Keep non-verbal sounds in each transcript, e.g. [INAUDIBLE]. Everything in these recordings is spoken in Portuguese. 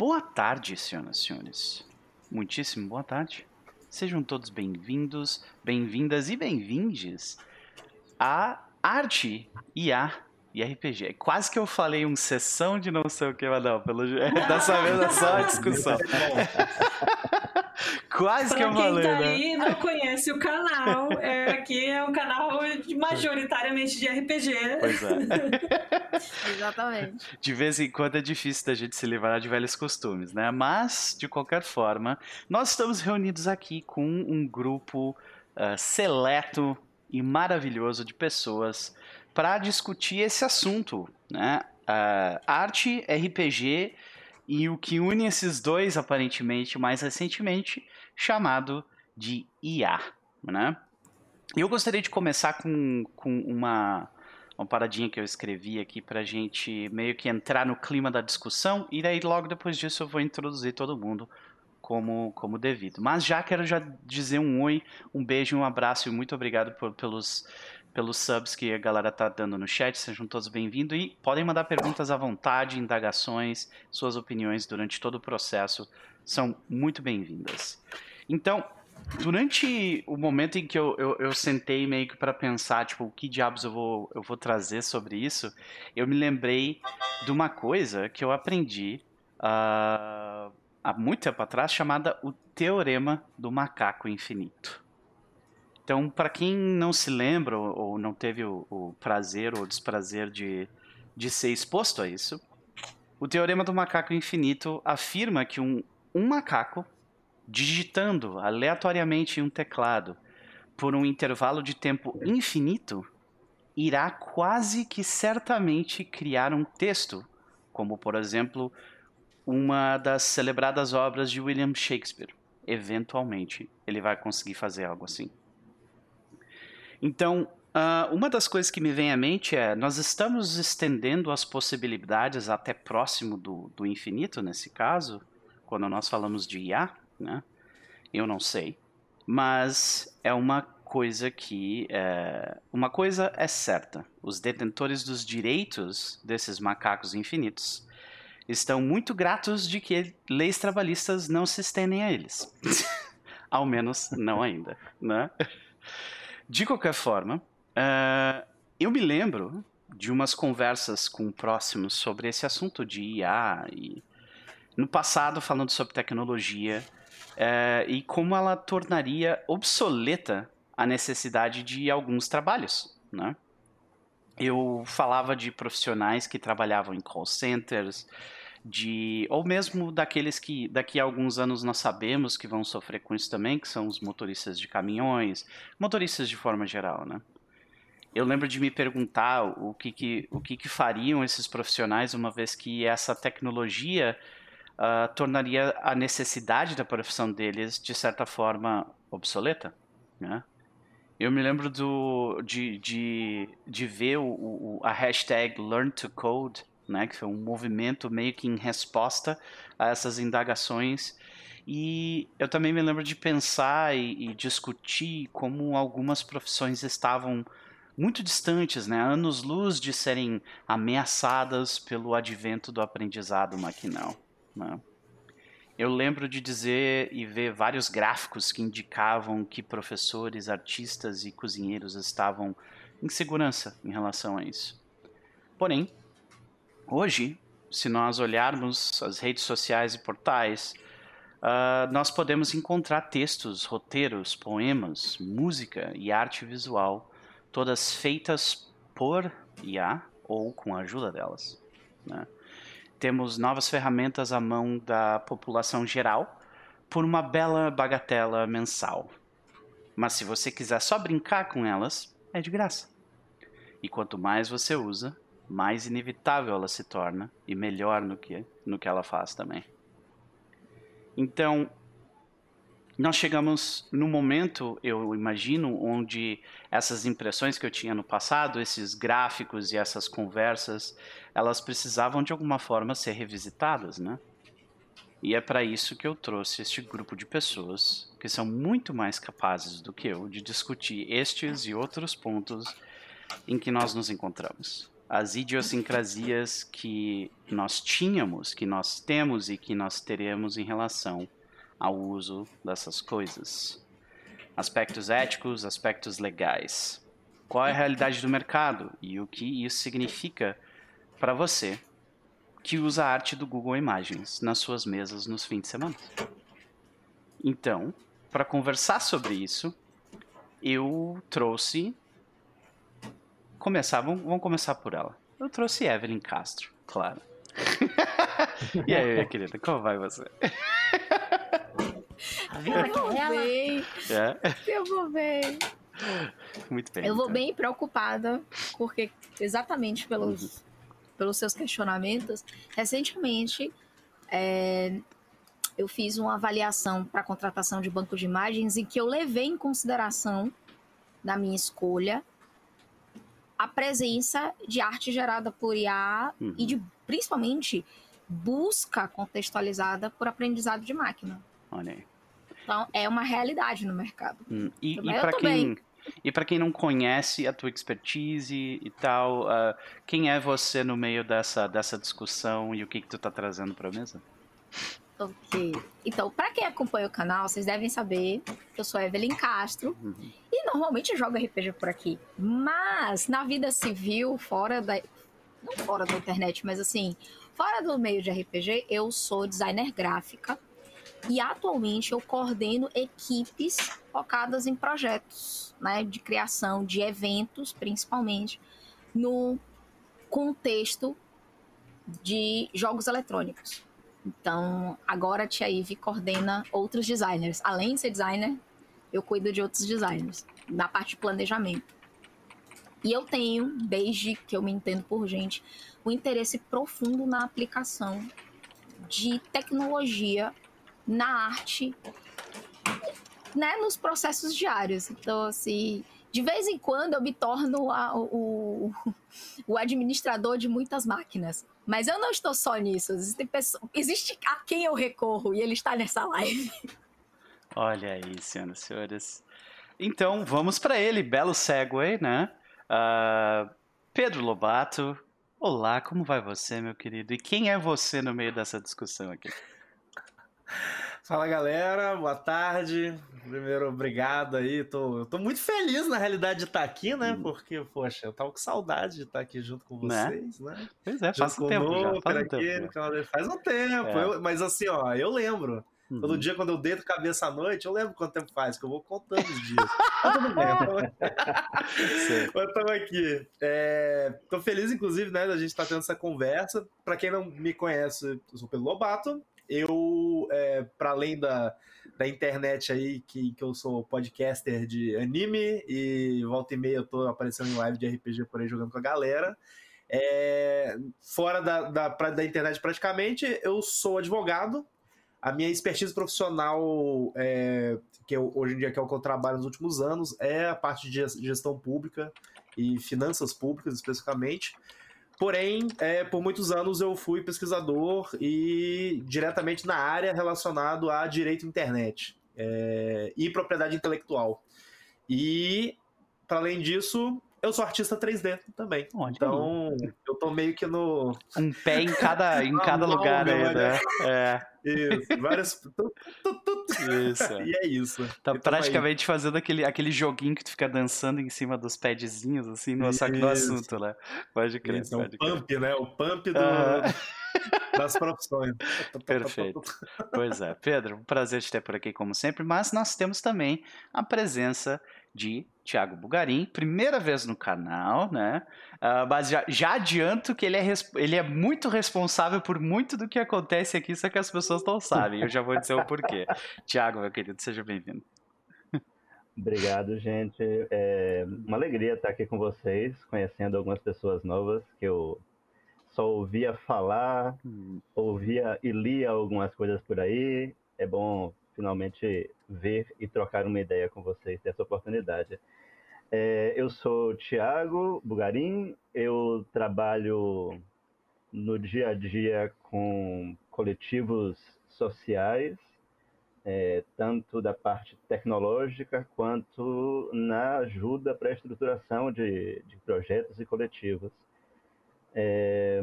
Boa tarde, senhoras e senhores. Muitíssimo boa tarde. Sejam todos bem-vindos, bem-vindas e bem-vindes a Arte e a e RPG. É quase que eu falei um sessão de não sei o que, mas não, pelo... [LAUGHS] dessa vez é só a discussão. [LAUGHS] Quase pra que eu falei, quem tá né? aí não conhece o canal, é, aqui é um canal majoritariamente de RPG. Pois é. [LAUGHS] [LAUGHS] Exatamente. De vez em quando é difícil da gente se livrar de velhos costumes, né? Mas, de qualquer forma, nós estamos reunidos aqui com um grupo uh, seleto e maravilhoso de pessoas para discutir esse assunto, né? Uh, arte, RPG e o que une esses dois, aparentemente, mais recentemente, chamado de IA, né? Eu gostaria de começar com, com uma, uma paradinha que eu escrevi aqui para a gente meio que entrar no clima da discussão e daí logo depois disso eu vou introduzir todo mundo como, como devido. Mas já quero já dizer um oi, um beijo, um abraço e muito obrigado por, pelos pelos subs que a galera tá dando no chat. Sejam todos bem-vindos e podem mandar perguntas à vontade, indagações, suas opiniões durante todo o processo são muito bem-vindas. Então, durante o momento em que eu, eu, eu sentei meio que para pensar, tipo, o que diabos eu vou, eu vou trazer sobre isso, eu me lembrei de uma coisa que eu aprendi uh, há muito tempo atrás, chamada o Teorema do Macaco Infinito. Então, para quem não se lembra ou não teve o, o prazer ou desprazer de, de ser exposto a isso, o Teorema do Macaco Infinito afirma que um, um macaco digitando aleatoriamente em um teclado por um intervalo de tempo infinito irá quase que certamente criar um texto, como por exemplo uma das celebradas obras de William Shakespeare. Eventualmente, ele vai conseguir fazer algo assim. Então, uh, uma das coisas que me vem à mente é: nós estamos estendendo as possibilidades até próximo do, do infinito, nesse caso, quando nós falamos de IA, né? Eu não sei. Mas é uma coisa que. É, uma coisa é certa: os detentores dos direitos desses macacos infinitos estão muito gratos de que leis trabalhistas não se estendem a eles. [LAUGHS] Ao menos não ainda, né? De qualquer forma, uh, eu me lembro de umas conversas com próximos sobre esse assunto de IA e no passado falando sobre tecnologia uh, e como ela tornaria obsoleta a necessidade de alguns trabalhos, né? Eu falava de profissionais que trabalhavam em call centers, de ou mesmo daqueles que daqui a alguns anos nós sabemos que vão sofrer com isso também, que são os motoristas de caminhões, motoristas de forma geral, né? Eu lembro de me perguntar o que, que o que, que fariam esses profissionais uma vez que essa tecnologia uh, tornaria a necessidade da profissão deles de certa forma obsoleta, né? Eu me lembro do, de, de, de ver o, o, a hashtag Learn to Code né, que foi um movimento meio que em resposta a essas indagações. E eu também me lembro de pensar e, e discutir como algumas profissões estavam muito distantes, né, anos-luz de serem ameaçadas pelo advento do aprendizado maquinal. Né? Eu lembro de dizer e ver vários gráficos que indicavam que professores, artistas e cozinheiros estavam em segurança em relação a isso. Porém, Hoje, se nós olharmos as redes sociais e portais, uh, nós podemos encontrar textos, roteiros, poemas, música e arte visual, todas feitas por IA ou com a ajuda delas. Né? Temos novas ferramentas à mão da população geral por uma bela bagatela mensal. Mas se você quiser só brincar com elas, é de graça. E quanto mais você usa, mais inevitável ela se torna e melhor no que, no que ela faz também. Então, nós chegamos no momento, eu imagino, onde essas impressões que eu tinha no passado, esses gráficos e essas conversas, elas precisavam de alguma forma ser revisitadas, né? E é para isso que eu trouxe este grupo de pessoas que são muito mais capazes do que eu de discutir estes e outros pontos em que nós nos encontramos. as idiosincrasias que nós tínhamos, que nós temos e que nós teremos em relação ao uso dessas coisas. Aspectos éticos, aspectos legais. Qual é a realidade do mercado e o que isso significa para você que usa a arte do Google Imagens nas suas mesas nos fins de semana. Então, para conversar sobre isso, eu trouxe. Começar, vamos, vamos começar por ela. Eu trouxe Evelyn Castro, claro. [LAUGHS] e aí, minha querida, como vai você? Eu vou bem. É? Eu vou bem. Muito bem. Eu vou então. bem preocupada, porque exatamente pelos, pelos seus questionamentos, recentemente é, eu fiz uma avaliação para contratação de banco de imagens em que eu levei em consideração, na minha escolha, a presença de arte gerada por IA Uhum. e de, principalmente, busca contextualizada por aprendizado de máquina. Olha aí. Então, é uma realidade no mercado. Hum, E, e para quem e quem não conhece a tua expertise e tal, ah, quem é você no meio dessa dessa discussão e o que que tu tá trazendo para mesa? Ok. Então, para quem acompanha o canal, vocês devem saber que eu sou a Evelyn Castro Uhum. e normalmente jogo RPG por aqui. Mas na vida civil, fora da. Não fora da internet, mas assim, fora do meio de RPG, eu sou designer gráfica e atualmente eu coordeno equipes focadas em projetos, né, de criação de eventos, principalmente no contexto de jogos eletrônicos. Então, agora a Tia Ive coordena outros designers. Além de ser designer, eu cuido de outros designers, na parte de planejamento. E eu tenho, desde que eu me entendo por gente, um interesse profundo na aplicação de tecnologia na arte, né, nos processos diários. Então, assim, de vez em quando eu me torno a- o, o administrador de muitas máquinas. Mas eu não estou só nisso. Existe, pessoa, existe a quem eu recorro e ele está nessa live. Olha aí, senhoras e senhores. Então, vamos para ele, belo segue, né? Ah, Pedro Lobato. Olá, como vai você, meu querido? E quem é você no meio dessa discussão aqui? Fala galera, boa tarde. Primeiro, obrigado aí. Tô, eu tô muito feliz na realidade de estar aqui, né? Hum. Porque, poxa, eu tava com saudade de estar aqui junto com Né? vocês, né? Pois é, faz um tempo já. Faz um aqui tempo. já. Faz um tempo. É. eu- mas assim, ó, eu lembro. Uhum. Todo dia quando eu deito cabeça à noite, eu lembro quanto tempo faz, que eu vou contando os dias. Mas tudo bem, [LAUGHS] eu estamos [LAUGHS] aqui. É, tô feliz, inclusive, né, da gente estar tendo essa conversa. Para quem não me conhece, eu sou Pedro Lobato. Eu, é, para além da, da internet aí, que, que eu sou podcaster de anime e volta e meia eu tô aparecendo em live de RPG por aí jogando com a galera. É, fora da, da, da internet praticamente, eu sou advogado. A minha expertise profissional, é, que eu- hoje em dia que é o que eu trabalho nos últimos anos, é a parte de ges- gestão pública e finanças públicas especificamente. Porém, é, por muitos anos eu fui pesquisador e diretamente na área relacionado a direito internet é, e propriedade intelectual. E, para além disso, eu sou artista 3D também. Olha Então, eu tô meio que no. Um pé em cada, em [LAUGHS] cada lugar aí, né? É, Isso, várias. [LAUGHS] isso. E é isso. Tá E aí. praticamente fazendo aquele, aquele joguinho que tu fica dançando em cima dos padzinhos, assim, no, só que no Isso. assunto, né? Pode crer, Isso, é o pode crer. pump, né? O pump do- Aham. [LAUGHS] das profissões. Perfeito. Pois é, Pedro, um prazer te ter por aqui como sempre, mas nós temos também a presença de Thiago Bugarim, primeira vez no canal, né? Ah, mas já, já adianto que ele é, ele é muito responsável por muito do que acontece aqui, só que as pessoas não sabem. Eu já vou dizer o porquê. [LAUGHS] Thiago, meu querido, seja bem-vindo. Obrigado, gente. É uma alegria estar aqui com vocês, conhecendo algumas pessoas novas que eu só ouvia falar, Hum, ouvia e lia algumas coisas por aí. É bom finalmente ver e trocar uma ideia com vocês dessa oportunidade. É, eu sou Tiago Bugarim, eu trabalho no dia a dia com coletivos sociais, é, tanto da parte tecnológica quanto na ajuda para a estruturação de, de projetos e coletivos. É,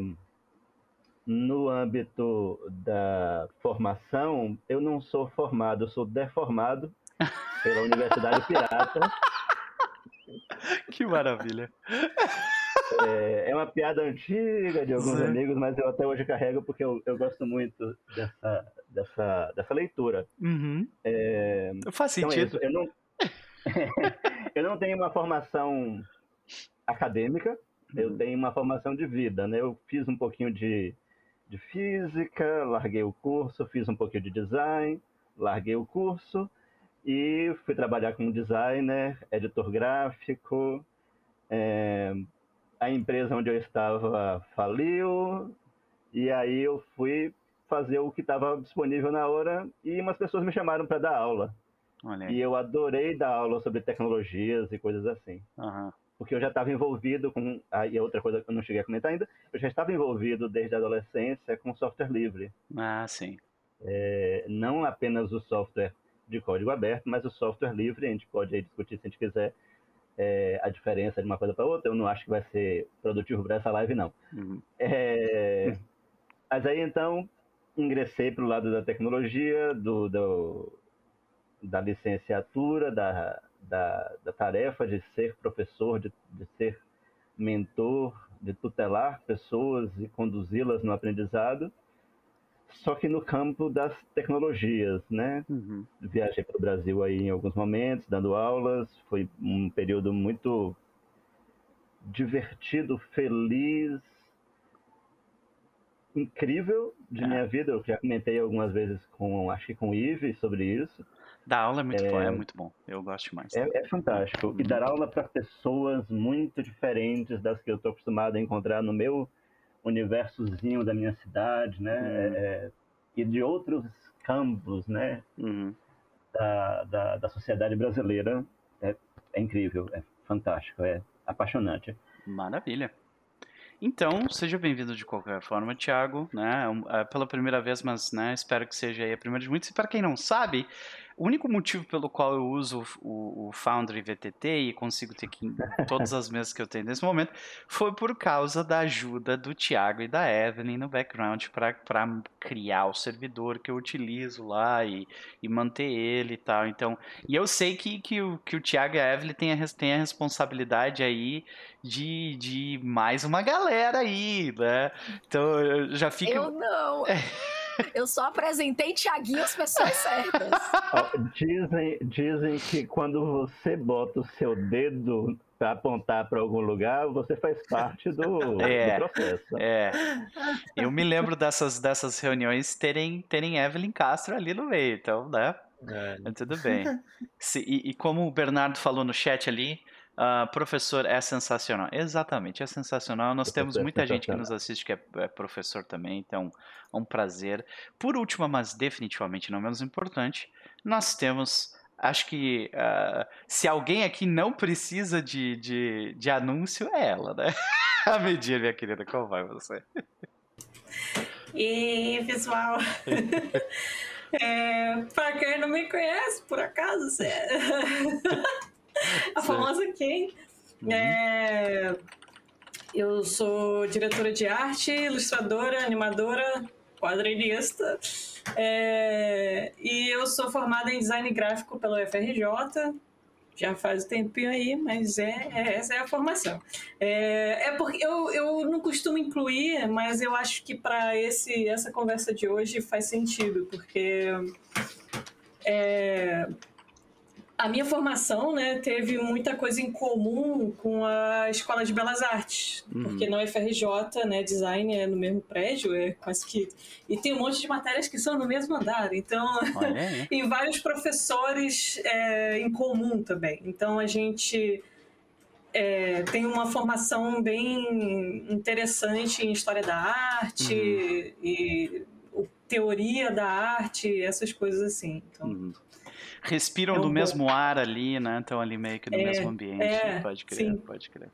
no âmbito da formação, eu não sou formado, eu sou deformado [LAUGHS] pela Universidade Pirata. Que maravilha. É, é, uma piada antiga de alguns Sim. amigos, mas eu até hoje carrego porque eu, eu gosto muito dessa, dessa, dessa leitura. Uhum. É, Faz então é sentido. Então eu, não, [LAUGHS] eu não tenho uma formação acadêmica, uhum. eu tenho uma formação de vida. Né? Eu fiz um pouquinho de, de física, larguei o curso, fiz um pouquinho de design, larguei o curso e fui trabalhar como designer, editor gráfico. É, a empresa onde eu estava faliu, e aí eu fui fazer o que estava disponível na hora e umas pessoas me chamaram para dar aula. E eu adorei dar aula sobre tecnologias e coisas assim. Uhum. Porque eu já estava envolvido com. Aí outra coisa que eu não cheguei a comentar ainda, eu já estava envolvido desde a adolescência com software livre. Ah, sim. É, não apenas o software de código aberto, mas o software livre, a gente pode discutir se a gente quiser é, a diferença de uma coisa para outra. Eu não acho que vai ser produtivo para essa live, não. Uhum. É, mas aí então ingressei para o lado da tecnologia, do, do da licenciatura, da, da, da, tarefa de ser professor, de, de ser mentor, de tutelar pessoas e conduzi-las no aprendizado só que no campo das tecnologias, né? Uhum. Viajei para o Brasil aí em alguns momentos, dando aulas, foi um período muito divertido, feliz, incrível de é. minha vida. Eu já comentei algumas vezes com, acho que com o Ives sobre isso. Dar aula é muito é, bom, é muito bom. Eu gosto mais. É, é fantástico. E dar aula para pessoas muito diferentes das que eu estou acostumado a encontrar no meu universozinho da minha cidade, né? Uhum. É, e de outros campos, né? Uhum. Da, da, da, sociedade brasileira. É, é incrível, é fantástico, é apaixonante. Maravilha. Então, seja bem-vindo de qualquer forma, Thiago, né? É, pela primeira vez, mas né, espero que seja a primeira de muitos. E para quem não sabe, o único motivo pelo qual eu uso o, o Foundry VTT e consigo ter que todas as mesas que eu tenho nesse momento foi por causa da ajuda do Thiago e da Evelyn no background para criar o servidor que eu utilizo lá e, e manter ele e tal. Então, e eu sei que, que, o, que o Thiago e a Evelyn têm a, têm a responsabilidade aí de, de mais uma galera aí, né? Então eu já fico. Eu não. [LAUGHS] Eu só apresentei Tiaguinho as pessoas certas. Dizem, dizem que quando você bota o seu dedo para apontar para algum lugar, você faz parte do, é, do, processo. É. Eu me lembro dessas, dessas reuniões terem, terem Evelyn Castro ali no meio, então, né? É. Tudo bem. Se, e, e, como o Bernardo falou no chat ali, Uh, professor é sensacional. Exatamente, é sensacional. Nós professor temos muita é gente que nos assiste que é, é, professor também, então é um prazer. Por último, mas definitivamente não menos importante, nós temos. Acho que uh, se alguém aqui não precisa de, de, de anúncio, é ela, né? [LAUGHS] A medida, minha querida, como vai você? E pessoal, [LAUGHS] [LAUGHS] é, para quem não me conhece, por acaso, sério. A famosa quem. Uhum. É, eu sou diretora de arte, ilustradora, animadora, quadrinista. É, e eu sou formada em design gráfico pela UFRJ. Já faz um tempinho aí, mas é, é essa é a formação. É, é porque eu, eu não costumo incluir, mas eu acho que para essa conversa de hoje faz sentido, porque é, a minha formação né, teve muita coisa em comum com a Escola de Belas Artes, uhum. porque na UFRJ, né, design é no mesmo prédio, é quase que. E tem um monte de matérias que são no mesmo andar, então. [LAUGHS] e vários professores é, em comum também. Então a gente. É, tem uma formação bem interessante em história da arte uhum. e, e teoria da arte, essas coisas assim. Então, uhum respiram é um do mesmo ar ali, né? Estão ali meio que no é, mesmo ambiente. É, pode crer, sim. pode crer.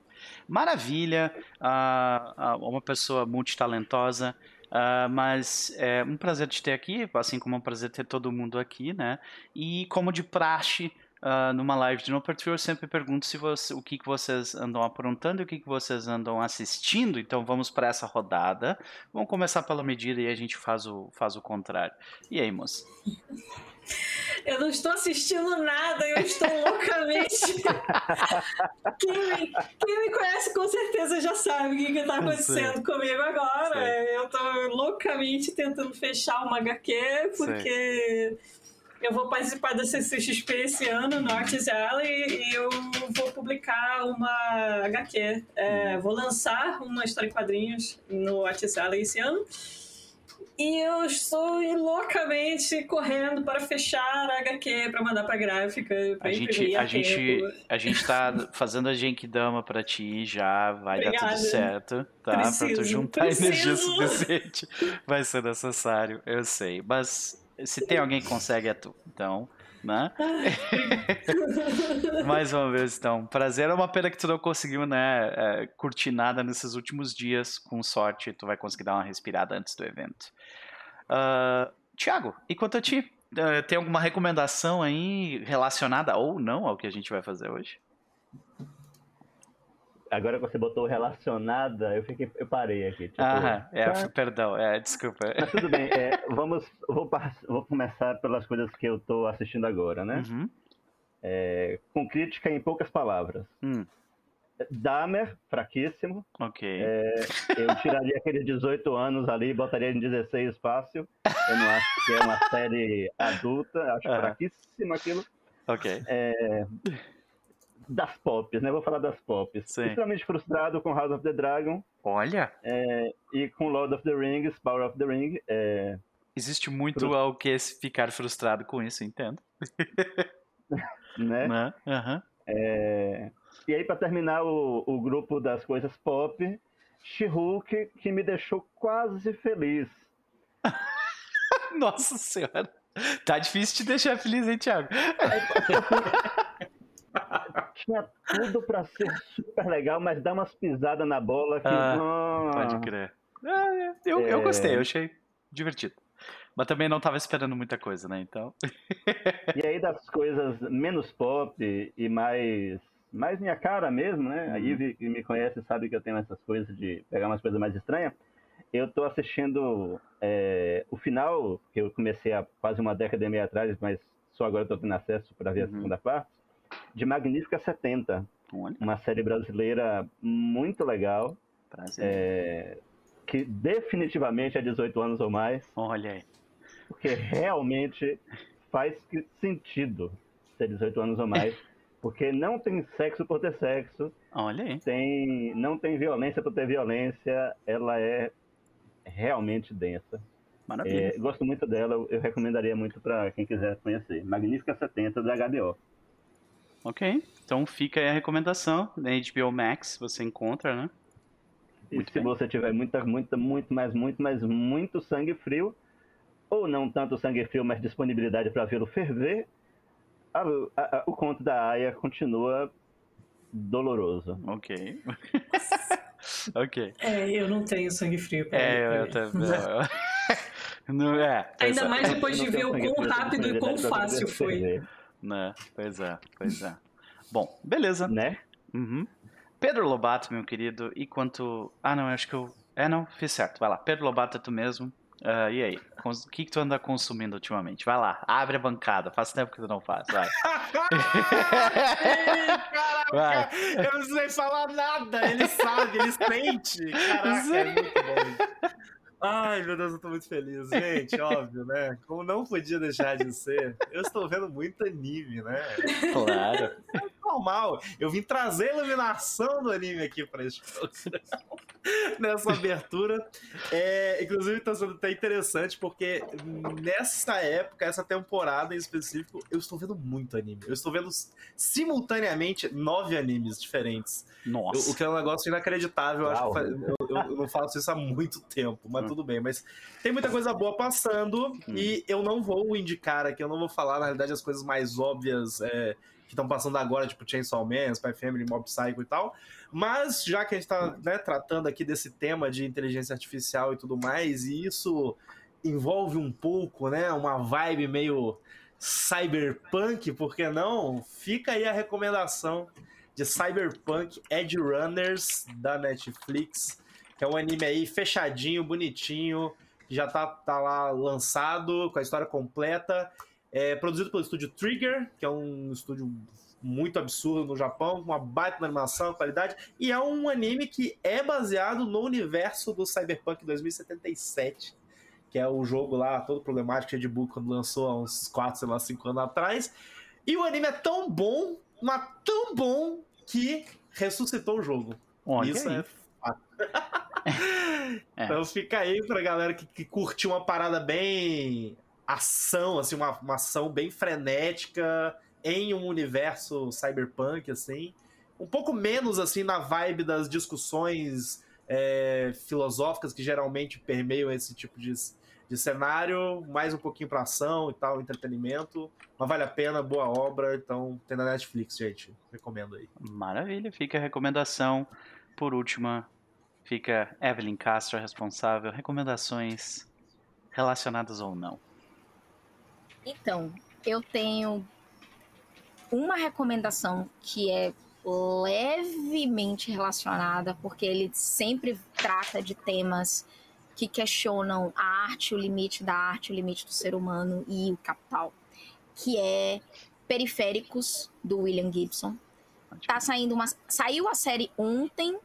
Maravilha, uh, uh, uma pessoa multitalentosa. Uh, mas é um prazer te ter aqui, assim como é um prazer ter todo mundo aqui, né? E como de praxe, Uh, numa live de No Perfil, eu sempre pergunto se você, o que, que vocês andam aprontando e o que, que vocês andam assistindo. Então vamos para essa rodada. Vamos começar pela medida e a gente faz o, faz o contrário. E aí, moça? [LAUGHS] Eu não estou assistindo nada, eu estou loucamente. [LAUGHS] quem, me, quem, me, conhece com certeza já sabe o que está acontecendo comigo agora. Eu estou loucamente tentando fechar uma HQ, porque eu vou participar da CCXP esse ano no Arts Alley e eu vou publicar uma HQ. É, vou lançar uma história em quadrinhos no Arts Alley esse ano. E eu estou loucamente correndo para fechar a HQ para mandar para gráfica. Pra a gente, a, gente, a gente tá fazendo a Genkidama para ti já, vai Obrigada. dar tudo certo, tá? Pra tu juntar preciso. energia suficiente, vai ser necessário, eu sei. Mas se tem alguém que consegue é tu, então, né? [LAUGHS] Mais uma vez, então, prazer. É uma pena que tu não conseguiu, né, é, curtir nada nesses últimos dias. Com sorte, tu vai conseguir dar uma respirada antes do evento. Uh, Tiago, e quanto a ti? Uh, tem alguma recomendação aí relacionada ou não ao que a gente vai fazer hoje? Agora que você botou relacionada, eu fiquei, eu parei aqui. Tipo, ah, é, tá. [LAUGHS] perdão, é, desculpa. Mas tudo bem, é, vamos, vou, vou, começar pelas coisas que eu tô assistindo agora, né? Uhum. É, com crítica em poucas palavras. Hum. Dahmer, fraquíssimo. Ok. É, eu tiraria aqueles 18 anos ali e botaria em 16 fácil. Eu não acho que é uma série adulta, acho Aham. fraquíssimo aquilo. Ok. É, das pops, né? Vou falar das pops. Sim. Extremamente frustrado com House of the Dragon Olha, é, e com Lord of the Rings, Power of the Ring. É, existe muito ao que ficar frustrado com isso, entendo. [LAUGHS] né? Né? Aham. É, e aí, para terminar o, o grupo das coisas pop, She-Hulk, que me deixou quase feliz. [LAUGHS] Nossa senhora. Tá difícil te deixar feliz, hein, Thiago? Tinha tudo para ser super legal, mas dá umas pisadas na bola que. Ah, Pode crer. Ah, eu, eu É. gostei, eu achei divertido. Mas também não tava esperando muita coisa, né? Então. E aí, das coisas menos pop e mais. Mais minha cara mesmo, né? A Uhum. Ivy, que me conhece, sabe que eu tenho essas coisas de pegar umas coisas mais estranhas. Eu tô assistindo é, o final, que eu comecei há quase uma década e meia atrás, mas só agora eu tô tendo acesso para ver Uhum. a segunda parte, de Magnífica 70. Olha, Uma série brasileira muito legal, prazer. é, que definitivamente é 18 anos ou mais, Olha aí. porque realmente faz sentido ter 18 anos ou mais, [LAUGHS] porque não tem sexo por ter sexo, Olha aí. tem, não tem violência por ter violência, ela é realmente densa. Maravilha. É, gosto muito dela, eu recomendaria muito para quem quiser conhecer. Magnífica 70 da HBO. Ok. Então fica aí a recomendação. Na HBO Max você encontra, né? E Muito se bem. você tiver muita, muita, muito, mais, muito, mais, muito sangue frio, ou não tanto sangue frio, mas disponibilidade para vê-lo ferver, a- a- a- o conto da Aya continua doloroso. Ok. [LAUGHS] ok. É, eu não tenho sangue frio pra É, pra eu ver. também. [LAUGHS] Não é. Ainda mais depois de ver o quão rápido e quão fácil foi. ferver, Né? Pois é, pois é. Bom, beleza. Né? Uhum. Pedro Lobato, meu querido, e quanto. Ah, não, acho que eu. É, não, fiz certo. Vai lá. Pedro Lobato é tu mesmo. Ah, e aí? O que, que tu anda consumindo ultimamente? Vai lá, abre a bancada. Faz tempo que tu não faz. Vai. [LAUGHS] Ei, caraca, Vai. eu não precisei falar nada, ele sabe, ele sente. Caraca, é muito bom. Ai, meu Deus, eu tô muito feliz. Gente, óbvio, né? Como não podia deixar de ser, eu estou vendo muito anime, né? Claro. Normal. Eu vim trazer a iluminação do anime aqui para programa. [LAUGHS] Nessa abertura. É, inclusive, tá sendo até interessante, porque nessa época, essa temporada em específico, eu estou vendo muito anime. Eu estou vendo simultaneamente nove animes diferentes. Nossa. Eu- o que é um negócio inacreditável. Eu, acho que Uau. eu- eu não faço isso há muito tempo, mas Hum. tudo bem. Mas tem muita coisa boa passando Hum. e eu não vou indicar aqui, eu não vou falar, na realidade, as coisas mais óbvias é, que estão passando agora, tipo Chainsaw Man, Spy Family, Mob Psycho e tal. Mas já que a gente tá né, tratando aqui desse tema de inteligência artificial e tudo mais, e isso envolve um pouco, né, uma vibe meio cyberpunk, por que não? Fica aí a recomendação de Cyberpunk Edge Runners da Netflix, que é um anime aí fechadinho, bonitinho, que já tá, tá lá lançado, com a história completa. É produzido pelo estúdio Trigger, que é um estúdio muito absurdo no Japão, com uma baita animação, qualidade, e é um anime que é baseado no universo do Cyberpunk 2077, que é o jogo lá, todo problemático, cheio de bug, quando lançou há uns 4, sei lá, 5 anos atrás. E o anime é tão bom, mas tão bom, que ressuscitou o jogo. Olha Isso aí. é fato. [LAUGHS] É. Então fica aí pra galera que, que curtiu uma parada bem ação, assim, uma, uma ação bem frenética em um universo cyberpunk, assim. Um pouco menos, assim, na vibe das discussões é, filosóficas que geralmente permeiam esse tipo de, de cenário, mais um pouquinho pra ação e tal, entretenimento. Mas vale a pena, boa obra, então tem na Netflix, gente. Recomendo aí. Maravilha, fica a recomendação. Por última, fica Evelyn Castro responsável. Recomendações relacionadas ou não. Então, eu tenho uma recomendação que é levemente relacionada, porque ele sempre trata de temas que questionam a arte, o limite da arte, o limite do ser humano e o capital, que é Periféricos, do William Gibson. Tá saindo uma. Saiu a série ontem,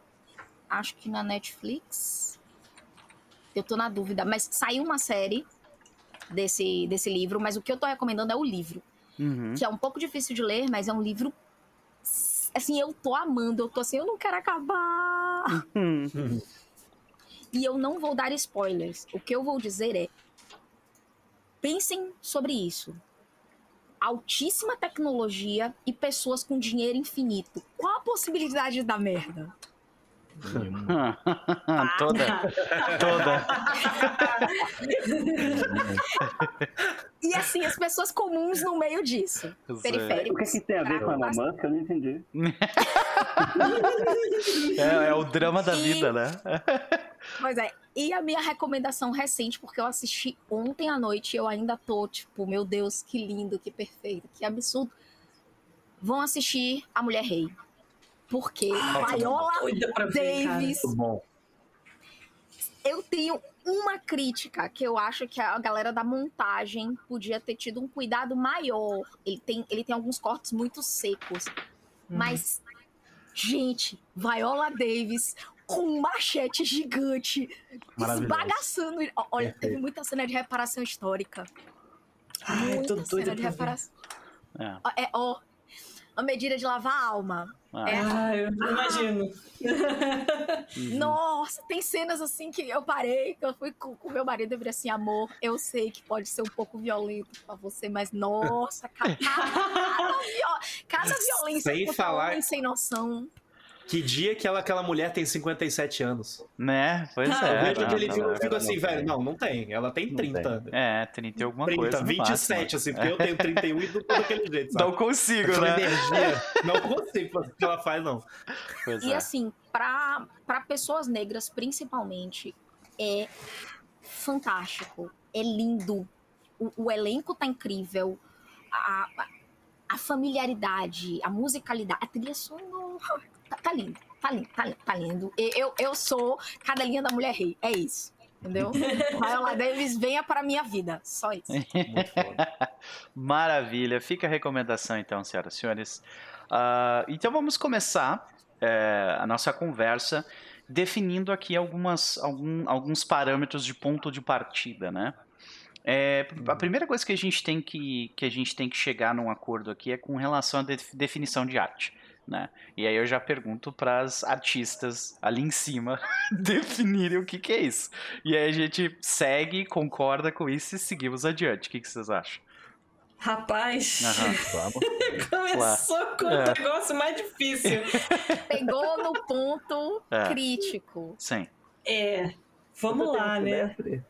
acho que na Netflix. Eu tô na dúvida, mas saiu uma série desse, desse livro, mas o que eu tô recomendando é o livro, Uhum. que é um pouco difícil de ler, mas é um livro. Assim, eu tô amando, eu tô assim, eu não quero acabar. Hum. E eu não vou dar spoilers. O que eu vou dizer é: pensem sobre isso. Altíssima tecnologia e pessoas com dinheiro infinito. Qual a possibilidade da merda? [LAUGHS] toda, toda. [LAUGHS] E assim, as pessoas comuns no meio disso. Periférico. O que, que tem a ver com a Elon Musk? Eu não entendi. [LAUGHS] É, é o drama da vida, né? Pois é. E a minha recomendação recente, porque eu assisti ontem à noite e eu ainda tô, tipo, meu Deus, que lindo, que perfeito, que absurdo. Vão assistir A Mulher Rei. Porque Viola ver, cara. Davis. Eu tenho uma crítica que eu acho que a galera da montagem podia ter tido um cuidado maior. Ele tem, ele tem alguns cortes muito secos. Mas, gente, Viola Davis com um machete gigante, esbagaçando. Olha, Perfeito. teve muita cena de reparação histórica. Ai, tô muita doida cena de reparação. É. É, ó, a medida de lavar a alma. Ah, É. Ah, eu imagino. uhum. Nossa, tem cenas assim que eu parei, que eu fui com o meu marido e falei assim, amor, eu sei que pode ser um pouco violento pra você, mas nossa, cada, cada, viol- cada violência Sem falar- sem noção. Que dia que ela, aquela mulher tem 57 anos? Né? Pois Ah, é. eu vejo aquele filme e fico assim, não velho, tem. não, não tem. Ela tem Não 30. É, 30 e alguma 30, coisa. no 27, máximo. assim, porque eu tenho 31 e não tô daquele jeito, sabe? Não consigo, Aquela né? energia, não consigo fazer o que ela faz, não. Pois E é. assim, pra, pra pessoas negras, principalmente, é fantástico, é lindo. O, o elenco tá incrível, a, a, a familiaridade, a musicalidade, a trilha sonora. Tá, tá lindo, tá lindo, tá lindo, tá lindo. Eu, eu sou cadelinha da mulher rei, é isso. Entendeu? [LAUGHS] Viola Davis, venha para minha vida. Só isso. Muito foda. [LAUGHS] Maravilha. Fica a recomendação, então, senhoras e senhores. Ah, então vamos começar é, a nossa conversa definindo aqui algumas, algum- alguns parâmetros de ponto de partida, né? É, a primeira coisa que a gente tem que, que a gente tem que chegar num acordo aqui é com relação à def- definição de arte. Né? E aí eu já pergunto para as artistas ali em cima [LAUGHS] definirem o que, que é isso. E aí a gente segue, concorda com isso e seguimos adiante. O que, que vocês acham? Rapaz. [LAUGHS] Vamos. começou com o É. negócio mais difícil. [LAUGHS] Pegou no ponto É. crítico. Sim. É, vamos lá, né? Mestre,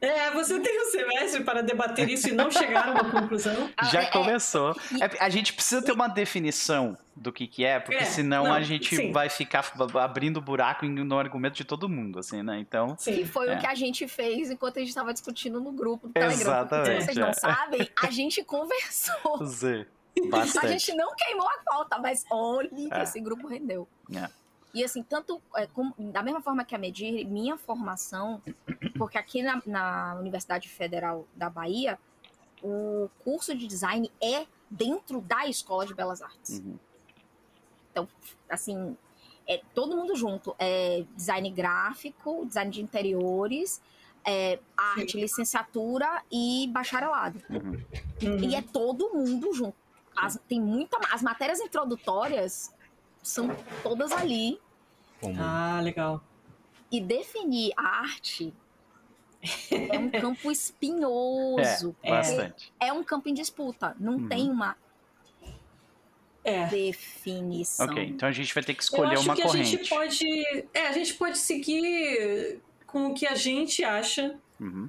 É, você tem um semestre para debater isso e não chegar a uma [LAUGHS] conclusão. Já É, é, começou. É, a gente precisa ter uma definição do que, que é, porque É, senão não, a gente sim. vai ficar abrindo buraco no argumento de todo mundo, assim, né? Então. Que Sim. foi É. o que a gente fez enquanto a gente estava discutindo no grupo do Telegram. Exatamente, Se vocês é. não sabem, a [LAUGHS] gente conversou. Z. A Bastante. gente não queimou a pauta, mas olha que É. esse grupo rendeu. É. E assim, tanto é, como- da mesma forma que a Medir, minha formação, porque aqui na, na Universidade Federal da Bahia, o curso de design é dentro da Escola de Belas Artes. Uhum. Então, assim, é todo mundo junto. É design gráfico, design de interiores, é, arte, licenciatura e bacharelado. Uhum. Uhum. E é todo mundo junto. As, tem muita. As matérias introdutórias são todas ali. Como Ah, legal. E definir a arte é um [LAUGHS] campo espinhoso. É, bastante. É um campo em disputa. Não Uhum. tem uma É. definição. Ok, então a gente vai ter que Eu escolher acho uma que a corrente. gente pode. É, a gente pode seguir com o que a gente acha, Uhum.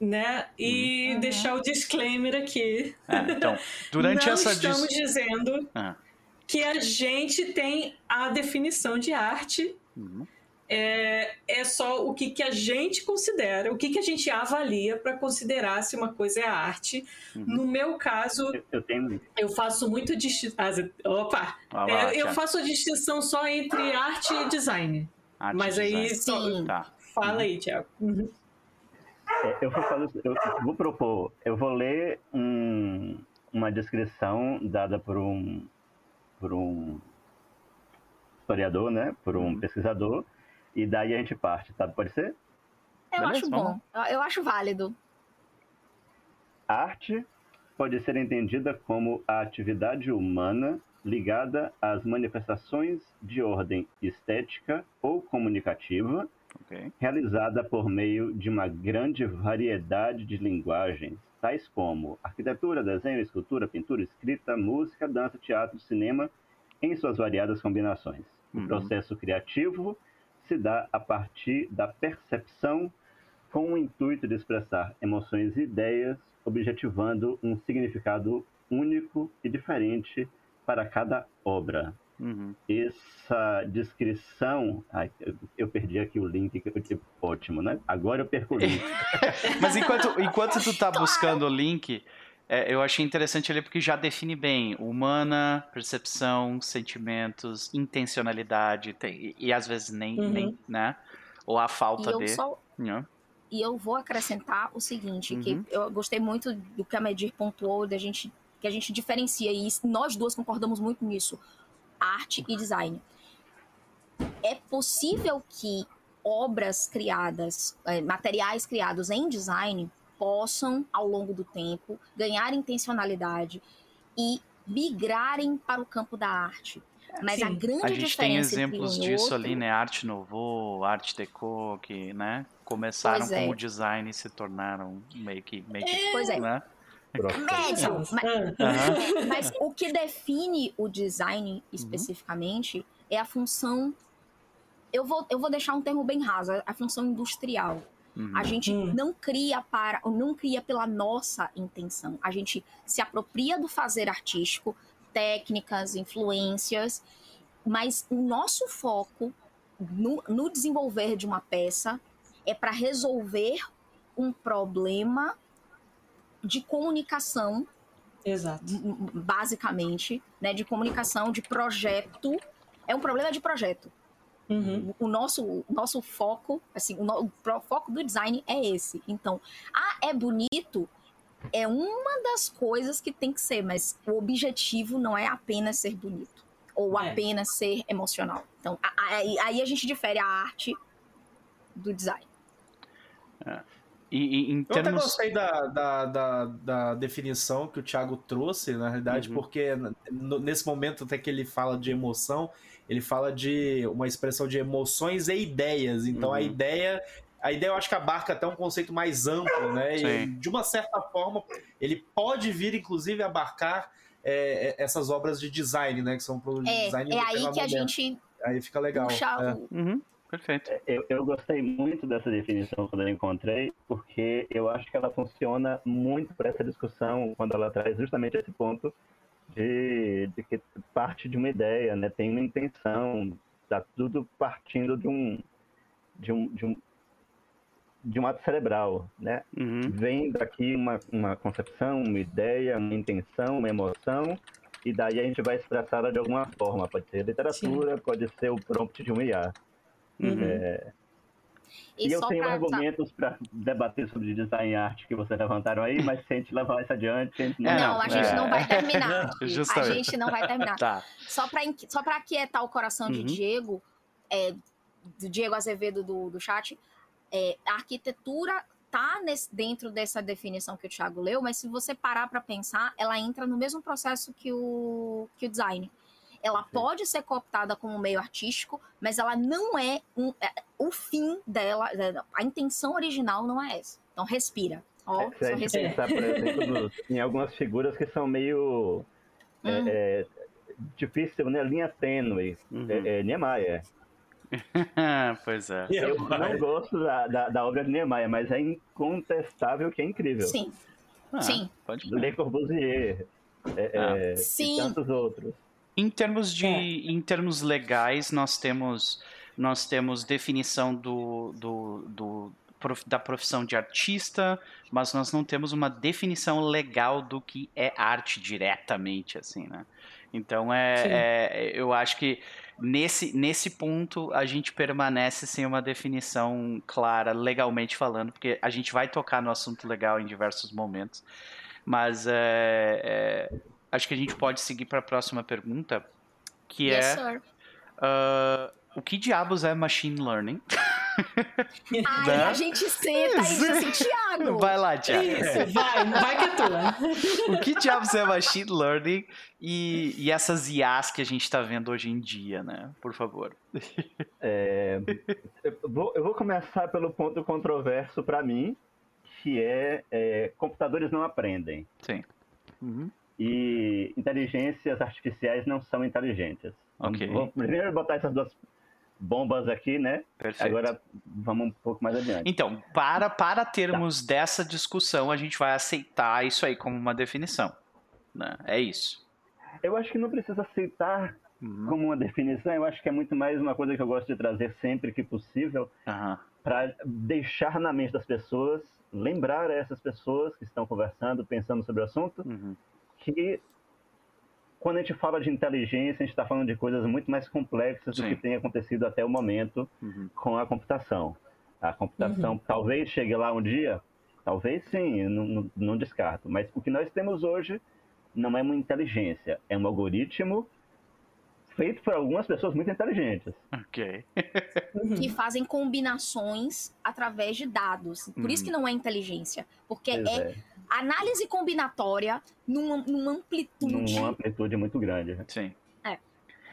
né? E Uhum. deixar o disclaimer aqui. É, então, durante Não essa estamos dis... dizendo Ah. Que a gente tem a definição de arte. Uhum. É, é só o que, que a gente considera, o que, que a gente avalia para considerar se uma coisa é arte. Uhum. No meu caso, eu, eu tenho. eu faço muito distinção. Opa! É, eu faço a distinção só entre arte e design. Arte Mas e aí, design. só- Sim. Tá. fala aí, Tiago. Uhum. É, eu, vou fazer- eu vou propor, eu vou ler um- uma descrição dada por um, por um historiador, né? Por um Uhum. pesquisador, e daí a gente parte, tá? Pode ser? Eu Beleza, acho bom. Eu, acho válido. A arte pode ser entendida como a atividade humana ligada às manifestações de ordem estética ou comunicativa, Ok. realizada por meio de uma grande variedade de linguagens, tais como arquitetura, desenho, escultura, pintura, escrita, música, dança, teatro, cinema, em suas variadas combinações. O Uhum. processo criativo se dá a partir da percepção com o intuito de expressar emoções e ideias, objetivando um significado único e diferente para cada obra. Uhum. Essa descrição. Ai, eu- perdi aqui o link. que eu- Ótimo, né? Agora eu perco o link. [LAUGHS] Mas enquanto, enquanto tu tá buscando o link, é, eu achei interessante ali porque já define bem humana, percepção, sentimentos, intencionalidade, tem- e, e às vezes nem, Uhum. nem, né? Ou a E falta eu de. só né? E eu vou acrescentar o seguinte, Uhum. que eu gostei muito do que a Medir pontuou, da gente, que a gente diferencia, e nós duas concordamos muito nisso, arte e design. É possível que obras criadas, eh, materiais criados em design, possam, ao longo do tempo, ganhar intencionalidade e migrarem para o campo da arte. Mas a Sim. grande A gente tem exemplos disso outro, ali, né? Arte Nouveau, Arte Deco, que, né? Começaram é. o design e se tornaram meio que, meio que, Pois é. Médio, mas- [LAUGHS] Aham. Mas o que define o design especificamente é a função. Eu vou, eu vou deixar um termo bem raso, a função industrial. Uhum. A gente Hum. não cria para, não cria pela nossa intenção. A gente se apropria do fazer artístico, técnicas, influências, mas o nosso foco no, no desenvolver de uma peça é para resolver um problema de comunicação Exato. basicamente, né, de comunicação, de projeto. É um problema de projeto. Uhum. O nosso, o nosso foco, assim, o, no- o foco do design é esse. Então, ah, é bonito, é uma das coisas que tem que ser, mas o objetivo não é apenas ser bonito ou É. apenas ser emocional. Então, a- a- aí, aí a gente difere a arte do design. E, e em Eu até termos. gostei da, da, da, da definição que o Thiago trouxe, na realidade, Uhum. porque nesse momento até que ele fala de emoção, ele fala de uma expressão de emoções e ideias. Então a Uhum. ideia. A ideia eu acho que abarca até um conceito mais amplo, né? E Sim. de uma certa forma, ele pode vir, inclusive, abarcar é, é, essas obras de design, né? Que são produtos de É, design é aí que a moderno. gente Aí fica legal. puxa é. o, Uhum, Perfeito. Eu, eu gostei muito dessa definição quando eu encontrei, porque eu acho que ela funciona muito para essa discussão quando ela traz justamente esse ponto de, de que parte de uma ideia, né? Tem uma intenção, tá tudo partindo de um de um, de um, de um ato cerebral, né? Uhum. Vem daqui uma, uma concepção, uma ideia, uma intenção, uma emoção, e daí a gente vai expressá-la de alguma forma. Pode ser literatura, Sim. pode ser o prompt de um IA. Uhum. É... E, e eu tenho pra... argumentos para debater sobre design e arte que vocês levantaram aí, mas se a gente levar isso adiante, a gente não... não, a gente é... não vai terminar. [LAUGHS] A gente não vai terminar. tá. Só para só aquietar o coração de uhum. Diego, é, do Diego Azevedo do, do chat, é, a arquitetura tá nesse, dentro dessa definição que o Thiago leu, mas se você parar para pensar, ela entra no mesmo processo que o, que o design. Ela Sim. pode ser cooptada como meio artístico, mas ela não é, um, é, o fim dela, é, a intenção original não é essa. Então respira. Ó, é, se a gente pensar, por exemplo, [LAUGHS] em algumas figuras que são meio hum. é, difícil, né? Linha tênue. Uhum. É, é, Niemeyer. [LAUGHS] pois é. Eu não gosto da, da, da, obra de Niemeyer, mas é incontestável que é incrível. Sim. Ah, Sim. Pode Le Corbusier é, ah. é, Sim. e tantos outros. Em termos de, é. em termos legais, nós temos nós temos definição do, do, do, da profissão de artista, mas nós não temos uma definição legal do que é arte diretamente, assim, né? Então é, é eu acho que nesse, nesse ponto a gente permanece sem uma definição clara, legalmente falando, porque a gente vai tocar no assunto legal em diversos momentos. Mas é, é, acho que a gente pode seguir para a próxima pergunta, que yes, é uh, o que diabos é machine learning? [LAUGHS] Ai, né? a gente senta e diz assim, Thiago. [LAUGHS] Vai lá, Thiago. Isso, vai, vai que é tua. [LAUGHS] O que diabos é machine learning e, e essas IAs que a gente está vendo hoje em dia, né? Por favor. É, eu, vou, eu, vou, começar pelo ponto controverso para mim, que é, é, computadores não aprendem. Sim. Uhum. E inteligências artificiais não são inteligentes. Ok. Vou primeiro botar essas duas bombas aqui, né? Perfeito. Agora vamos um pouco mais adiante. Então, para, para termos tá. dessa discussão, a gente vai aceitar isso aí como uma definição. Né? É isso. Eu acho que não precisa aceitar uhum. como uma definição, eu acho que é muito mais uma coisa que eu gosto de trazer sempre que possível uhum. para deixar na mente das pessoas, lembrar a essas pessoas que estão conversando, pensando sobre o assunto, uhum. Que quando a gente fala de inteligência, a gente está falando de coisas muito mais complexas Sim. do que tem acontecido até o momento uhum. com a computação. A computação uhum. talvez chegue lá um dia, talvez sim, não, não, descarto. Mas o que nós temos hoje não é uma inteligência, é um algoritmo feito por algumas pessoas muito inteligentes. Ok. que fazem combinações através de dados. Por isso que não é inteligência. Porque é, é, análise combinatória numa, numa amplitude. Numa amplitude muito grande. Sim. É.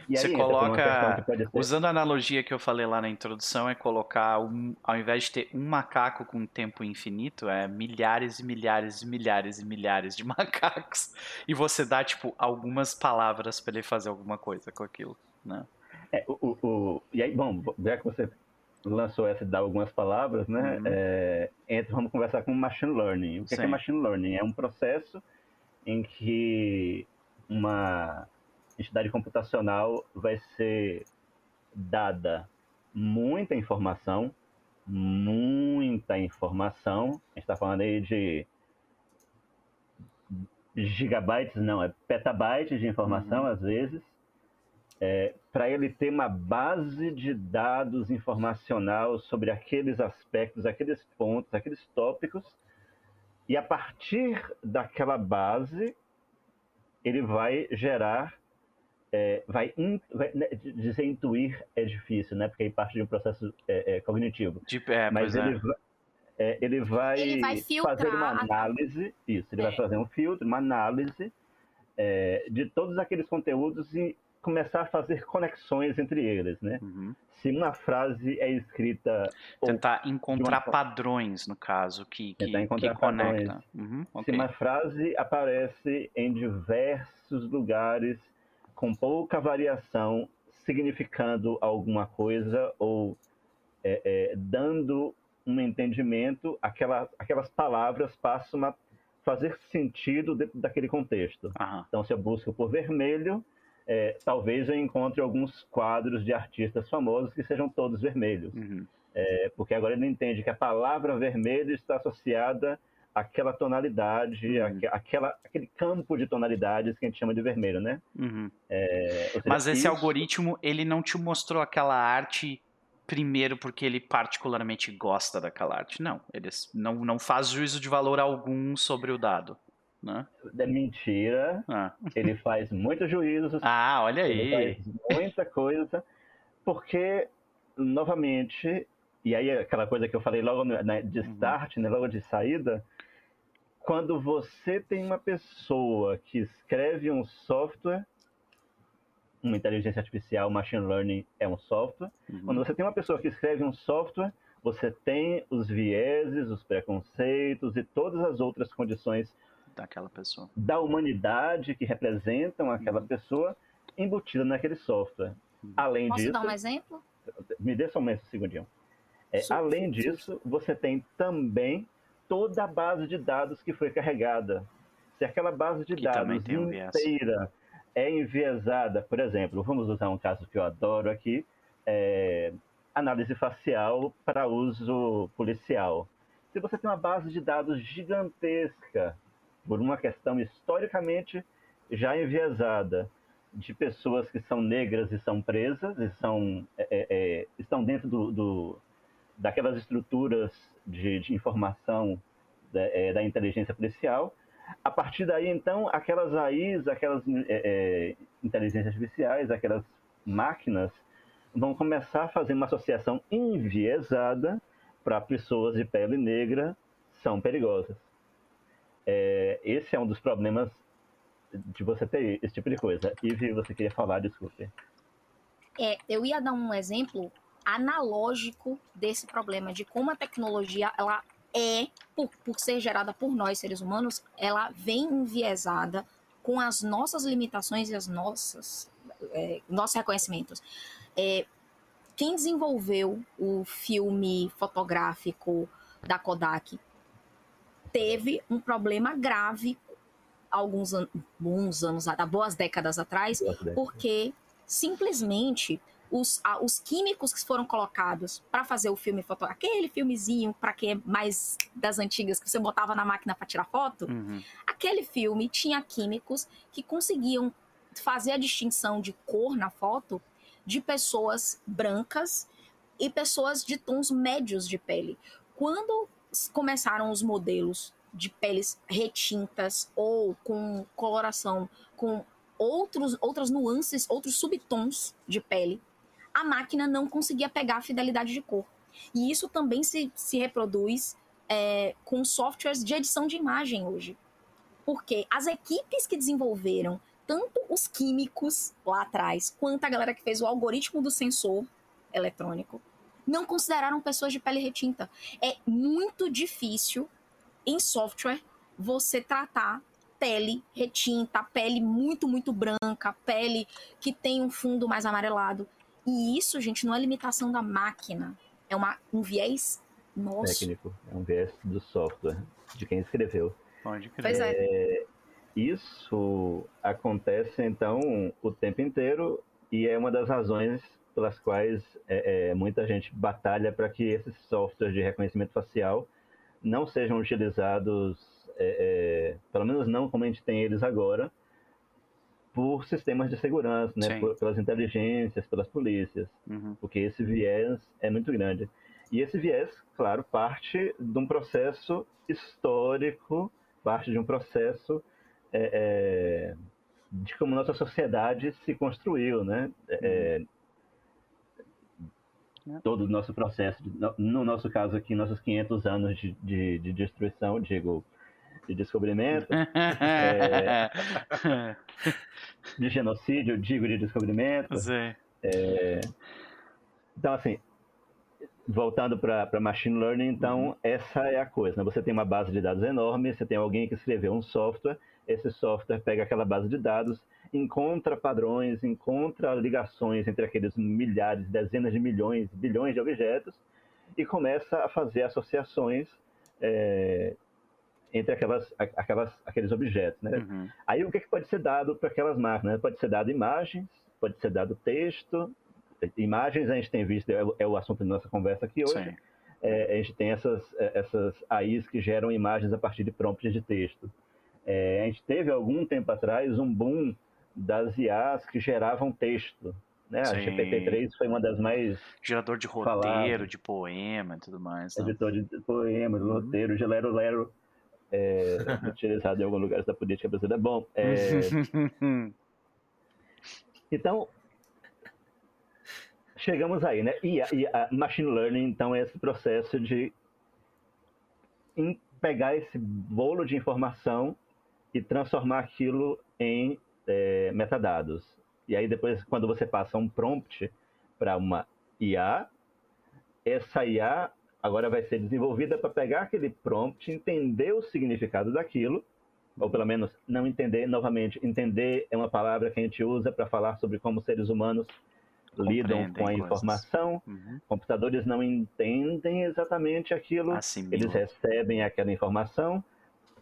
E Você coloca, usando a analogia que eu falei lá na introdução, é colocar, um, ao invés de ter um macaco com tempo infinito, é milhares e milhares e milhares e milhares de [LAUGHS] macacos. E você dá, tipo, algumas palavras para ele fazer alguma coisa com aquilo, né? É, o, o, o, e aí, bom, já que você lançou essa de dar algumas palavras, né? Uhum. É, entra, vamos conversar com machine learning. O que é, que é machine learning? É um processo em que uma entidade computacional vai ser dada muita informação, muita informação. A gente está falando aí de gigabytes, não, é petabytes de informação uhum. às vezes é, para ele ter uma base de dados informacional sobre aqueles aspectos, aqueles pontos, aqueles tópicos, e a partir daquela base ele vai gerar, é, vai, in, vai né, dizer intuir é difícil, né? Porque aí parte de um processo é, é cognitivo. Tipo, é, Mas ele, é. vai, ele vai, ele vai fazer uma análise, isso, ele vai fazer um filtro, uma análise de todos aqueles conteúdos e começar a fazer conexões entre eles, né? Uhum. Se uma frase é escrita... Tentar encontrar uma... padrões, no caso, que, que, que conecta. Uhum, okay. Se uma frase aparece em diversos lugares com pouca variação, significando alguma coisa ou é, é, dando um entendimento, aquela, aquelas palavras passam a fazer sentido dentro daquele contexto. Aham. Então, se eu busco por vermelho, é, talvez eu encontre alguns quadros de artistas famosos que sejam todos vermelhos. Uhum. É, porque agora ele entende que a palavra vermelho está associada àquela tonalidade, Uhum. aquela, aquele campo de tonalidades que a gente chama de vermelho, né? Uhum. É, seja, Mas esse isso- algoritmo, ele não te mostrou aquela arte primeiro porque ele particularmente gosta daquela arte. Não, ele não, não faz juízo de valor algum sobre o dado. Né? É mentira, Ah. ele faz muitos juízos, [LAUGHS] Ah, olha aí. muita coisa, porque, novamente, e aí aquela coisa que eu falei logo né, de Uhum. start, né, logo de saída, quando você tem uma pessoa que escreve um software, uma inteligência artificial, machine learning é um software, Uhum. quando você tem uma pessoa que escreve um software, você tem os vieses, os preconceitos e todas as outras condições Daquela pessoa. da humanidade que representam aquela Uhum. pessoa embutida naquele software. Uhum. Além Posso disso, dar um exemplo? me dê só um segundinho. É, Sim, além sim, sim. disso, você tem também toda a base de dados que foi carregada. Se aquela base de Que dados tem um inteira é enviesada, por exemplo, vamos usar um caso que eu adoro aqui, é, análise facial para uso policial. Se você tem uma base de dados gigantesca, por uma questão historicamente já enviesada, de pessoas que são negras e são presas, e são, é, é, é, estão dentro do, do- daquelas estruturas de, de informação da, é, da inteligência policial. A partir daí, então, aquelas AIs, aquelas é, é, inteligências artificiais, aquelas máquinas, vão começar a fazer uma associação enviesada para pessoas de pele negra são perigosas. É, esse é um dos problemas de você ter esse tipo de coisa. Ivy, você queria falar, desculpe. É, eu ia dar um exemplo analógico desse problema, de como a tecnologia, ela é, por, por ser gerada por nós, seres humanos, ela vem enviesada com as nossas limitações e as nossas, é, nossos reconhecimentos. É, quem desenvolveu o filme fotográfico da Kodak teve um problema grave alguns an bons anos, há boas décadas atrás, porque simplesmente os, a, os químicos que foram colocados para fazer o filme foto, aquele filmezinho para quem é mais das antigas que você botava na máquina para tirar foto, Uhum. aquele filme tinha químicos que conseguiam fazer a distinção de cor na foto de pessoas brancas e pessoas de tons médios de pele. Quando começaram os modelos de peles retintas ou com coloração com outros, outras nuances, outros subtons de pele, a máquina não conseguia pegar a fidelidade de cor. E isso também se, se reproduz é, com softwares de edição de imagem hoje. Porque as equipes que desenvolveram tanto os químicos lá atrás, quanto a galera que fez o algoritmo do sensor eletrônico, não consideraram pessoas de pele retinta. É muito difícil em software você tratar pele retinta, pele muito, muito branca, pele que tem um fundo mais amarelado. E isso, gente, não é limitação da máquina. É uma, um viés nosso. Técnico, é um viés do software, de quem escreveu. Pode crer. Pois é. Isso acontece, então, o tempo inteiro e é uma das razões pelas quais é, é, muita gente batalha para que esses softwares de reconhecimento facial não sejam utilizados, é, é, pelo menos não como a gente tem eles agora, por sistemas de segurança, né? Por- pelas inteligências, pelas polícias, Uhum. porque esse viés é muito grande. E esse viés, claro, parte de um processo histórico, parte de um processo é, é, de como nossa sociedade se construiu, né? É, É. todo o nosso processo, no- no nosso caso aqui, nossos 500 anos de, de, de destruição, digo, de descobrimento, [LAUGHS] de genocídio, digo, de descobrimento. Zé. Então, assim, voltando para machine learning, então, essa é a coisa. Né? Você tem uma base de dados enorme, você tem alguém que escreveu um software, esse software pega aquela base de dados, encontra padrões, encontra ligações entre aqueles milhares, dezenas de milhões, bilhões de objetos, e começa a fazer associações é, entre aquelas, aquelas, aqueles objetos. Né? Uhum. Aí o que, que pode ser dado para aquelas máquinas? Pode ser dado imagens, pode ser dado texto. Imagens a gente tem visto, é, o- é o assunto da nossa conversa aqui hoje. É, a gente tem essas, é, essas AIs que geram imagens a partir de prompts de texto. É, a gente teve algum tempo atrás um boom das IAs que geravam texto. Né? A Sim. GPT-3 foi uma das mais Gerador de roteiro, de poema e tudo mais. né? editor de poemas, Uhum. roteiro, de Lero Lero, é, [LAUGHS] utilizado em alguns lugares da política brasileira. Bom, é, [LAUGHS] então, chegamos aí, né? E a, e a machine learning, então, é esse processo de pegar esse bolo de informação e transformar aquilo em é, metadados. E aí depois, quando você passa um prompt para uma IA, essa IA agora vai ser desenvolvida para pegar aquele prompt, entender o significado daquilo, ou pelo menos não entender, novamente, entender é uma palavra que a gente usa para falar sobre como seres humanos lidam com a informação. Uhum. Computadores não entendem exatamente aquilo, Assimilam. eles recebem aquela informação,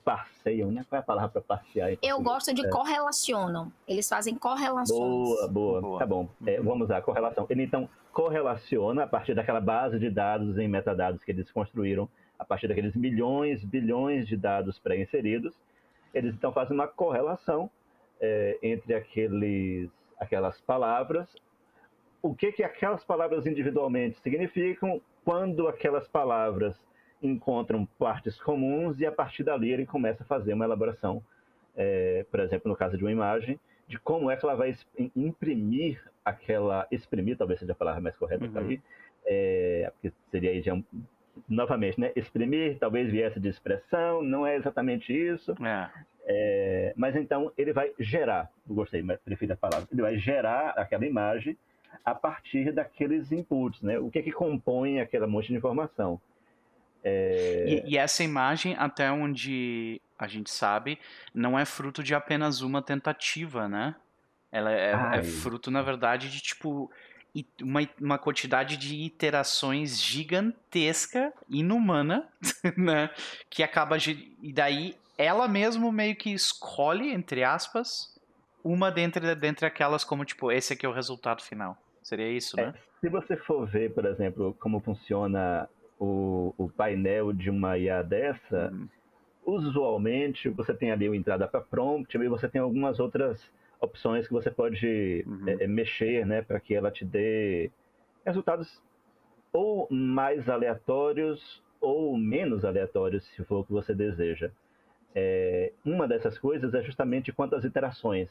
parceiam, né? Qual é a palavra para parcear? em Eu gosto de correlacionam. Eles fazem correlações. Boa, boa, Boa. Tá bom. É, vamos lá, correlação. Ele então correlaciona a partir daquela base de dados em metadados que eles construíram, a partir daqueles milhões, bilhões de dados pré-inseridos. Eles então fazem uma correlação é, entre aqueles, aquelas palavras, o que, que aquelas palavras individualmente significam, quando aquelas palavras encontram partes comuns e a partir dali ele começa a fazer uma elaboração, é, por exemplo, no caso de uma imagem, de como é que ela vai imprimir aquela, exprimir talvez seja a palavra mais correta Uhum. aí, é, porque seria aí já novamente, né, exprimir talvez viesse de expressão, não é exatamente isso, É. é, mas então ele vai gerar, gostei, mas prefiro a palavra, ele vai gerar aquela imagem a partir daqueles inputs, né? O que que compõe aquela monte de informação? É, E, e essa imagem, até onde a gente sabe, não é fruto de apenas uma tentativa, né? Ela é, é fruto, na verdade, de tipo uma, uma quantidade de iterações gigantesca, inumana, [LAUGHS] né? Que acaba. E daí ela mesmo meio que escolhe, entre aspas, uma dentre, dentre aquelas, como tipo, esse aqui é o resultado final. Seria isso, É. né? Se você for ver, por exemplo, como funciona o, o painel de uma IA dessa, Hum, usualmente você tem ali o entrada para prompt e você tem algumas outras opções que você pode Uhum. é, é, mexer, né, para que ela te dê resultados ou mais aleatórios ou menos aleatórios, se for o que você deseja. É, uma dessas coisas é justamente quantas iterações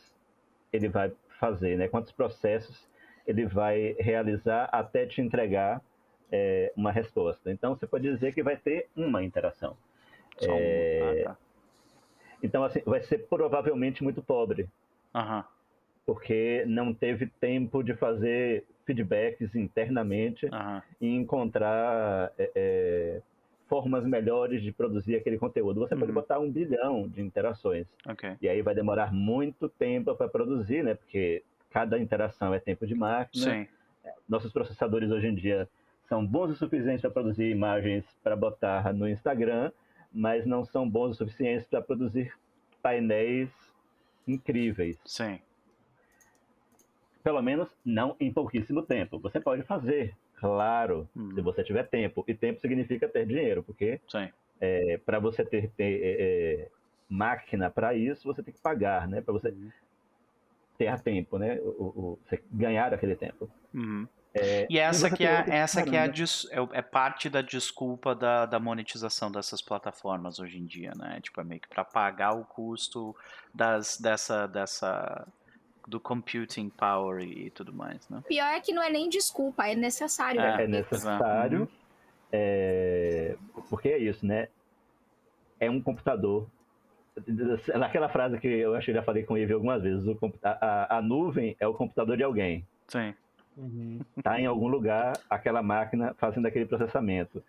ele vai fazer, né, quantos processos ele vai realizar até te entregar é, uma resposta. Então você pode dizer que vai ter uma interação. só. É, Ah, tá. Então, assim, vai ser provavelmente muito pobre, Aham. porque não teve tempo de fazer feedbacks internamente Aham. e encontrar é, é, formas melhores de produzir aquele conteúdo. Você pode Uhum. botar um bilhão de interações, Ok. e aí vai demorar muito tempo para produzir, né? Porque cada interação é tempo de máquina. Sim. Nossos processadores hoje em dia são bons o suficiente para produzir imagens para botar no Instagram, mas não são bons o suficiente para produzir painéis incríveis. Sim. Pelo menos não em pouquíssimo tempo. Você pode fazer, claro, Hum. se você tiver tempo. E tempo significa ter dinheiro, porque Sim. para você ter, ter, é, é, máquina para isso, você tem que pagar, né? Para você Uhum. ter tempo, né? O, o- o- você ganhar aquele tempo. Uhum. É, E essa você que é, essa que é, dis- é, é parte da desculpa da, da monetização dessas plataformas hoje em dia, né? Tipo, é meio que para pagar o custo das, dessa, dessa, do computing power e, tudo mais, né? Pior é que não é nem desculpa, é necessário. É. é necessário, é, porque é isso, né? É um computador. Naquela frase que eu acho que eu já falei com o Ive algumas vezes, o a- a nuvem é o computador de alguém. Sim. Uhum. Está em algum lugar aquela máquina fazendo aquele processamento.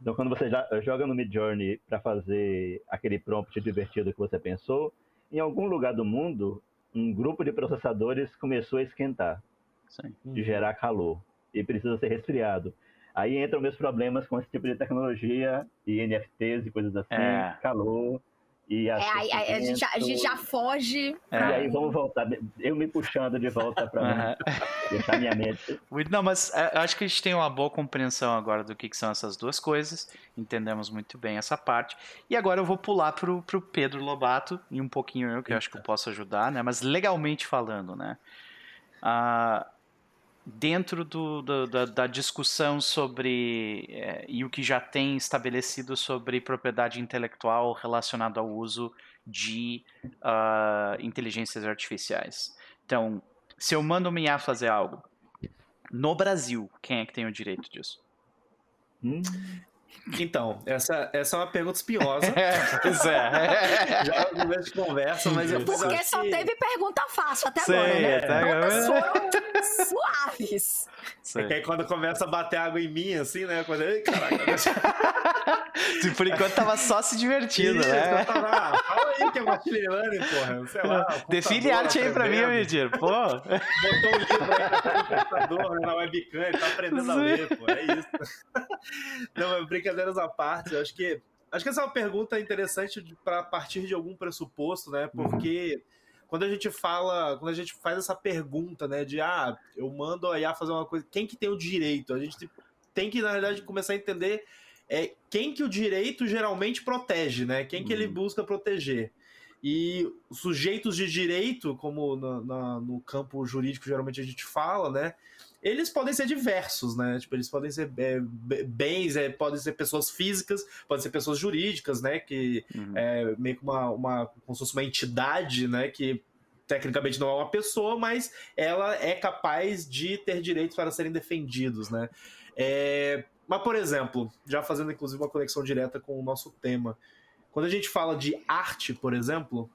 Então, quando você já- joga no Midjourney para fazer aquele prompt divertido que você pensou, em algum lugar do mundo, um grupo de processadores começou a esquentar Sim. de gerar calor e precisa ser resfriado. Aí entram meus problemas com esse tipo de tecnologia e NFTs e coisas assim, É. calor. E É, aí- a, gente já, a gente já foge. É. E aí vamos voltar, eu me puxando de volta para deixar minha mente. Não, mas é, eu acho que a gente tem uma boa compreensão agora do que, que são essas duas coisas. Entendemos muito bem essa parte. E agora eu vou pular pro, pro Pedro Lobato e um pouquinho eu, que eu acho que eu posso ajudar, né? Mas legalmente falando, né? Ah, dentro do, do- da, da discussão sobre é, e o que já tem estabelecido sobre propriedade intelectual relacionado ao uso de ah, inteligências artificiais. Então, se eu mando uma IA fazer algo, no Brasil, quem é que tem o direito disso? Hum, Então, essa, essa é uma pergunta espinhosa. [LAUGHS] pois é. Já no começo de conversa, mas eu Porque só que- teve pergunta fácil até Sei, agora, né? vendo? foram suaves. Sei. É que aí quando começa a bater água em mim, assim, né? Quando... Ei, caraca, [LAUGHS] deixa... Por enquanto tava só se divertindo, Isso, né? eu tava, aí que é machine learning, porra. Sei lá. o Define arte aí pra mim. Medir. Pô. Botou um livro aí no computador, na webcam, ele tá aprendendo a ler, pô. É isso. [LAUGHS] Não, mas brincadeiras à parte, eu acho que. Acho que essa é uma pergunta interessante para partir de algum pressuposto, né? Porque quando a gente fala, quando a gente faz essa pergunta, né, de ah, eu mando a IA fazer uma coisa, quem que tem o direito? A gente tem que, na verdade, começar a entender é, quem que o direito geralmente protege, né? Quem que ele Uhum. busca proteger. E sujeitos de direito, como na- na- no campo jurídico geralmente a gente fala, né? Eles podem ser diversos, né? Tipo, eles podem ser é, be- bens, é, podem ser pessoas físicas, podem ser pessoas jurídicas, né? Que Uhum. é meio que uma, uma como se fosse uma entidade, né? Que tecnicamente não é uma pessoa, mas ela é capaz de ter direitos para serem defendidos, né? É, mas, por exemplo, já fazendo inclusive uma conexão direta com o nosso tema, quando a gente fala de arte, por exemplo,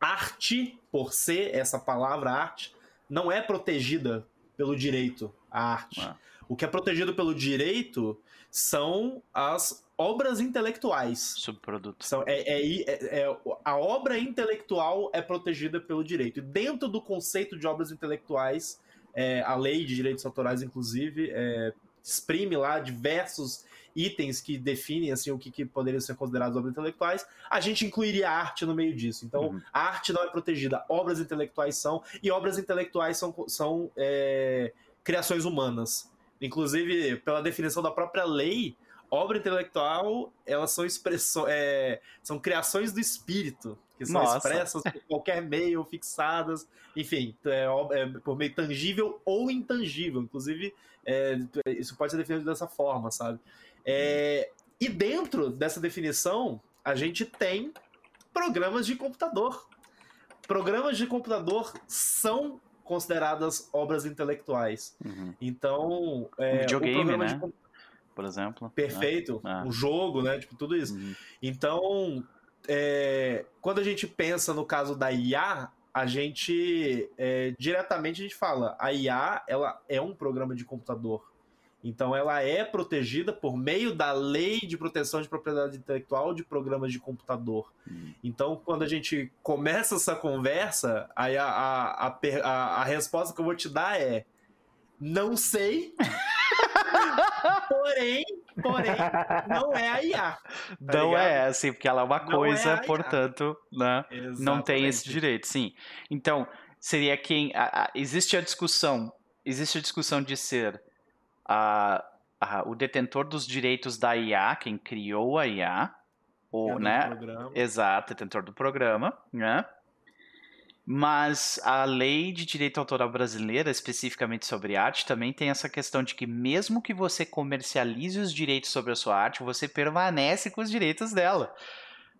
arte, por ser essa palavra arte, não é protegida pelo direito à arte. Ah. O que é protegido pelo direito são as obras intelectuais. Subproduto. São, é, é- é- é- a obra intelectual é protegida pelo direito. E dentro do conceito de obras intelectuais, é, a lei de direitos autorais, inclusive, é, exprime lá diversos itens que definem assim, o que, que poderiam ser considerados obras intelectuais. A gente incluiria a arte no meio disso. Então, Uhum. a arte não é protegida, obras intelectuais são, e obras intelectuais são, são é, criações humanas. Inclusive, pela definição da própria lei, obra intelectual, elas são expressões, é, são criações do espírito, que são Nossa. expressas por qualquer meio, fixadas, enfim, é, é, por meio tangível ou intangível. Inclusive, é, isso pode ser definido dessa forma, sabe? É, e dentro dessa definição, a gente tem programas de computador. Programas de computador são consideradas obras intelectuais. Uhum. Então, Um é, videogame, né? de Por exemplo. perfeito, Ah. um jogo, né? Tipo, tudo isso. Uhum. Então, é, quando a gente pensa no caso da IA, a gente é, diretamente a gente fala, a IA ela é um programa de computador. Então ela é protegida por meio da lei de proteção de propriedade intelectual de programas de computador. Uhum. Então, quando a gente começa essa conversa, aí a, a, a, a- a resposta que eu vou te dar é não sei. [LAUGHS] porém, porém, não é a IA. Tá Não ligado? é assim, porque ela é uma Não é coisa, IA. portanto, né? não tem esse direito, sim. Então, seria quem. a- a- existe a discussão. Existe a discussão de ser a, o detentor dos direitos da IA, quem criou a IA, ou, É né? Exato, detentor do programa, né? Mas a lei de direito autoral brasileira, especificamente sobre arte, também tem essa questão de que mesmo que você comercialize os direitos sobre a sua arte, você permanece com os direitos dela.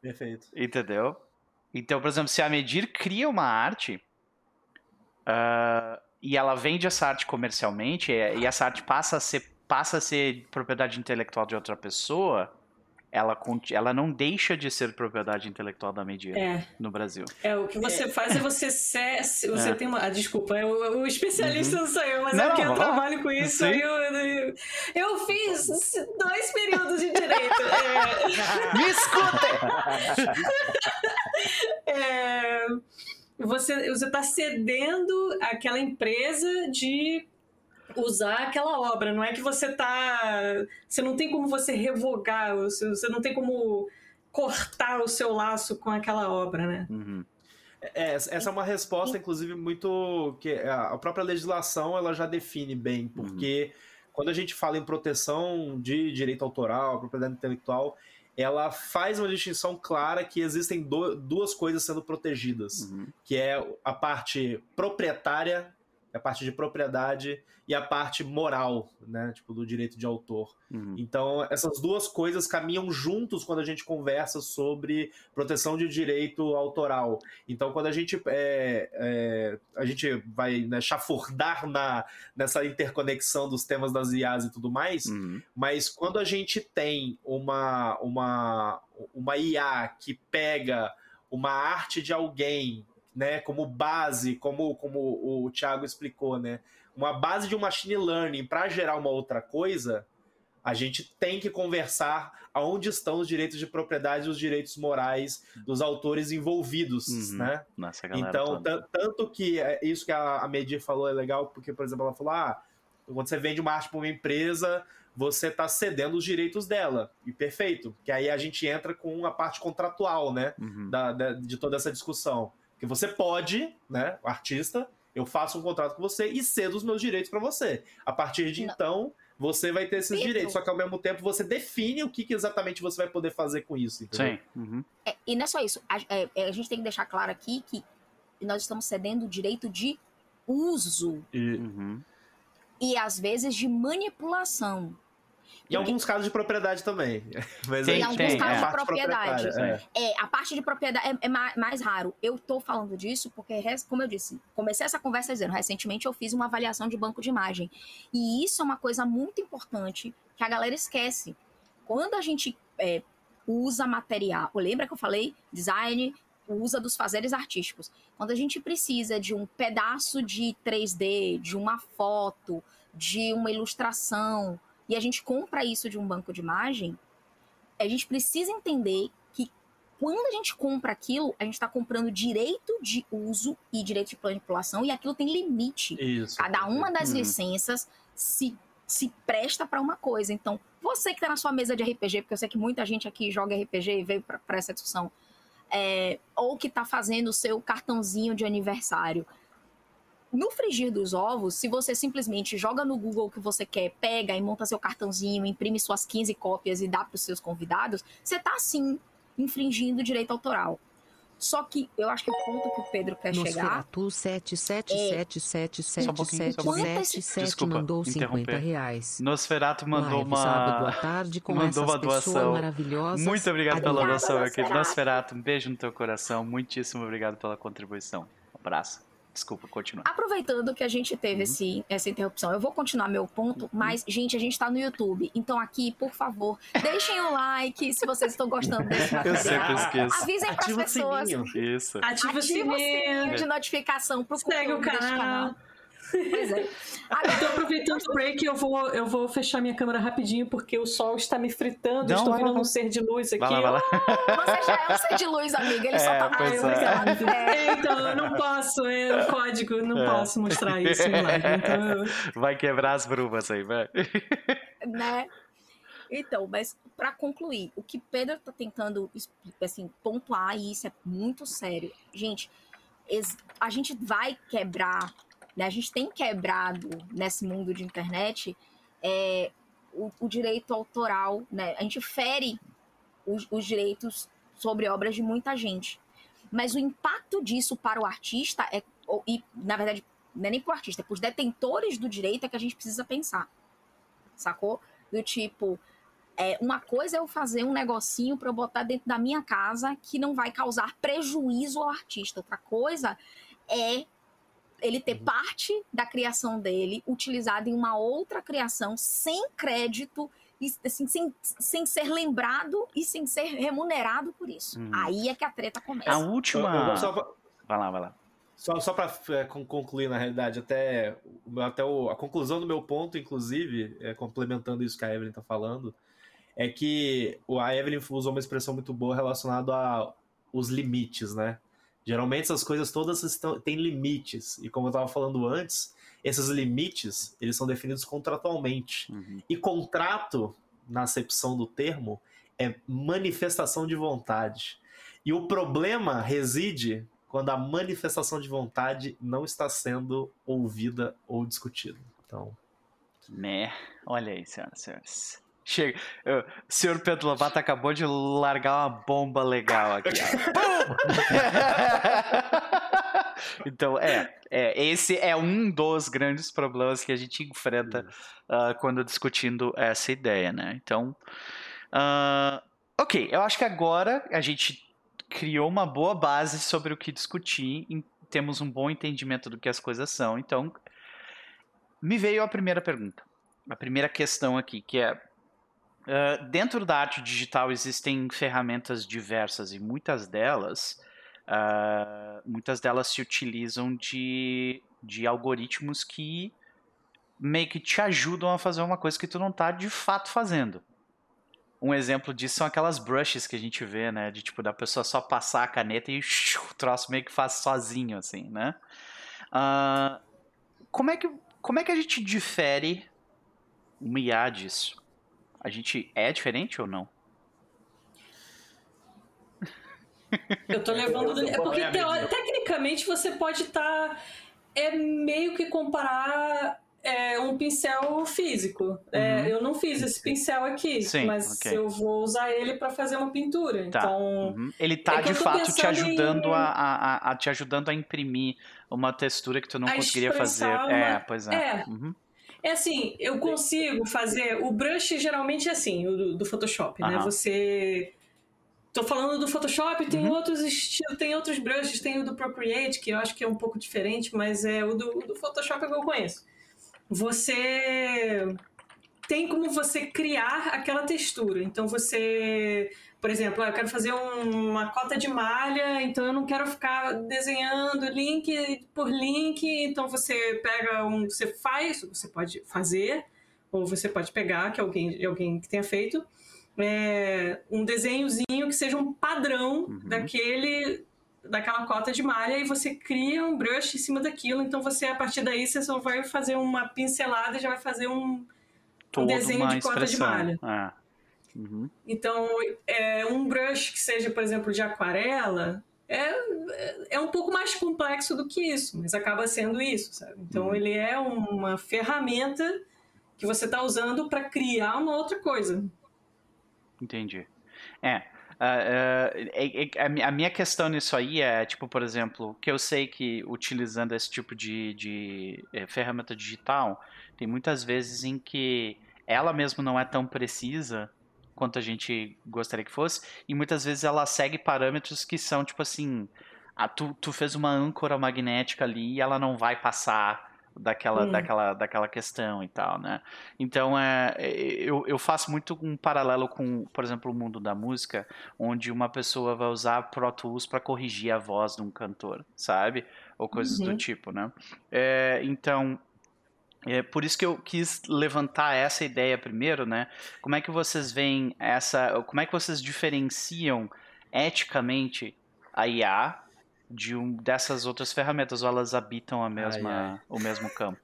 Perfeito. Entendeu? Então, por exemplo, se a Medir cria uma arte ah, e ela vende essa arte comercialmente e e essa arte passa a ser, passa a ser propriedade intelectual de outra pessoa, ela, ela não deixa de ser propriedade intelectual da Medir É, no Brasil. é, o que você faz é você ser, você É. tem uma, ah, desculpa, é o, o especialista não sou eu, mas Não, é porque eu trabalho com isso, eu, eu, eu fiz dois períodos de direito, é, [LAUGHS] Me escutem! [LAUGHS] é, você você está cedendo aquela empresa de usar aquela obra. Não é que você tá. Você não tem como você revogar, você não tem como cortar o seu laço com aquela obra, né? Uhum. É, essa é uma resposta, inclusive, muito. que A própria legislação ela já define bem, porque uhum. quando a gente fala em proteção de direito autoral, propriedade intelectual, ela faz uma distinção clara que existem do, duas coisas sendo protegidas, uhum. que é a parte proprietária a parte de propriedade e a parte moral, né? Tipo, do direito de autor. Uhum. Então, essas duas coisas caminham juntos quando a gente conversa sobre proteção de direito autoral. Então, quando a gente, é, é, a gente vai né, chafurdar na, nessa interconexão dos temas das IAs e tudo mais, uhum. mas quando a gente tem uma, uma, uma IA que pega uma arte de alguém né, como base, como, como o Thiago explicou, né, uma base de um machine learning para gerar uma outra coisa, a gente tem que conversar aonde estão os direitos de propriedade e os direitos morais dos autores envolvidos, uhum. né? Nossa, então, tanto que é, isso que a Medir falou é legal, porque, por exemplo, ela falou, ah, quando você vende uma arte para uma empresa, você está cedendo os direitos dela. E perfeito, que aí a gente entra com a parte contratual, né, uhum. da, da, de toda essa discussão que você pode, né, o artista, eu faço um contrato com você e cedo os meus direitos para você. A partir de Não. então, você vai ter esses Pedro. direitos, só que ao mesmo tempo você define o que, que, exatamente você vai poder fazer com isso. Entendeu? Sim. Uhum. É, e não é só isso. A, é, é, a, gente tem que deixar claro aqui que nós estamos cedendo o direito de uso. E, uhum. e às vezes de manipulação. Em alguns casos de propriedade também. [LAUGHS] Mas tem, em alguns tem, casos é. de propriedade. É. é. a parte de propriedade é, é, mais raro. Eu tô falando disso porque, como eu disse, comecei essa conversa dizendo, recentemente eu fiz uma avaliação de banco de imagem. E isso é uma coisa muito importante que a galera esquece. Quando a gente é, usa material, lembra que eu falei? Design, usa dos fazeres artísticos. Quando a gente precisa de um pedaço de 3D, de uma foto, de uma ilustração, e a gente compra isso de um banco de imagem, a gente precisa entender que quando a gente compra aquilo, a gente está comprando direito de uso e direito de manipulação, e aquilo tem limite. Isso. Cada uma das uhum. licenças se, se presta para uma coisa. Então, você que está na sua mesa de RPG, porque eu sei que muita gente aqui joga RPG e veio para essa discussão, é, ou que está fazendo o seu cartãozinho de aniversário, no frigir dos ovos, se você simplesmente joga no Google o que você quer, pega e monta seu cartãozinho, imprime suas 15 cópias e dá para os seus convidados, você está sim infringindo o direito autoral. Só que eu acho que o ponto que o Pedro quer Nosferatu chegar. 7777777 é... mandou 50 reais. Nosferato mandou Live, uma. Sábado à tarde com mandou uma doação. Muito obrigado pela doação, meu querido. Nosferato, um beijo no teu coração. Muitíssimo obrigado pela contribuição. Um abraço. Desculpa, continua. Aproveitando que a gente teve uhum. esse, essa interrupção, eu vou continuar meu ponto, uhum. mas, gente, a gente tá no YouTube. Então, aqui, por favor, deixem o like se vocês estão gostando desse [LAUGHS] material. Eu sempre esqueço. Avisem para as pessoas. Isso. Ativa, Ativa o sininho de notificação pro Segue o canal. canal. Pois é. Agora, então, aproveitando o break, eu vou, eu vou fechar minha câmera rapidinho, porque o sol está me fritando. Não, estou virando um ser de luz aqui. Vai lá, vai lá. Você já é um ser de luz, amiga. Ele é, só tá mais. É. é. Então, eu não posso, é o código, não é. posso mostrar isso em live. [LAUGHS] Então eu... Vai quebrar as brumas aí, vai. Né? Então, mas para concluir, o que Pedro está tentando assim, pontuar, e isso é muito sério, gente, a gente vai quebrar né? A gente tem quebrado nesse mundo de internet é, o, o, direito autoral, né? A gente fere os, os direitos sobre obras de muita gente. Mas o impacto disso para o artista é, e na verdade, não é nem para o artista, é para os detentores do direito é que a gente precisa pensar. Sacou? Do tipo, é, uma coisa é eu fazer um negocinho para eu botar dentro da minha casa que não vai causar prejuízo ao artista. Outra coisa é ele ter uhum. parte da criação dele utilizada em uma outra criação sem crédito, assim, sem, sem ser lembrado e sem ser remunerado por isso. Uhum. Aí é que a treta começa. A última. Eu, eu só... Vai lá, vai lá. Só, só para é, concluir, na realidade, até, até o, a conclusão do meu ponto, inclusive, é, complementando isso que a Evelyn está falando, é que a Evelyn usou uma expressão muito boa relacionada a os limites, né? Geralmente essas coisas todas estão, têm limites. E como eu estava falando antes, esses limites, eles são definidos contratualmente. Uhum. E contrato, na acepção do termo, é manifestação de vontade. E o problema reside quando a manifestação de vontade não está sendo ouvida ou discutida. Então. Né? Olha aí, senhoras e senhores. Chega. O senhor Pedro Lobato acabou de largar uma bomba legal aqui. [LAUGHS] [LAUGHS] então, é, é, esse é um dos grandes problemas que a gente enfrenta uh, quando discutindo essa ideia, né? Então, uh, ok, eu acho que agora a gente criou uma boa base sobre o que discutir, temos um bom entendimento do que as coisas são. Então, me veio a primeira pergunta, a primeira questão aqui, que é dentro da arte digital existem ferramentas diversas e muitas delas, uh, muitas delas se utilizam de, de algoritmos que meio que te ajudam a fazer uma coisa que tu não está de fato fazendo um exemplo disso são aquelas brushes que a gente vê, né? De tipo, da pessoa só passar a caneta e [LAUGHS] o troço meio que faz sozinho, assim, né? Uh, como, é que, como é que a gente difere uma IA disso? A gente é diferente ou não? Eu tô levando. É porque tecnicamente você pode estar. Tá, é meio que comparar é um pincel físico. É, uhum. É, eu não fiz esse pincel aqui, Sim, mas okay. eu vou usar ele para fazer uma pintura. Tá. Então, uhum. ele tá é de fato te ajudando em... a, a, a, te ajudando a imprimir uma textura que tu não a conseguiria fazer. Uma... É, pois é. É. Uhum. É. assim, eu consigo fazer. O brush geralmente é assim, o do, do Photoshop, né? Você Tô falando do Photoshop, tem uhum. outros estilos, tem outros brushes, tem o do Procreate, que eu acho que é um pouco diferente, mas é o do, o do Photoshop é que eu conheço você tem como você criar aquela textura. Então você, por exemplo, ah, eu quero fazer um, uma cota de malha, então eu não quero ficar desenhando link por link, então você pega um, você faz, você pode fazer ou você pode pegar que alguém, alguém que tenha feito é, um desenhozinho que seja um padrão uhum. daquele daquela cota de malha e você cria um brush em cima daquilo. Então você, a partir daí, você só vai fazer uma pincelada e já vai fazer um, um desenho de cota de malha. Ah. Uhum. Então, é, um brush que seja, por exemplo, de aquarela é, é um pouco mais complexo do que isso, mas acaba sendo isso, sabe? Então, uhum. ele é uma ferramenta que você está usando para criar uma outra coisa. Entendi. É, Uh, a minha questão nisso aí é, tipo, por exemplo, que eu sei que utilizando esse tipo de, de eh, ferramenta digital, tem muitas vezes em que ela mesmo não é tão precisa quanto a gente gostaria que fosse, e muitas vezes ela segue parâmetros que são, tipo assim, ah, tu, tu fez uma âncora magnética ali e ela não vai passar daquela, hum. daquela, daquela questão e tal, né? Então, é, eu, eu faço muito um paralelo com, por exemplo, o mundo da música, onde uma pessoa vai usar Pro Tools para corrigir a voz de um cantor, sabe? Ou coisas uhum. do tipo, né? É, então, é por isso que eu quis levantar essa ideia primeiro, né? Como é que vocês veem essa... Como é que vocês diferenciam eticamente a IA de um, dessas outras ferramentas, ou elas habitam a mesma, ai, ai. o mesmo campo.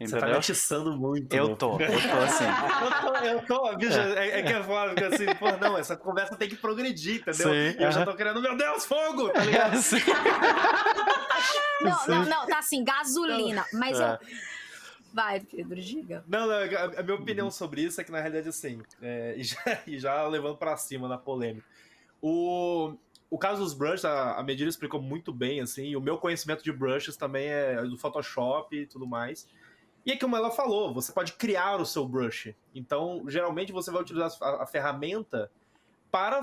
Entendeu? [LAUGHS] Você tá me atiçando muito. Eu tô, eu tô [LAUGHS] assim. eu tô, eu tô, bicho, é, é que é foda, porque assim, pô, não, essa conversa tem que progredir, entendeu? Sim, eu uh -huh. já tô querendo, meu Deus, fogo, tá [LAUGHS] ligado? não, não, não, tá assim, gasolina, mas é. eu... Vai, Pedro, diga. Não, não, a, a minha opinião sobre isso é que, na realidade, assim, é, e, já, [LAUGHS] e já levando pra cima na polêmica, o, o caso dos brushes, a, a Medina explicou muito bem, assim, e o meu conhecimento de brushes também é do Photoshop e tudo mais. E é como ela falou, você pode criar o seu brush. Então, geralmente você vai utilizar a, a ferramenta para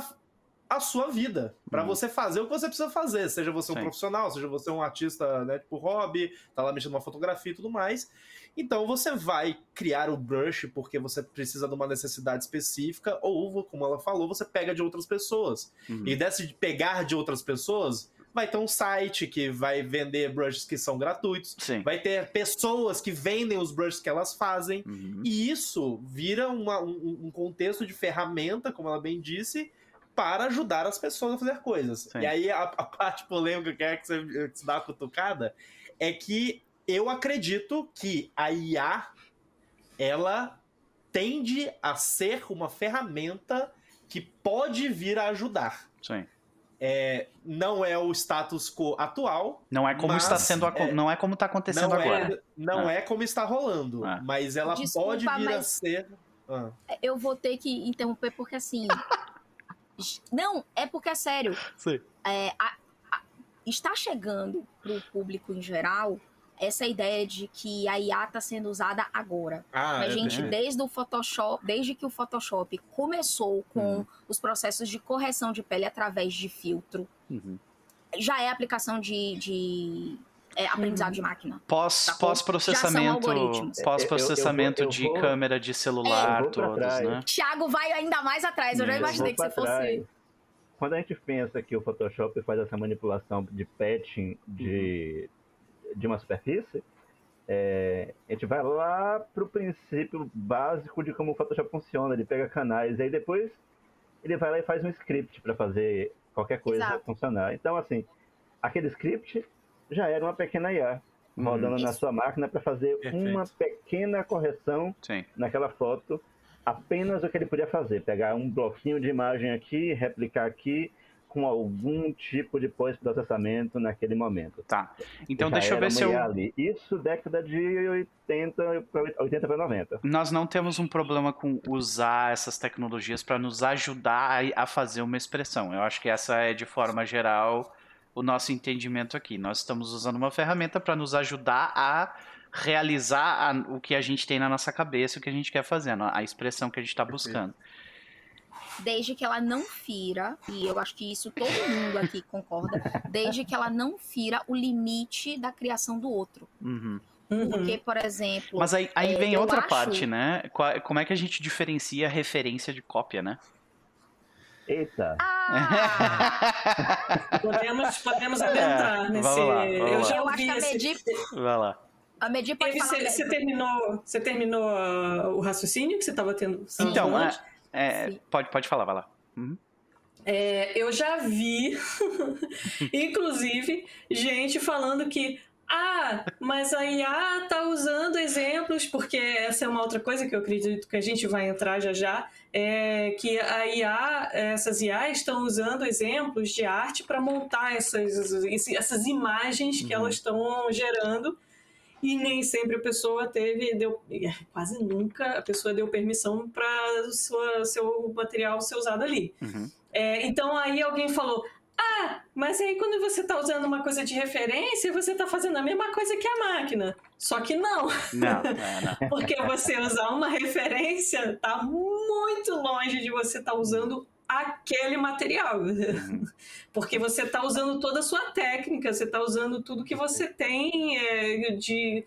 a sua vida, para uhum. você fazer o que você precisa fazer, seja você um Sim. profissional, seja você um artista, né, tipo hobby, tá lá mexendo numa fotografia e tudo mais. Então você vai criar o brush porque você precisa de uma necessidade específica, ou, como ela falou, você pega de outras pessoas. Uhum. E desse de pegar de outras pessoas, vai ter um site que vai vender brushes que são gratuitos, Sim. vai ter pessoas que vendem os brushes que elas fazem, uhum. e isso vira uma, um, um, contexto de ferramenta, como ela bem disse, para ajudar as pessoas a fazer coisas. Sim. E aí a, a, parte polêmica que é que você, que você dá uma cutucada é que eu acredito que a IA ela tende a ser uma ferramenta que pode vir a ajudar. Sim. É, não é o status quo atual. Não é como está sendo, é, não é como está acontecendo não agora. É, não é. é como está rolando, é. mas ela Desculpa, pode vir a ser. Ah. Eu vou ter que interromper porque assim. não, é porque é sério. Sim. É, a, a, está chegando para o público em geral essa ideia de que a IA está sendo usada agora. Ah, a é gente, bem... desde o Photoshop, desde que o Photoshop começou com uhum. os processos de correção de pele através de filtro, uhum. já é aplicação de, de é, aprendizado uhum. de máquina. Pós, tá pós processamento, pós processamento eu, eu, eu vou, de câmera de celular, é, todos, né? Thiago vai ainda mais atrás. Eu já imaginei que você fosse. Quando a gente pensa que o Photoshop faz essa manipulação de patching de uhum de uma superfície, é, a gente vai lá para o princípio básico de como o Photoshop funciona. Ele pega canais, e aí depois ele vai lá e faz um script para fazer qualquer coisa Exato. funcionar. Então, assim, aquele script já era uma pequena IA hum, rodando na sua máquina para fazer Perfeito. uma pequena correção Sim. naquela foto. Apenas o que ele podia fazer, pegar um bloquinho de imagem aqui, replicar aqui, com algum tipo de pós-processamento naquele momento. Tá. Então Já deixa eu ver se eu. Ali. Isso década de 80, 80 para 90. Nós não temos um problema com usar essas tecnologias para nos ajudar a, fazer uma expressão. Eu acho que essa é, de forma geral, o nosso entendimento aqui. Nós estamos usando uma ferramenta para nos ajudar a realizar a, o que a gente tem na nossa cabeça, o que a gente quer fazer, a expressão que a gente está buscando desde que ela não fira, e eu acho que isso todo mundo aqui concorda, desde que ela não fira o limite da criação do outro. Uhum. Porque, por exemplo. Mas aí, aí é, vem outra acho... parte, né? Como é que a gente diferencia referência de cópia, né? Eita! Ah! [LAUGHS] podemos, podemos adentrar é, nesse. Lá, eu já ouvi eu esse... Medi... Vai lá. A Medi pode você, você terminou, você terminou uh, o raciocínio que você estava tendo? Então, é, é, pode, pode falar, vai lá. Uhum. É, eu já vi, [LAUGHS] inclusive, gente falando que ah, mas a IA tá usando exemplos, porque essa é uma outra coisa que eu acredito que a gente vai entrar já já, é que a IA, essas IA estão usando exemplos de arte para montar essas, essas imagens que uhum. elas estão gerando e nem sempre a pessoa teve, deu, quase nunca a pessoa deu permissão para seu material ser usado ali. Uhum. É, então aí alguém falou, ah, mas aí quando você está usando uma coisa de referência, você está fazendo a mesma coisa que a máquina. Só que não. Não, [LAUGHS] é, não. Porque você usar uma referência está muito longe de você estar tá usando aquele material. Uhum. [LAUGHS] Porque você está usando toda a sua técnica, você está usando tudo que você tem é, de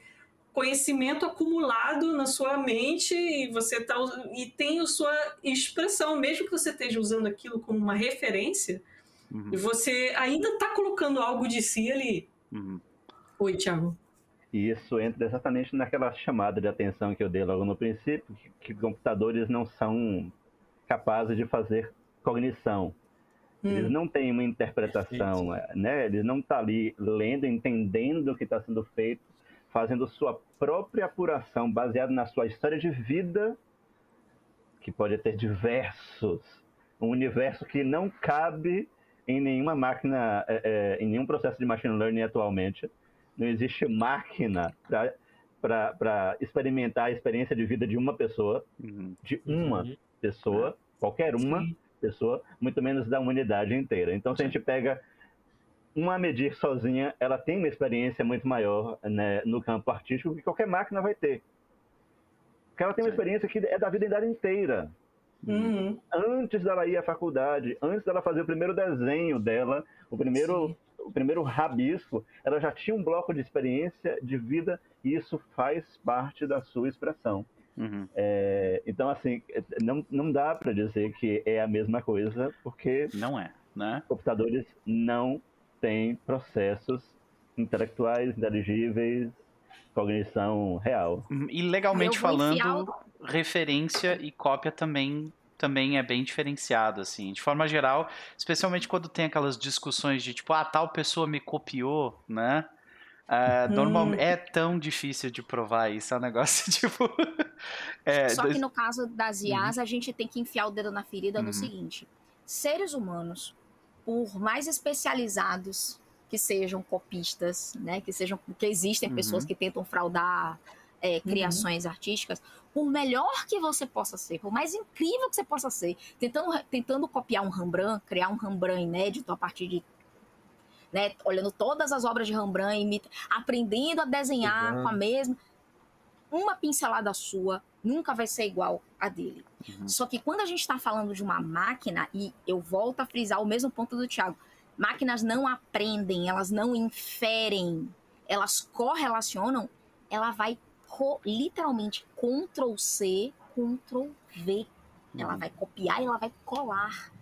conhecimento acumulado na sua mente e você tá e tem a sua expressão, mesmo que você esteja usando aquilo como uma referência, uhum. você ainda está colocando algo de si ali. Uhum. Oi, Thiago. E isso entra exatamente naquela chamada de atenção que eu dei logo no princípio, que, que computadores não são capazes de fazer cognição. Hum. Eles não têm uma interpretação, né? Eles não estão tá ali lendo, entendendo o que está sendo feito, fazendo sua própria apuração baseada na sua história de vida, que pode ter diversos, um universo que não cabe em nenhuma máquina, é, é, em nenhum processo de machine learning atualmente. Não existe máquina para experimentar a experiência de vida de uma pessoa, uhum. de uma uhum. pessoa, qualquer uma. Sim pessoa, muito menos da humanidade inteira. Então, se a gente pega uma medir sozinha, ela tem uma experiência muito maior né, no campo artístico que qualquer máquina vai ter. Porque ela tem uma experiência que é da vida inteira. Uhum. Antes dela ir à faculdade, antes dela fazer o primeiro desenho dela, o primeiro, o primeiro rabisco, ela já tinha um bloco de experiência de vida e isso faz parte da sua expressão. Uhum. É, então, assim, não, não dá para dizer que é a mesma coisa, porque não é, né? computadores não têm processos intelectuais, inteligíveis, cognição real. Uhum. E legalmente falando, referência e cópia também também é bem diferenciado, assim. De forma geral, especialmente quando tem aquelas discussões de tipo, ah, tal pessoa me copiou, né? Uh, normal, é tão difícil de provar isso, é um negócio [LAUGHS] tipo. é, Só que no caso das IAs, uhum. a gente tem que enfiar o dedo na ferida uhum. no seguinte: seres humanos, por mais especializados que sejam copistas, né, que sejam, que existem uhum. pessoas que tentam fraudar é, criações uhum. artísticas, por melhor que você possa ser, por mais incrível que você possa ser, tentando, tentando copiar um Rembrandt, criar um Rembrandt inédito a partir de né, olhando todas as obras de Rembrandt, imita, aprendendo a desenhar uhum. com a mesma uma pincelada sua nunca vai ser igual a dele. Uhum. Só que quando a gente está falando de uma máquina, e eu volto a frisar o mesmo ponto do Thiago, máquinas não aprendem, elas não inferem, elas correlacionam, ela vai literalmente Ctrl C, Ctrl V. Ela uhum. vai copiar e ela vai colar.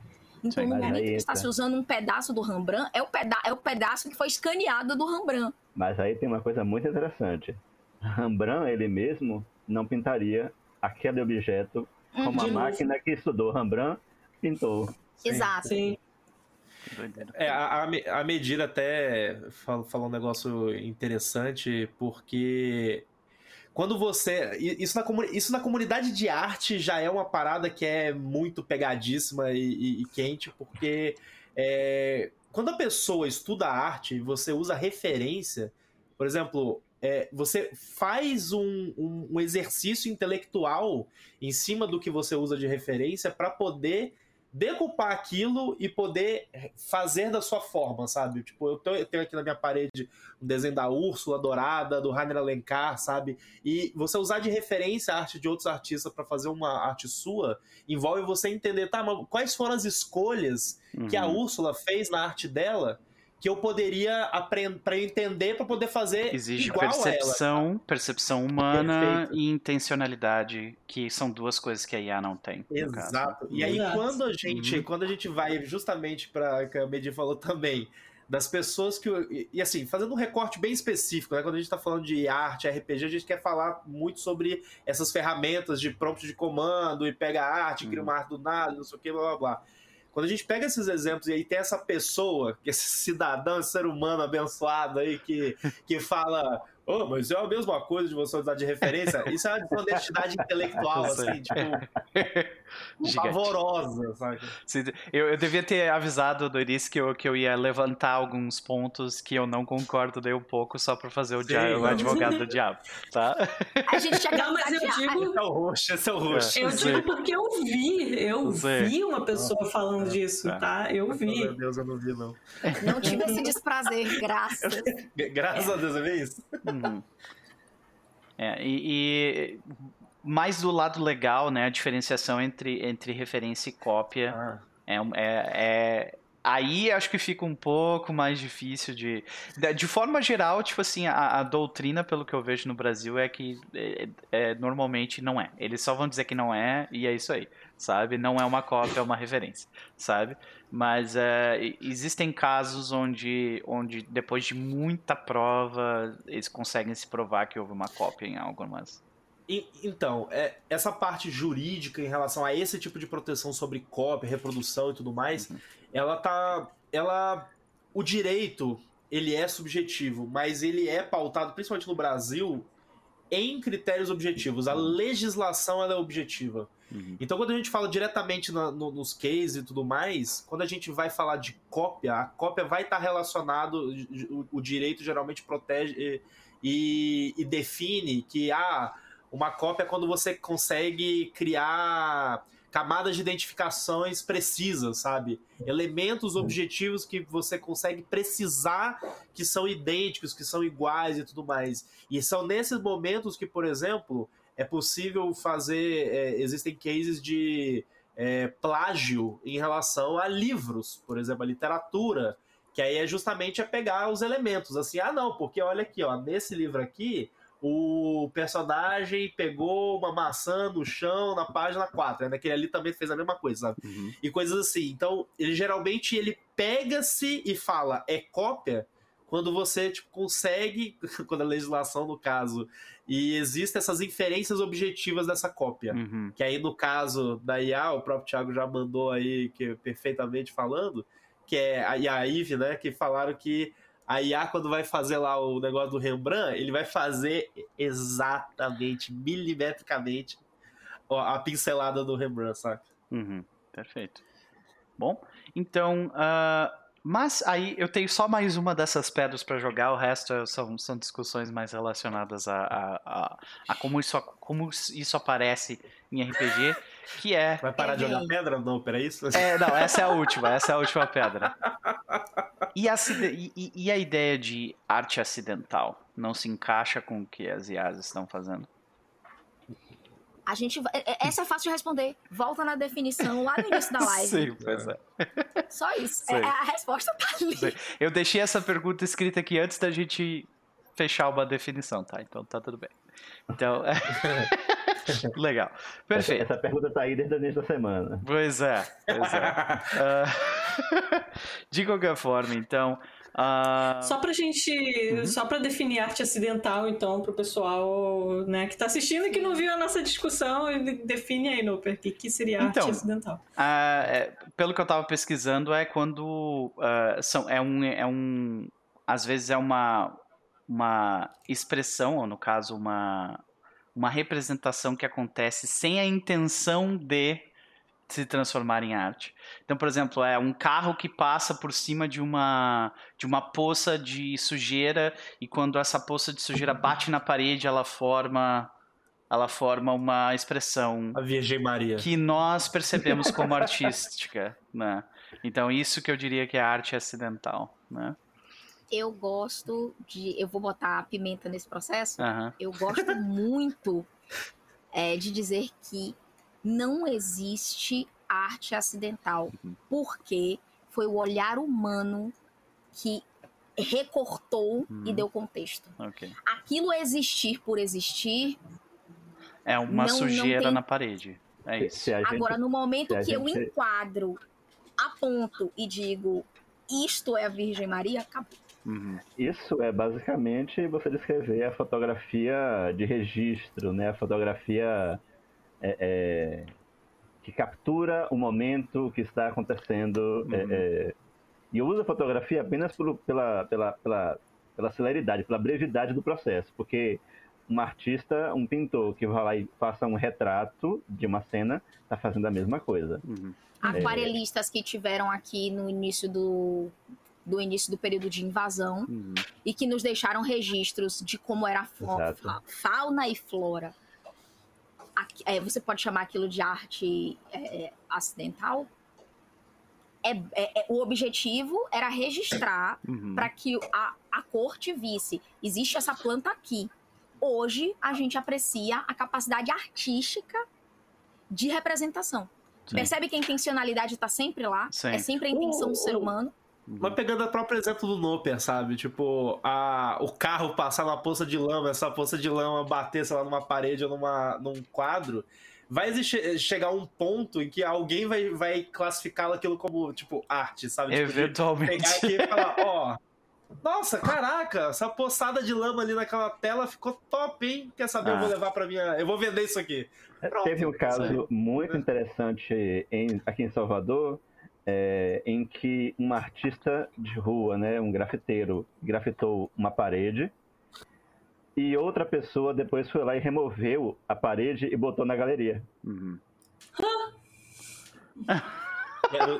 Então, no momento que está se usando um pedaço do Rembrandt, é o, peda é o pedaço que foi escaneado do Rembrandt. Mas aí tem uma coisa muito interessante. Rembrandt, ele mesmo, não pintaria aquele objeto como a máquina que estudou Rembrandt pintou. Sim. Exato. Sim. É, a, a medida até falou um negócio interessante, porque quando você. Isso na, isso na comunidade de arte já é uma parada que é muito pegadíssima e, e, e quente, porque é, quando a pessoa estuda arte, você usa referência. Por exemplo, é, você faz um, um, um, exercício intelectual em cima do que você usa de referência para poder decupar aquilo e poder fazer da sua forma, sabe? Tipo, eu tenho aqui na minha parede um desenho da Úrsula Dourada, do Rainer Alencar, sabe? E você usar de referência a arte de outros artistas para fazer uma arte sua envolve você entender, tá, mas quais foram as escolhas uhum. que a uhum. Úrsula fez na arte dela que eu poderia aprender para entender para poder fazer exige igual percepção ela, percepção humana Perfeito. e intencionalidade que são duas coisas que a IA não tem exato e aí Exato. quando a gente uhum. quando a gente vai justamente para que a Medi falou também das pessoas que e, assim fazendo um recorte bem específico né? quando a gente está falando de arte RPG a gente quer falar muito sobre essas ferramentas de prompt de comando e pega a arte uhum. cria uma arte do nada não sei o que blá blá blá quando a gente pega esses exemplos e aí tem essa pessoa, esse cidadão, esse ser humano abençoado aí que, que fala Oh, mas é a mesma coisa de você usar de referência. Isso é uma desonestidade intelectual, [LAUGHS] assim, tipo. [LAUGHS] pavorosa, sabe? Eu, eu devia ter avisado do início que eu, que eu ia levantar alguns pontos que eu não concordo daí um pouco, só pra fazer o, diabo, o advogado do [LAUGHS] diabo, tá? A gente já não, mas eu digo. Esse é o roxo, esse é o roxo. Eu digo porque eu vi, eu vi uma pessoa falando disso, é. tá? Eu vi. Meu Deus, eu não vi, não. Não tive esse desprazer, graças. Graças a Deus, é isso? Uhum. É, e, e, mais do lado legal, né, a diferenciação entre, entre referência e cópia ah. é, é, é, aí acho que fica um pouco mais difícil de de forma geral tipo assim a, a doutrina pelo que eu vejo no Brasil é que é, é, normalmente não é eles só vão dizer que não é e é isso aí sabe não é uma cópia é uma referência sabe mas é, existem casos onde, onde, depois de muita prova, eles conseguem se provar que houve uma cópia em algumas. E, então, é, essa parte jurídica em relação a esse tipo de proteção sobre cópia, reprodução e tudo mais, uhum. ela tá. Ela. O direito, ele é subjetivo, mas ele é pautado, principalmente no Brasil, em critérios objetivos. A legislação ela é objetiva. Uhum. Então, quando a gente fala diretamente no, nos cases e tudo mais, quando a gente vai falar de cópia, a cópia vai estar relacionado, o, o direito geralmente protege e, e, define que ah, uma cópia é quando você consegue criar camadas de identificações precisas, sabe? Elementos objetivos que você consegue precisar que são idênticos, que são iguais e tudo mais. E são nesses momentos que, por exemplo, é possível fazer. É, existem cases de é, plágio em relação a livros, por exemplo, a literatura, que aí é justamente a pegar os elementos, assim, ah, não, porque olha aqui, ó, nesse livro aqui, o personagem pegou uma maçã no chão na página 4, né? Naquele ali também fez a mesma coisa, sabe? Uhum. E coisas assim. Então, ele geralmente ele pega-se e fala, é cópia, quando você tipo, consegue, [LAUGHS] quando a legislação, no caso, e existem essas inferências objetivas dessa cópia. Uhum. Que aí, no caso da IA, o próprio Thiago já mandou aí, que perfeitamente falando, que é a, e a Eve, né, que falaram que a IA, quando vai fazer lá o negócio do Rembrandt, ele vai fazer exatamente, milimetricamente, a pincelada do Rembrandt, saca? Uhum, perfeito. Bom, então. Uh, mas aí eu tenho só mais uma dessas pedras para jogar, o resto são, são discussões mais relacionadas a, a, a, a como, isso, como isso aparece em RPG, que é. Vai parar é, de jogar pedra? Não, peraí. É, não, essa é a última, essa é a última pedra. E a, e, e a ideia de arte acidental não se encaixa com o que as IAs estão fazendo? A gente é, é, essa é fácil de responder. Volta na definição lá no início da [LAUGHS] live. Sim, pois é. Só isso. É, a resposta tá ali. Sim. Eu deixei essa pergunta escrita aqui antes da gente fechar uma definição, tá? Então tá tudo bem. Então. [LAUGHS] Legal. Perfeito. Essa, essa, pergunta tá aí desde o início da semana. Pois é, pois é. Uh, [LAUGHS] de qualquer forma, então. Uh... Só pra gente. Uhum. Só pra definir arte acidental, então, pro pessoal né, que tá assistindo e que não viu a nossa discussão, define aí, Noper, o que, que seria arte então, acidental. Uh, pelo que eu tava pesquisando, é quando. Uh, são, é, um, é um. Às vezes é uma, uma expressão, ou no caso, uma, uma representação que acontece sem a intenção de se transformar em arte. Então, por exemplo, é um carro que passa por cima de uma de uma poça de sujeira e quando essa poça de sujeira bate na parede, ela forma ela forma uma expressão a Virgem Maria que nós percebemos como [LAUGHS] artística, né? Então, isso que eu diria que é arte acidental, né? Eu gosto de. Eu vou botar pimenta nesse processo. Uhum. Eu gosto muito é, de dizer que não existe arte acidental, uhum. porque foi o olhar humano que recortou uhum. e deu contexto. Okay. Aquilo existir por existir. É uma não, sujeira não tem... na parede. É isso. Gente, Agora, no momento que gente... eu enquadro, aponto e digo isto é a Virgem Maria, acabou. Uhum. Isso é basicamente você descrever a fotografia de registro, né? A fotografia é, é, que captura o momento que está acontecendo. Uhum. É, é e eu uso a fotografia apenas por, pela, pela, pela, pela celeridade, pela brevidade do processo, porque um artista, um pintor que vai lá e faça um retrato de uma cena, está fazendo a mesma coisa. Uhum. Aquarelistas que tiveram aqui no início do, do início do período de invasão uhum. e que nos deixaram registros de como era a fauna e flora. É, você pode chamar aquilo de arte é, acidental? É, é, é o objetivo era registrar uhum. para que a, a corte visse: existe essa planta aqui. Hoje a gente aprecia a capacidade artística de representação. Sim. Percebe que a intencionalidade está sempre lá? Sim. É sempre a intenção uh, do ser humano. Mas pegando o próprio exemplo do Noper, sabe? Tipo, a, o carro passar na poça de lama, essa poça de lama bater, sei lá, numa parede ou numa, num quadro, vai existir, chegar um ponto em que alguém vai, vai classificar aquilo como, tipo, arte, sabe? Tipo, Eventualmente. Pegar aqui e falar, ó, nossa, caraca, essa poçada de lama ali naquela tela ficou top, hein? Quer saber? Ah. Eu vou ah. levar pra minha. Eu vou vender isso aqui. Pronto, Teve um caso muito interessante em, aqui em Salvador é, em que um artista de rua, né, um grafiteiro, grafitou uma parede e outra pessoa depois foi lá e removeu a parede e botou na galeria. Uhum. [LAUGHS]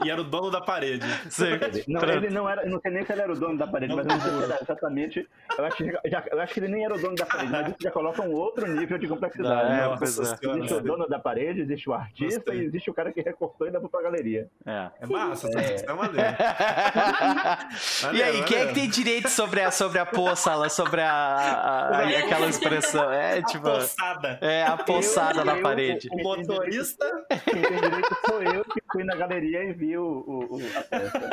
E era, o dono da parede. Sim. Não, ele não era, não sei nem se ele era o dono da parede, mas eu não sei exatamente. Eu acho, que, já, eu acho que ele nem era o dono da parede, mas isso já coloca um outro nível de complexidade. É, Nossa, existe o dono da parede, existe o artista Gostei. e existe o cara que recortou e levou pra galeria. É, é massa, é. é maneiro. [LAUGHS] e aí, quem é que tem direito sobre a, sobre a poça lá, sobre a, a, a aquela expressão? É tipo. A poçada. É, a poçada eu, na eu, parede. O, o motorista. Quem tem direito sou eu que fui na galeria e vi o, o, o a peça.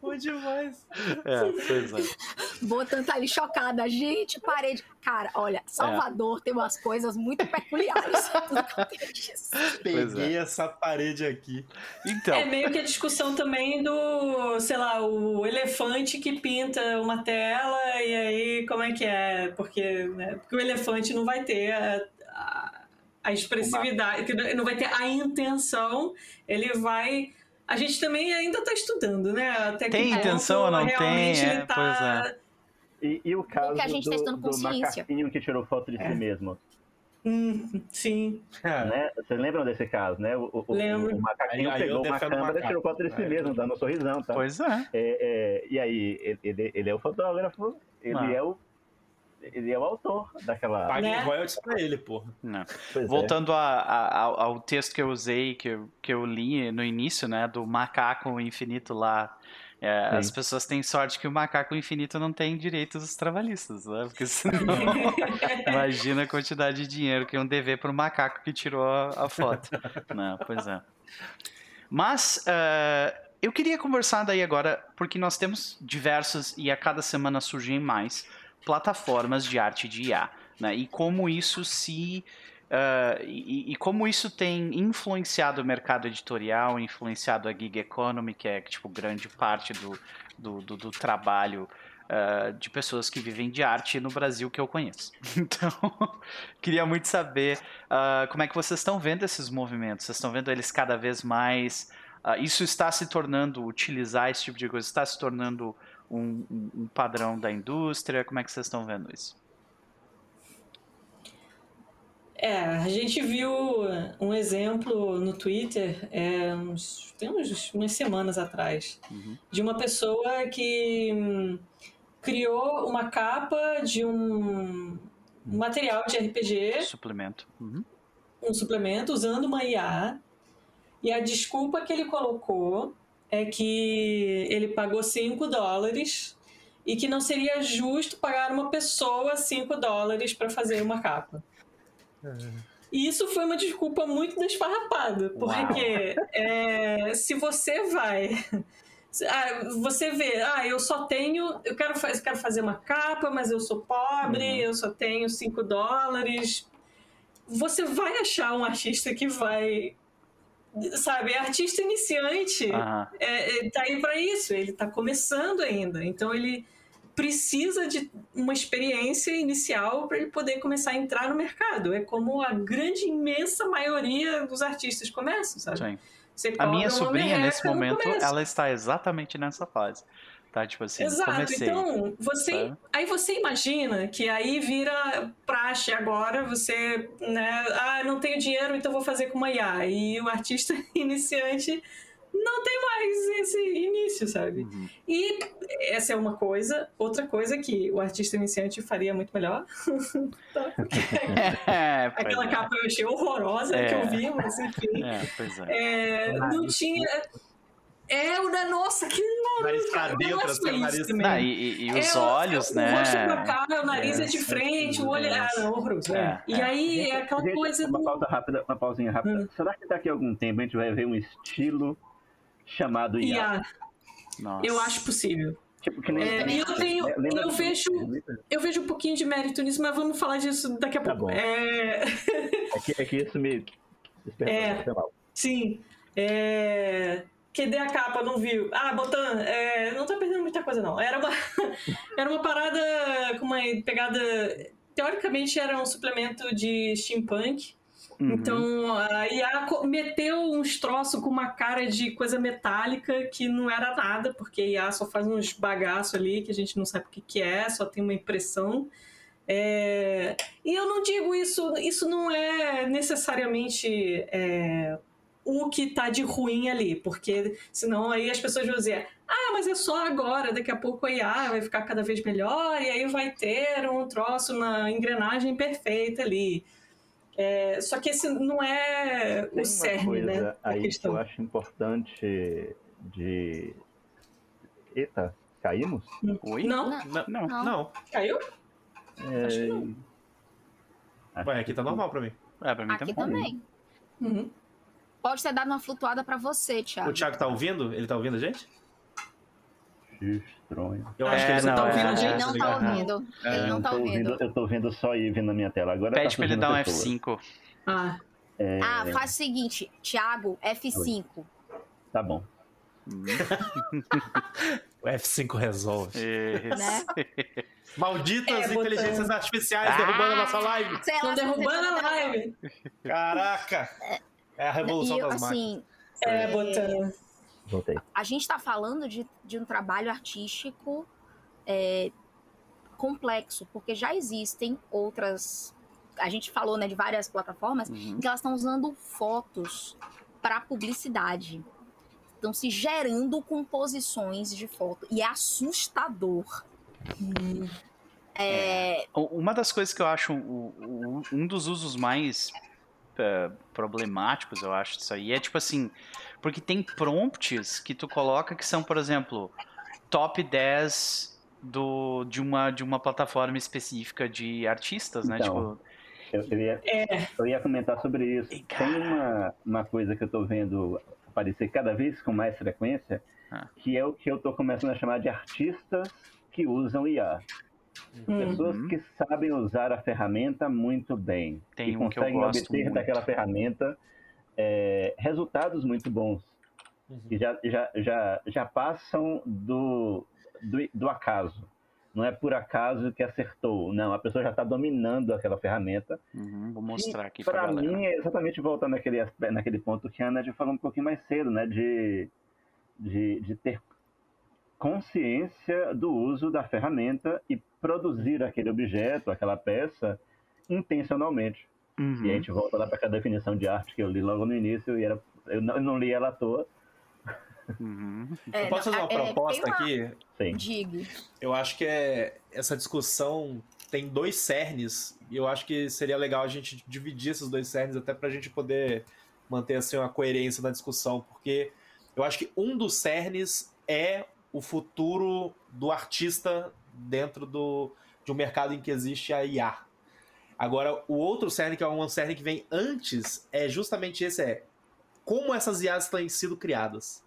Foi [LAUGHS] demais. É, pois é. Botan tá ali chocada. Gente, parede. Cara, olha, Salvador é. tem umas coisas muito peculiares. [LAUGHS] Peguei é. essa parede aqui. Então. É meio que a discussão também do, sei lá, o elefante que pinta uma tela e aí como é que é? Porque, né, porque o elefante não vai ter a, a a expressividade, que não vai ter a intenção, ele vai a gente também ainda está estudando, né? Até tem intenção ou não tem? É, tá... Pois é. E, e o caso do, do macaquinho que tirou foto de é. si mesmo? Hum, sim. Né? Vocês lembram desse caso, né? O, o, Lembro. o macaquinho aí, pegou uma câmera e tirou foto de si é. mesmo, dando um sorrisão, tá? Pois é. é, é e aí, ele, ele é o fotógrafo, ele ah. é o ele é o autor daquela. Paguem né? royalties pra ele, porra. Não. É. Voltando a, a, ao texto que eu usei, que eu, que eu li no início, né? Do macaco infinito lá. É, as pessoas têm sorte que o macaco infinito não tem direitos dos trabalhistas, né? Porque senão. [LAUGHS] imagina a quantidade de dinheiro que iam dever pro macaco que tirou a, a foto. Não, pois é. Mas. Uh, eu queria conversar daí agora, porque nós temos diversos, e a cada semana surgem mais, plataformas de arte de IA, né? E como isso se uh, e, e, como isso tem influenciado o mercado editorial, influenciado a gig economy, que é tipo grande parte do, do, do, do trabalho uh, de pessoas que vivem de arte no Brasil que eu conheço. [LAUGHS] Então, [LAUGHS] queria muito saber uh, como é que vocês estão vendo esses movimentos. Vocês estão vendo eles cada vez mais? isso está se tornando utilizar esse tipo de coisa está se tornando um, um, padrão da indústria? Como é que vocês estão vendo isso? É, a gente viu um exemplo no Twitter é, uns, tem uns, umas semanas atrás uhum. de uma pessoa que hum, criou uma capa de um material de RPG. Suplemento. Uhum. Um suplemento usando uma IA. E a desculpa que ele colocou é que ele pagou 5 dólares e que não seria justo pagar uma pessoa 5 dólares para fazer uma capa. E isso foi uma desculpa muito desfarrapada, porque é, se você vai. Ah, você vê, ah, eu só tenho. Eu quero, eu quero fazer uma capa, mas eu sou pobre, uhum. eu só tenho 5 dólares. Você vai achar um artista que vai sabe, é artista iniciante, é, é, tá aí para isso, ele está começando ainda, então ele precisa de uma experiência inicial para ele poder começar a entrar no mercado. É como a grande imensa maioria dos artistas começam, sabe? Sim. a minha sobrinha nesse momento, ela está exatamente nessa fase. Tá, tipo assim, Exato. Comecei, então, você, aí você imagina que aí vira praxe agora, você, né, ah, não tenho dinheiro, então vou fazer com uma IA. E o artista [LAUGHS] iniciante não tem mais esse início, sabe? Uhum. E essa é uma coisa. Outra coisa que o artista iniciante faria muito melhor. [LAUGHS] Tá? [LAUGHS] é, Aquela é. capa eu achei horrorosa é. que eu vi, mas enfim. É, pois é. é não tinha é o da nossa, que nariz pra dentro, assim, o nariz. Não, e, e, os é, olhos, né? O rosto pra cá, o nariz é, é de frente, o olho é. Ah, não, horroroso. É, e aí é aquela gente, coisa. Uma do... pausa rápida, uma pausinha rápida. Hum. Será que daqui a algum tempo a gente vai ver um estilo chamado IA? IA. Nossa. Eu acho possível. Tipo, que nem é, eu tenho, eu vejo, eu vejo um pouquinho de mérito nisso, mas vamos falar disso daqui a tá pouco. É... é, que, é que isso me [LAUGHS] é, sim. É... Cadê a capa? Não viu. Ah, Botan, é, não tá perdendo muita coisa, não. Era uma, [LAUGHS] era uma parada com uma pegada. Teoricamente era um suplemento de steampunk. Uhum. Então a IA meteu uns troços com uma cara de coisa metálica que não era nada, porque a IA só faz uns bagaços ali que a gente não sabe o que, que é, só tem uma impressão. É... E eu não digo isso, isso não é necessariamente é, o que tá de ruim ali, porque senão aí as pessoas vão dizer, ah, mas é só agora, daqui a pouco a IA vai ficar cada vez melhor e aí vai ter um troço na engrenagem perfeita ali. É, só que esse não é Tem o cerne, né? Aí que eu acho importante de. Eita, caímos? Oi? Não. Não. Não. não. não. Caiu? É... Acho que não. Ué, aqui tá normal pra mim. É, pra mim aqui também. também. Uhum. Pode ter dado uma flutuada para você, Thiago. O Thiago tá ouvindo? Ele tá ouvindo a gente? Estranho. Eu acho é, que ele não, tá ouvindo a gente. Ele não tá ouvindo. É, ele não tá ouvindo. Eu tô vendo só Eve na minha tela. Agora Pede tá pra ele dar um F5. Ah. É... Ah, faz o seguinte, Thiago, F5. Tá bom. [LAUGHS] o F5 resolve. Né? Malditas é, inteligências artificiais ah, derrubando a nossa live. Estão derrubando a live. Caraca. É a revolução e, das assim, máquinas. É, botando. Voltei. A gente está falando de, de um trabalho artístico é, complexo, porque já existem outras. A gente falou né, de várias plataformas uhum. em que elas estão usando fotos para publicidade. Estão se gerando composições de foto. E é assustador. Hum. É... Uma das coisas que eu acho um dos usos mais uh, problemáticos, eu acho, disso aí, é tipo assim, porque tem prompts que tu coloca que são, por exemplo, top 10 do, de, uma, de uma plataforma específica de artistas, né? Então, tipo, eu, eu, ia, é. eu ia comentar sobre isso. E, tem uma, uma coisa que eu tô vendo aparecer cada vez com mais frequência, ah. que é o que eu tô começando a chamar de artistas que usam IA. Pessoas uhum. que sabem usar a ferramenta muito bem. Tem que um conseguem que obter muito. daquela ferramenta é, resultados muito bons. Uhum. Que já, já, já, já passam do, do, do acaso. Não é por acaso que acertou. Não, a pessoa já está dominando aquela ferramenta. Uhum, vou mostrar aqui para mim é exatamente voltando naquele, naquele ponto que a Ana falou um pouquinho mais cedo, né? De, de, de ter consciência do uso da ferramenta e produzir aquele objeto, aquela peça, intencionalmente. Uhum. E a gente volta lá para a definição de arte que eu li logo no início e era, eu não, eu não li ela à toa. Uhum. É, [LAUGHS] eu posso fazer uma é, proposta uma... aqui? Sim. Diga. Eu acho que é, essa discussão tem dois cernes e eu acho que seria legal a gente dividir esses dois cernes até para a gente poder manter assim, uma coerência na discussão, porque eu acho que um dos cernes é o futuro do artista dentro do, de um mercado em que existe a IA. Agora, o outro cerne, que é um cerne que vem antes, é justamente esse, é como essas IAs têm sido criadas.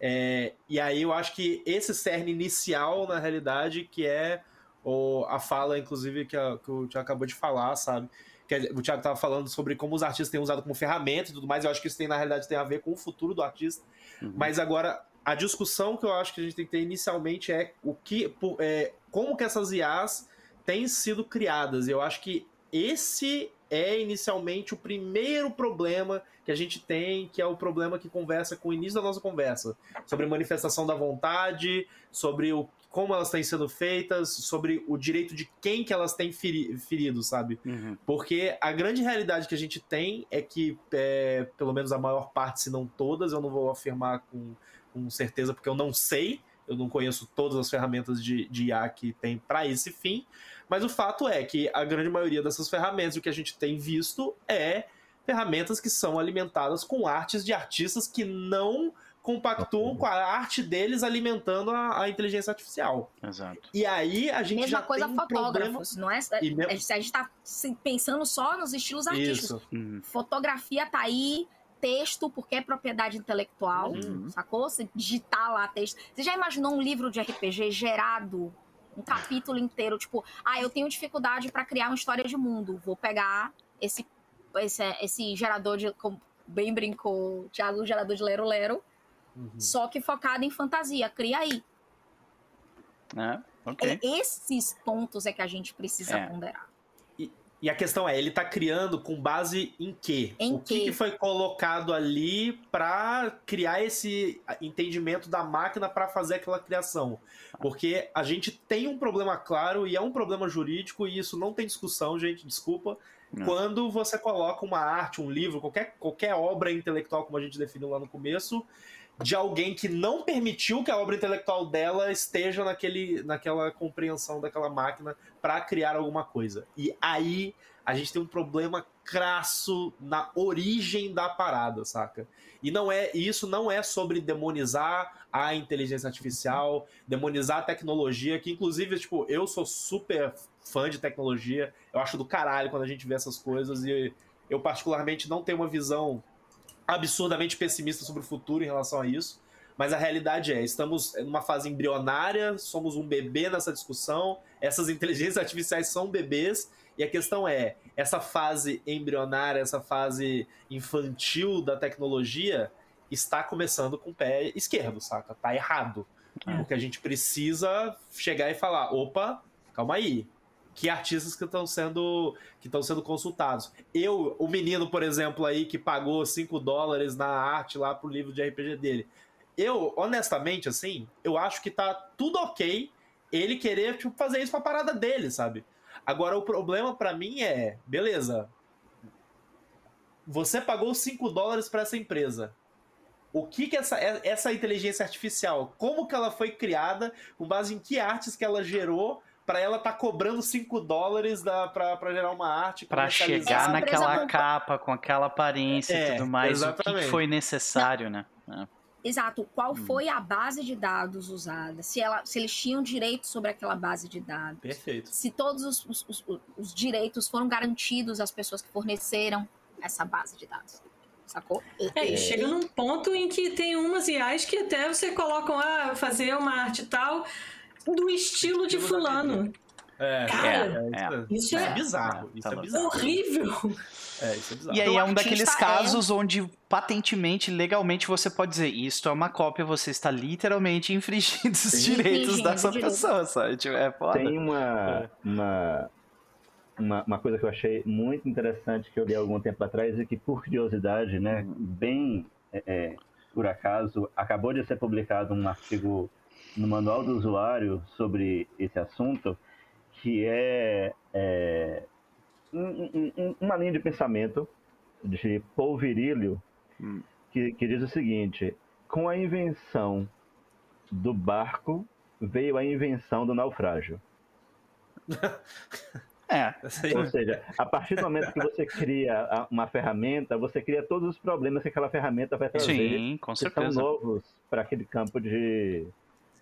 É, e aí eu acho que esse cerne inicial, na realidade, que é o, a fala, inclusive, que, a, que o Tiago acabou de falar, sabe? Que o Tiago estava falando sobre como os artistas têm usado como ferramenta e tudo mais. Eu acho que isso tem, na realidade, tem a ver com o futuro do artista. Uhum. Mas agora, a discussão que eu acho que a gente tem que ter inicialmente é o que, é, como que essas IAs têm sido criadas. Eu acho que esse é inicialmente o primeiro problema que a gente tem, que é o problema que conversa com o início da nossa conversa, sobre manifestação da vontade, sobre o, como elas têm sido feitas, sobre o direito de quem que elas têm feri, ferido, sabe? Uhum. Porque a grande realidade que a gente tem é que, é, pelo menos a maior parte, se não todas, eu não vou afirmar com com certeza, porque eu não sei, eu não conheço todas as ferramentas de, de IA que tem para esse fim, mas o fato é que a grande maioria dessas ferramentas, o que a gente tem visto é ferramentas que são alimentadas com artes de artistas que não compactuam com a arte deles alimentando a, a, inteligência artificial. Exato. E aí a gente Mesma já coisa tem fotógrafos, um não é? E a gente está pensando só nos estilos artísticos. Isso. Uhum. Fotografia tá aí, texto, porque é propriedade intelectual, uhum. sacou? Você digitar lá texto. Você já imaginou um livro de RPG gerado? Um capítulo inteiro, tipo, ah, eu tenho dificuldade para criar uma história de mundo. Vou pegar esse, esse, esse gerador de. Como bem brincou o Thiago, o gerador de Lero Lero. Uhum. Só que focado em fantasia. Cria aí. É, okay. é, esses pontos é que a gente precisa é. ponderar. E a questão é, ele está criando com base em quê? Em o que, que foi colocado ali para criar esse entendimento da máquina para fazer aquela criação? Porque a gente tem um problema claro e é um problema jurídico e isso não tem discussão, gente, desculpa. Não. Quando você coloca uma arte, um livro, qualquer, qualquer obra intelectual, como a gente definiu lá no começo, de alguém que não permitiu que a obra intelectual dela esteja naquele, naquela compreensão daquela máquina para criar alguma coisa. E aí a gente tem um problema crasso na origem da parada, saca? E não é isso não é sobre demonizar a inteligência artificial, demonizar a tecnologia, que inclusive, tipo, eu sou super fã de tecnologia, eu acho do caralho quando a gente vê essas coisas e eu particularmente não tenho uma visão absurdamente pessimista sobre o futuro em relação a isso. Mas a realidade é, estamos numa fase embrionária, somos um bebê nessa discussão, essas [LAUGHS] inteligências artificiais são bebês, e a questão é, essa fase embrionária, essa fase infantil da tecnologia está começando com o pé esquerdo, saca? Tá errado. É. Porque a gente precisa chegar e falar, opa, calma aí, que artistas que estão sendo que estão sendo consultados. Eu, o menino, por exemplo, aí que pagou 5 dólares na arte lá pro livro de RPG dele. eu, honestamente, assim, eu acho que tá tudo ok ele querer tipo, fazer isso pra parada dele, sabe? Agora, o problema para mim é, beleza, você pagou 5 dólares para essa empresa. O que que essa, essa inteligência artificial, como que ela foi criada, com base em que artes que ela gerou, para ela estar tá cobrando 5 dólares para gerar uma arte. Para chegar naquela capa, com aquela aparência é, e tudo mais, exatamente. o que foi necessário, Não. né? É. Exato. Qual hum. foi a base de dados usada? Se, ela, se eles tinham direito sobre aquela base de dados. Perfeito. Se todos os, os, os, os direitos foram garantidos às pessoas que forneceram essa base de dados. Sacou? É, e chega num ponto em que tem umas IAs que até você coloca, ah, fazer uma arte tal do estilo, de fulano. É, Cara, é, é, isso é, é bizarro. Isso é bizarro. horrível. É, isso é bizarro. E aí é um daqueles casos onde patentemente, legalmente, você pode dizer isto é uma cópia, você está literalmente infringindo os Sim. direitos dessa pessoa, sabe? Tipo, é foda. Tem uma, uma, uma, uma, coisa que eu achei muito interessante que eu li algum tempo atrás e que, por curiosidade, né, bem é, por acaso, acabou de ser publicado um artigo no Manual do Usuário sobre esse assunto, que é, é um, um, uma linha de pensamento de Paul Virilio, hum. que, que diz o seguinte: com a invenção do barco veio a invenção do naufrágio. [LAUGHS] É. Ou seja, a partir do momento que você cria uma ferramenta, você cria todos os problemas que aquela ferramenta vai trazer. Sim, com certeza. Que são novos para aquele campo de,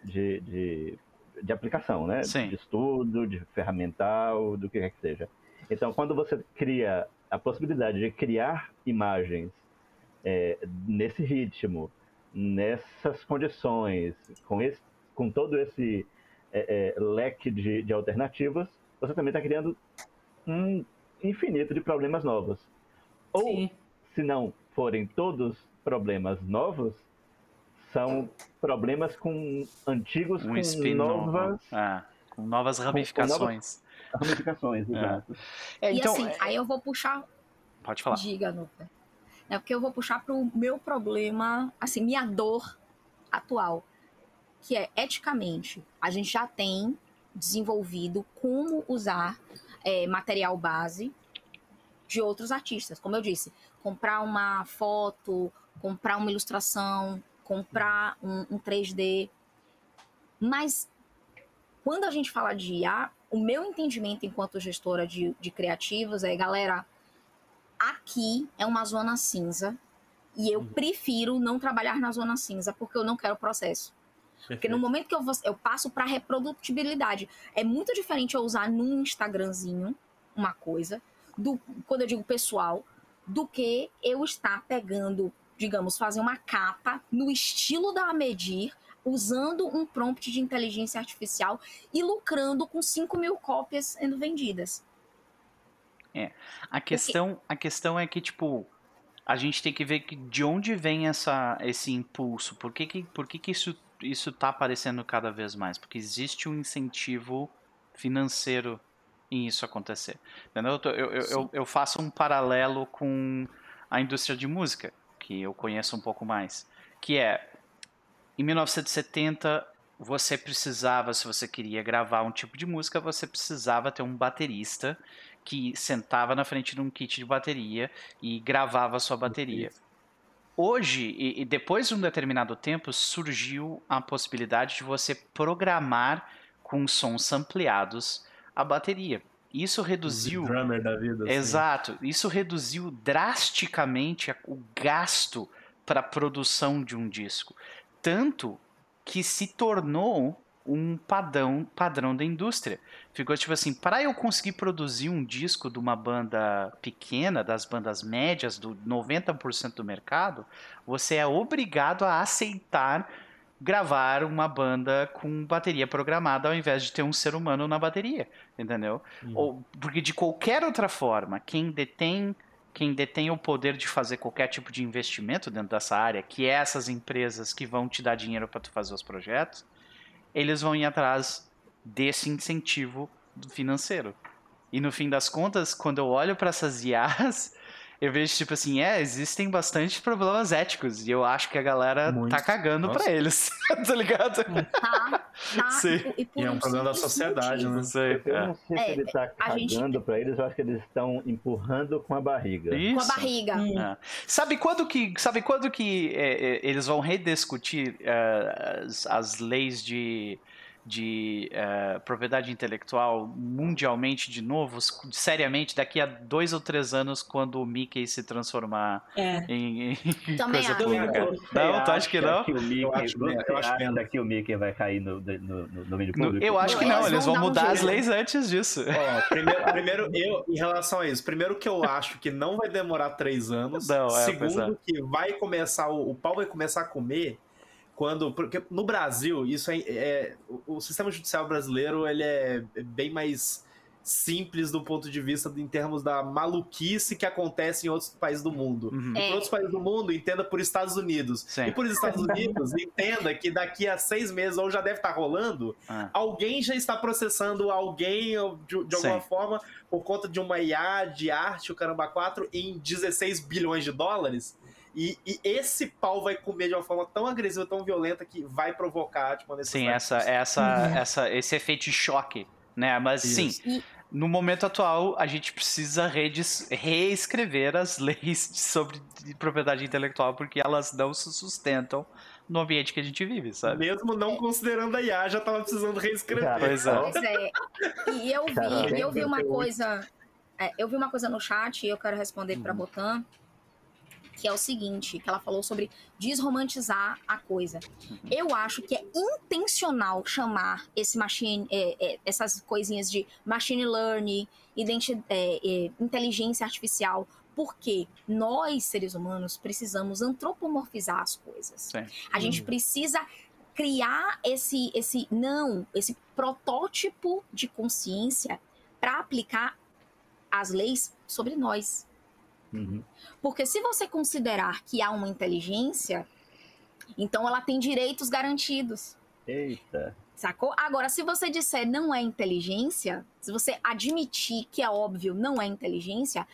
de, de, de aplicação, né? Sim. De estudo, de ferramental, do que quer que seja. Então, quando você cria a possibilidade de criar imagens é, nesse ritmo, nessas condições, com, esse, com todo esse é, é, leque de, de alternativas, você também está criando um infinito de problemas novos. Ou, Sim. se não forem todos problemas novos, são problemas com antigos um com novas, ah, com novas ramificações. Com, com novas ramificações, [LAUGHS] é. exato. É, então, e assim, é... aí eu vou puxar. Pode falar. Diga, Nuka. É porque eu vou puxar para o meu problema, assim, minha dor atual, que é eticamente, a gente já tem desenvolvido como usar é, material base de outros artistas. Como eu disse, comprar uma foto, comprar uma ilustração, comprar um, um 3D. Mas quando a gente fala de IA, o meu entendimento enquanto gestora de, de criativos é, galera, aqui é uma zona cinza e eu uhum. prefiro não trabalhar na zona cinza porque eu não quero processo. Perfeito. Porque no momento que eu, vou, eu passo para reprodutibilidade, é muito diferente eu usar num Instagramzinho uma coisa, do, quando eu digo pessoal, do que eu estar pegando digamos, fazer uma capa no estilo da Medir, usando um prompt de inteligência artificial e lucrando com 5 mil cópias sendo vendidas. É. A questão, a questão é que, tipo, a gente tem que ver que de onde vem essa, esse impulso. Por que, que, por que, que isso, isso tá aparecendo cada vez mais? Porque existe um incentivo financeiro em isso acontecer. Entendeu? Eu, eu, eu, eu faço um paralelo com a indústria de música que eu conheço um pouco mais, que é em 1970 você precisava, se você queria gravar um tipo de música, você precisava ter um baterista que sentava na frente de um kit de bateria e gravava a sua bateria. Hoje, e, depois de um determinado tempo, surgiu a possibilidade de você programar com sons ampliados a bateria. Isso reduziu. drummer da vida. Assim. Exato. Isso reduziu drasticamente o gasto para a produção de um disco. Tanto que se tornou um padrão, padrão da indústria. Ficou tipo assim, para eu conseguir produzir um disco de uma banda pequena, das bandas médias, do 90% do mercado, você é obrigado a aceitar gravar uma banda com bateria programada ao invés de ter um ser humano na bateria, entendeu? Uhum. Ou porque de qualquer outra forma, quem detém quem detém o poder de fazer qualquer tipo de investimento dentro dessa área, que é essas empresas que vão te dar dinheiro para tu fazer os projetos, eles vão ir atrás desse incentivo financeiro. E no fim das contas, quando eu olho para essas IAs, eu vejo, tipo assim, é, existem bastante problemas éticos. E eu acho que a galera Muito. tá cagando Nossa. pra eles. [LAUGHS] tá ligado? Tá, tá. Sim. E, e, e é um problema da sociedade, motivo. né? Sei, eu é. não sei se é, ele tá cagando gente... pra eles, eu acho que eles estão empurrando com a barriga. Isso. Com a barriga. Hum. É. Sabe quando que, sabe quando que é, é eles vão rediscutir uh, as, as leis de de uh, propriedade intelectual mundialmente de novo, seriamente, daqui a dois ou três anos, quando o Mickey se transformar é. em, em Também coisa pública. Não, tu acha que não? Que o Mickey, eu acho, eu acho que o Mickey vai cair no, no, no domínio público? Eu acho que não, eles vão mudar as leis antes disso. Ó, primeiro, primeiro, eu, em relação a isso, primeiro que eu acho que não vai demorar três anos. Não, é, segundo, que vai começar, o, o pau vai começar a comer quando porque no Brasil isso é, é, o sistema judicial brasileiro ele é bem mais simples do ponto de vista em termos da maluquice que acontece em outros países do mundo. Uhum. É. Em outros países do mundo, entenda por Estados Unidos. Sim. E por Estados [LAUGHS] Unidos, entenda que daqui a seis meses, ou já deve estar rolando, ah. alguém já está processando alguém de, de alguma Sim. forma por conta de uma IA de arte, o Caramba 4, em 16 bilhões de dólares. E, e, esse pau vai comer de uma forma tão agressiva, tão violenta, que vai provocar tipo, uma Sim, essa, essa, uhum. essa, esse efeito de choque. Né? Mas Isso. sim, no momento atual, a gente precisa reescrever as [LAUGHS] leis sobre propriedade intelectual, porque elas não se sustentam no ambiente que a gente vive, sabe? Mesmo não considerando a IA, já tava precisando reescrever. Pois é. Pois é. E eu vi, eu vi uma coisa. É, eu vi uma coisa no chat e eu quero responder para Botan que é o seguinte, que ela falou sobre desromantizar a coisa. Eu acho que é intencional chamar esse machine, é, é, essas coisinhas de machine learning, é, é, inteligência artificial, porque nós, seres humanos, precisamos antropomorfizar as coisas. A gente uhum. precisa criar esse, esse não, esse protótipo de consciência para aplicar as leis sobre nós. Uhum. Porque se você considerar que há uma inteligência, então ela tem direitos garantidos. Eita. Sacou? Agora, se você disser não é inteligência, se você admitir que é óbvio não é inteligência,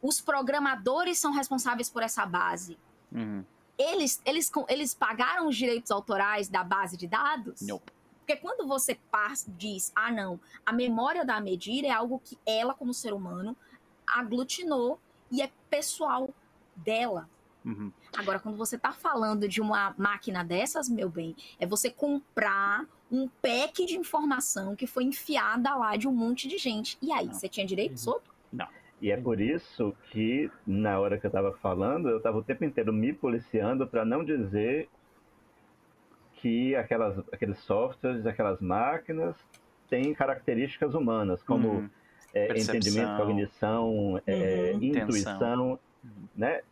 os programadores são responsáveis por essa base. Uhum. Eles, eles, eles pagaram os direitos autorais da base de dados? Nope. Porque quando você diz, ah, não, a memória da medida é algo que ela, como ser humano, aglutinou e é pessoal dela. Uhum. Agora, quando você tá falando de uma máquina dessas, meu bem, é você comprar um pack de informação que foi enfiada lá de um monte de gente. E aí, Não. você tinha direito uhum. sobre? Não. E é por isso que, na hora que eu tava falando, eu tava o tempo inteiro me policiando para não dizer que aquelas, aqueles softwares, aquelas máquinas têm características humanas, como. Uhum é, entendimento, cognição, é, uhum. intuição, né?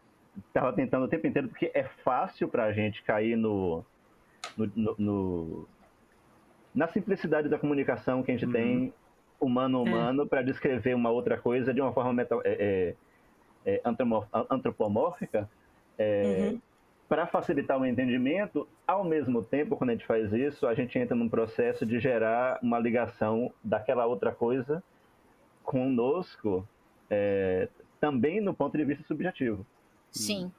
Tava tentando o tempo inteiro, porque é fácil para a gente cair no, no, no, no, na simplicidade da comunicação que a gente uhum. tem humano-humano é. para descrever uma outra coisa de uma forma meta, é, é, é antropomórfica, é, uhum. para facilitar o entendimento. Ao mesmo tempo, quando a gente faz isso, a gente entra num processo de gerar uma ligação daquela outra coisa conosco é, também no ponto de vista subjetivo. Sim.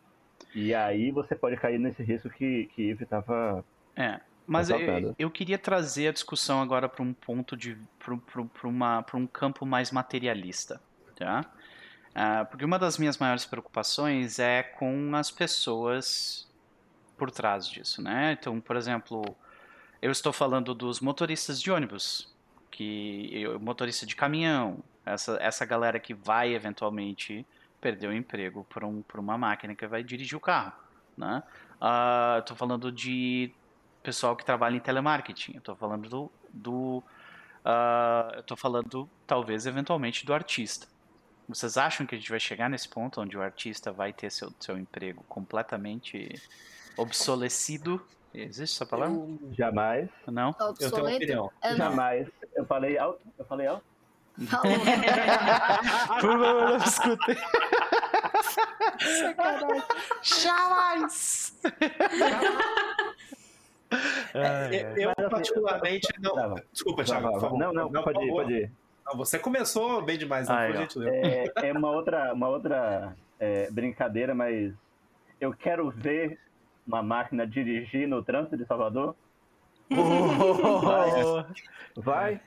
E, e aí você pode cair nesse risco que, que Eve estava. É. Mas eu, eu, queria trazer a discussão agora para um ponto de. para um campo mais materialista. Tá? Uh, porque uma das minhas maiores preocupações é com as pessoas por trás disso, né? Então, por exemplo, eu estou falando dos motoristas de ônibus, que eu, motorista de caminhão, essa, essa galera que vai eventualmente perder o emprego por, um, por uma máquina que vai dirigir o carro. Né? Uh, Estou falando de pessoal que trabalha em telemarketing. Estou falando do. do uh, Estou falando, talvez, eventualmente, do artista. Vocês acham que a gente vai chegar nesse ponto onde o artista vai ter seu, seu emprego completamente obsolecido? Existe essa palavra? Eu... Jamais. Não? Obsoleto? Eu tenho uma opinião. Jamais. Eu falei alto? Eu falei alto? [LAUGHS] Por favor, não escutem. Jamais! É, eu, assim, particularmente, não. Tá Desculpa, Thiago. Não, não, pode ir, pode ir. Não, você começou bem demais, né? É, é uma outra, uma outra é, brincadeira, mas eu quero ver uma máquina dirigir no trânsito de Salvador. Oh! Vai. Vai.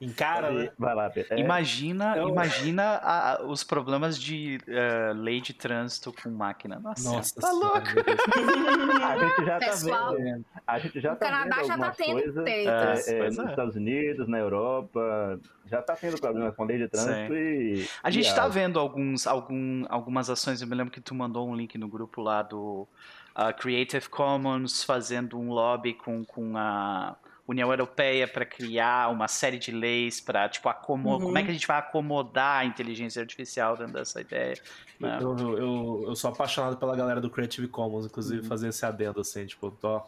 Encara, né? Vai lá, Pedro. É, Imagina, Eu- imagina a- a- os problemas de eh, lei de trânsito com máquina. Nossa, Nossa tá louco. [LAUGHS] a gente já tá Pessoal, vendo. A gente já O tá Canadá vendo já tá tendo coisas. é, é, Pois nos é. Estados Unidos, na Europa, já tá tendo problemas com lei de trânsito e. A gente e tá a- vendo alguns, algum, algumas ações. Eu me lembro que tu mandou um link no grupo lá do ah, Creative Commons fazendo um lobby com, com a União Europeia para criar uma série de leis para tipo acomodar. Uhum. Como é que a gente vai acomodar a inteligência artificial dentro dessa ideia? né? Eu, eu, eu, sou apaixonado pela galera do Creative Commons, inclusive Uhum. fazer esse adendo assim, tipo, ó,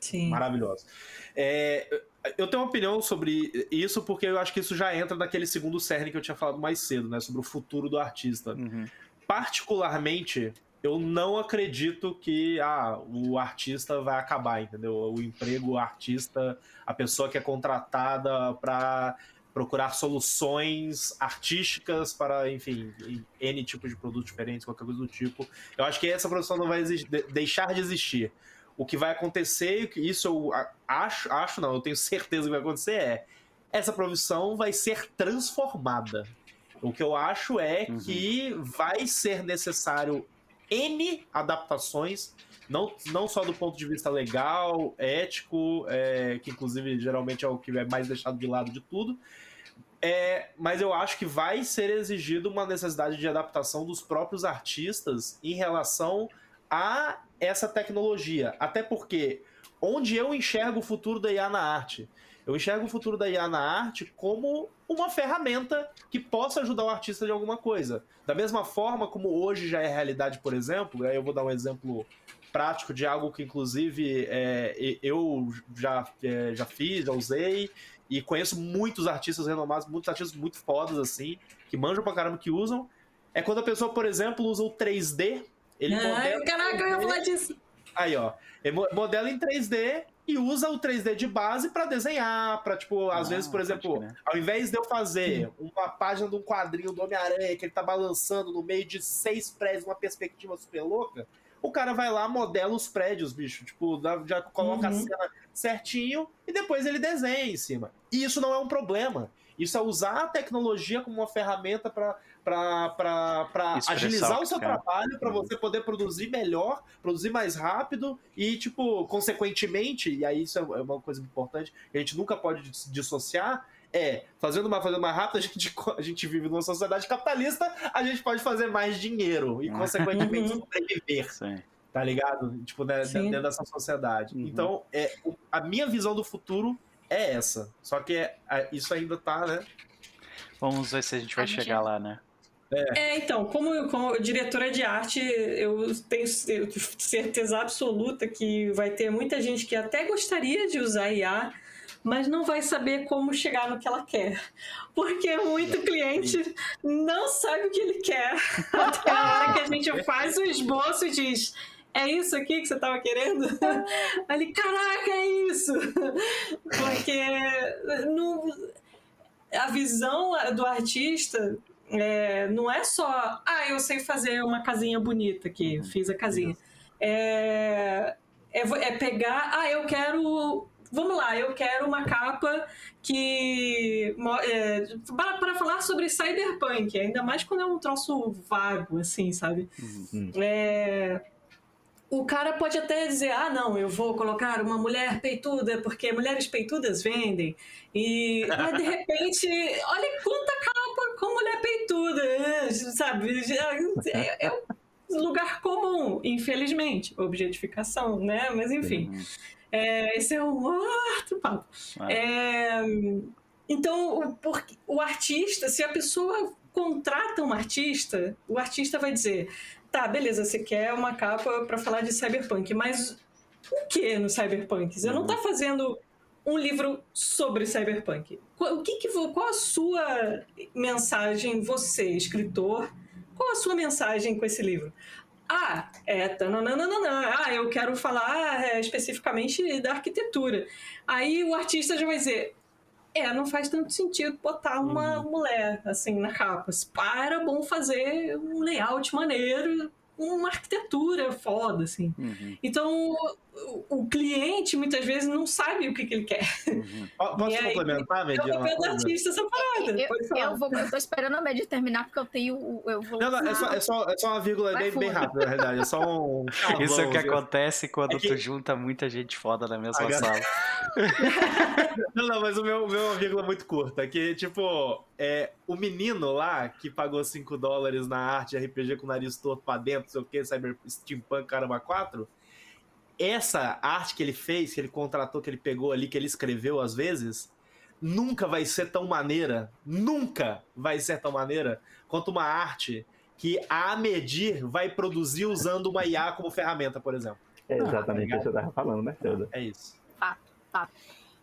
Sim. maravilhoso. É, eu tenho uma opinião sobre isso porque eu acho que isso já entra naquele segundo cerne que eu tinha falado mais cedo, né, sobre o futuro do artista. Uhum. particularmente, eu não acredito que ah, o artista vai acabar, entendeu? O emprego, o artista, a pessoa que é contratada para procurar soluções artísticas para, enfim, N tipos de produtos diferentes, qualquer coisa do tipo. Eu acho que essa produção não vai exi- de- deixar de existir. O que vai acontecer, e isso eu acho, acho não, eu tenho certeza que vai acontecer é essa profissão vai ser transformada. O que eu acho é Uhum. que vai ser necessário N adaptações, não, não só do ponto de vista legal, ético, é, que inclusive geralmente é o que é mais deixado de lado de tudo, é, mas eu acho que vai ser exigido uma necessidade de adaptação dos próprios artistas em relação a essa tecnologia. Até porque onde eu enxergo o futuro da IA na arte? Eu enxergo o futuro da IA na arte como uma ferramenta que possa ajudar o artista de alguma coisa. Da mesma forma como hoje já é realidade, por exemplo, aí eu vou dar um exemplo prático de algo que, inclusive, é, eu já, é, já fiz, já usei, e conheço muitos artistas renomados, muitos artistas muito fodas, assim, que manjam pra caramba que usam. É quando a pessoa, por exemplo, usa o 3D, ele Ai, modela. caraca, eu ia falar disso. Aí, ó. Modela em 3D e usa o 3D de base pra desenhar, pra, tipo, às Ah, vezes, por exemplo, crer. ao invés de eu fazer uma página de um quadrinho do Homem-Aranha que ele tá balançando no meio de seis prédios, uma perspectiva super louca, o cara vai lá, modela os prédios, bicho. Tipo, já coloca a Uhum. cena certinho e depois ele desenha em cima. E isso não é um problema. Isso é usar a tecnologia como uma ferramenta pra para Expressar agilizar o seu quer. trabalho, para você poder produzir melhor, produzir mais rápido e, tipo, consequentemente, e aí isso é uma coisa importante que a gente nunca pode dis- dissociar, é, fazendo mais, fazendo mais rápido, a gente, [LAUGHS] a gente vive numa sociedade capitalista, a gente pode fazer mais dinheiro e, Uhum. consequentemente, Uhum. sobreviver, Sim. tá ligado? Tipo, né, dentro dessa sociedade. Uhum. Então, é, a minha visão do futuro é essa. Só que é- é- isso ainda tá, né? Vamos ver se a gente vai A gente chegar é- lá, né? É, então, como, como diretora de arte, eu tenho certeza absoluta que vai ter muita gente que até gostaria de usar IA, mas não vai saber como chegar no que ela quer. Porque muito cliente não sabe o que ele quer. [LAUGHS] Até a hora que a gente faz o esboço e diz. É isso aqui que você estava querendo? Ele, caraca, é isso! Porque não, a visão do artista é, não é só, ah, eu sei fazer uma casinha bonita aqui, fiz a casinha. É, é, é pegar, ah, eu quero. Vamos lá, eu quero uma capa que. é, para, para falar sobre cyberpunk, ainda mais quando é um troço vago, assim, sabe? Uhum. É, o cara pode até dizer, ah, não, eu vou colocar uma mulher peituda, porque mulheres peitudas vendem. E, mas de repente, olha quanta capa com mulher peituda, né? sabe? É, é um lugar comum, infelizmente, objetificação, né? Mas enfim, é, esse é um outro papo. Ah. É, então, o, por- o artista, se a pessoa contrata um artista, o artista vai dizer: tá, beleza, você quer uma capa para falar de cyberpunk, mas o que no cyberpunk? Você não tá fazendo um livro sobre cyberpunk. Qual, o que que, qual a sua mensagem, você, escritor, qual a sua mensagem com esse livro? Ah, é, tananana, ah, eu quero falar é, especificamente da arquitetura. Aí o artista já vai dizer, é, não faz tanto sentido botar uma uhum. mulher assim na capa. Para bom fazer um layout maneiro, uma arquitetura foda, assim. Uhum. Então, o, cliente muitas vezes não sabe o que, que ele quer. Uhum. Posso aí, complementar, Medi? É papel do artista essa parada. Eu, eu, vou, eu tô esperando a Medi terminar porque eu tenho. Eu vou não, não, é só, é, só, é só uma vírgula bem, bem rápida, na verdade. É só um. [LAUGHS] Isso é o que acontece quando é que... tu junta muita gente foda na mesma Agora... sala. [LAUGHS] não, não, mas o meu, o meu é uma vírgula muito curta. Que, tipo, é, o menino lá que pagou 5 dólares na arte RPG com o nariz torto pra dentro, sei o que, Cyber Steampunk Caramba 4 essa arte que ele fez, que ele contratou, que ele pegou ali, que ele escreveu às vezes, nunca vai ser tão maneira, nunca vai ser tão maneira quanto uma arte que a medir vai produzir usando uma IA como ferramenta, por exemplo. É exatamente ah, isso que eu estava falando, né, Felda? É isso. Fato, fato.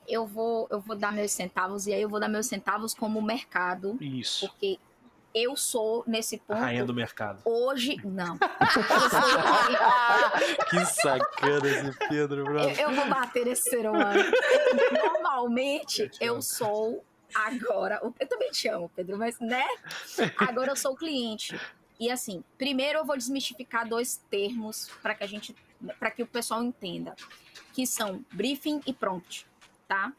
Eu vou, eu vou dar meus centavos, e aí eu vou dar meus centavos como mercado. Isso. Porque eu sou nesse ponto. A rainha do mercado. Hoje, não. [LAUGHS] [LAUGHS] que sacana esse Pedro, bro. Eu, eu vou bater esse ser humano. Normalmente, eu sou agora. Eu também te amo, Pedro, mas né? Agora eu sou o cliente. E assim, primeiro eu vou desmistificar dois termos para que a gente, para que o pessoal entenda, que são briefing e prompt, tá?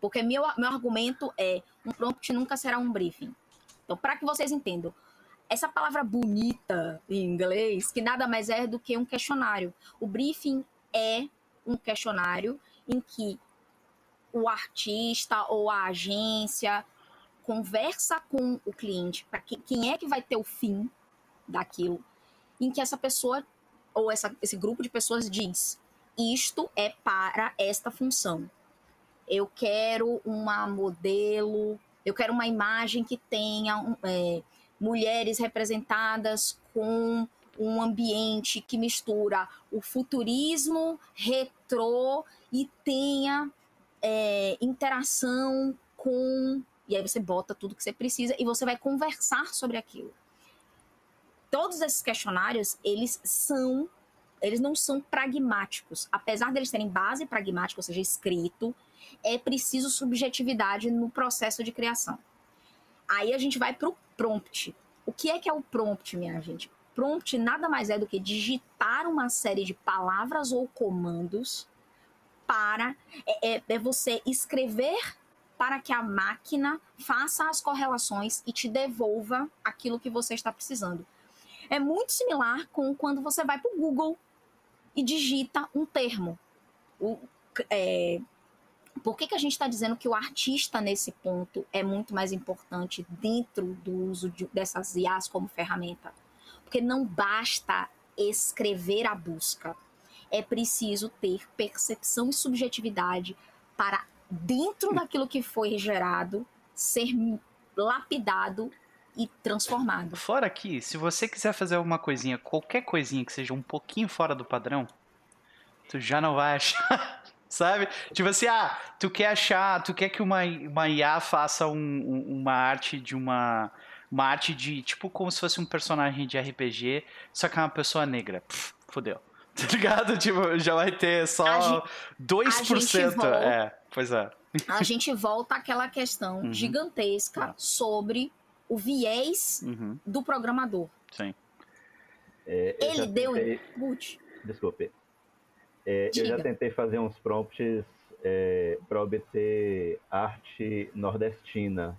Porque meu, meu argumento é um prompt nunca será um briefing. Então, para que vocês entendam, essa palavra bonita em inglês, que nada mais é do que um questionário. O briefing é um questionário em que o artista ou a agência conversa com o cliente para que, quem é que vai ter o fim daquilo, em que essa pessoa ou essa, esse grupo de pessoas diz: isto é para esta função. Eu quero uma modelo eu quero uma imagem que tenha é, mulheres representadas com um ambiente que mistura o futurismo, retrô e tenha é, interação com. E aí você bota tudo que você precisa e você vai conversar sobre aquilo. Todos esses questionários, eles são. Eles não são pragmáticos. Apesar deles terem base pragmática, ou seja, escrito, é preciso subjetividade no processo de criação. Aí a gente vai para o prompt. O que é que é o prompt, minha gente? Prompt nada mais é do que digitar uma série de palavras ou comandos para é, é, é você escrever para que a máquina faça as correlações e te devolva aquilo que você está precisando. É muito similar com quando você vai para o Google e digita um termo. O, é, por que, que a gente está dizendo que o artista, nesse ponto, é muito mais importante dentro do uso de, dessas IAs como ferramenta? Porque não basta escrever a busca, é preciso ter percepção e subjetividade para, dentro daquilo que foi gerado, ser lapidado e transformado. Fora que, se você quiser fazer alguma coisinha, qualquer coisinha que seja um pouquinho fora do padrão, tu já não vai achar sabe? Tipo assim, ah, tu quer achar, tu quer que uma, uma IA faça um, um, uma arte de uma. Uma arte de, tipo, como se fosse um personagem de RPG, só que é uma pessoa negra. Pff, fodeu. [LAUGHS] Tá ligado? Tipo, já vai ter só a gente, 2%. Volta, é, pois é. A gente volta àquela questão uhum. gigantesca é. sobre o viés uhum. do programador. Sim. É, Ele deu input. Desculpe. É, eu já tentei fazer uns prompts é, para obter arte nordestina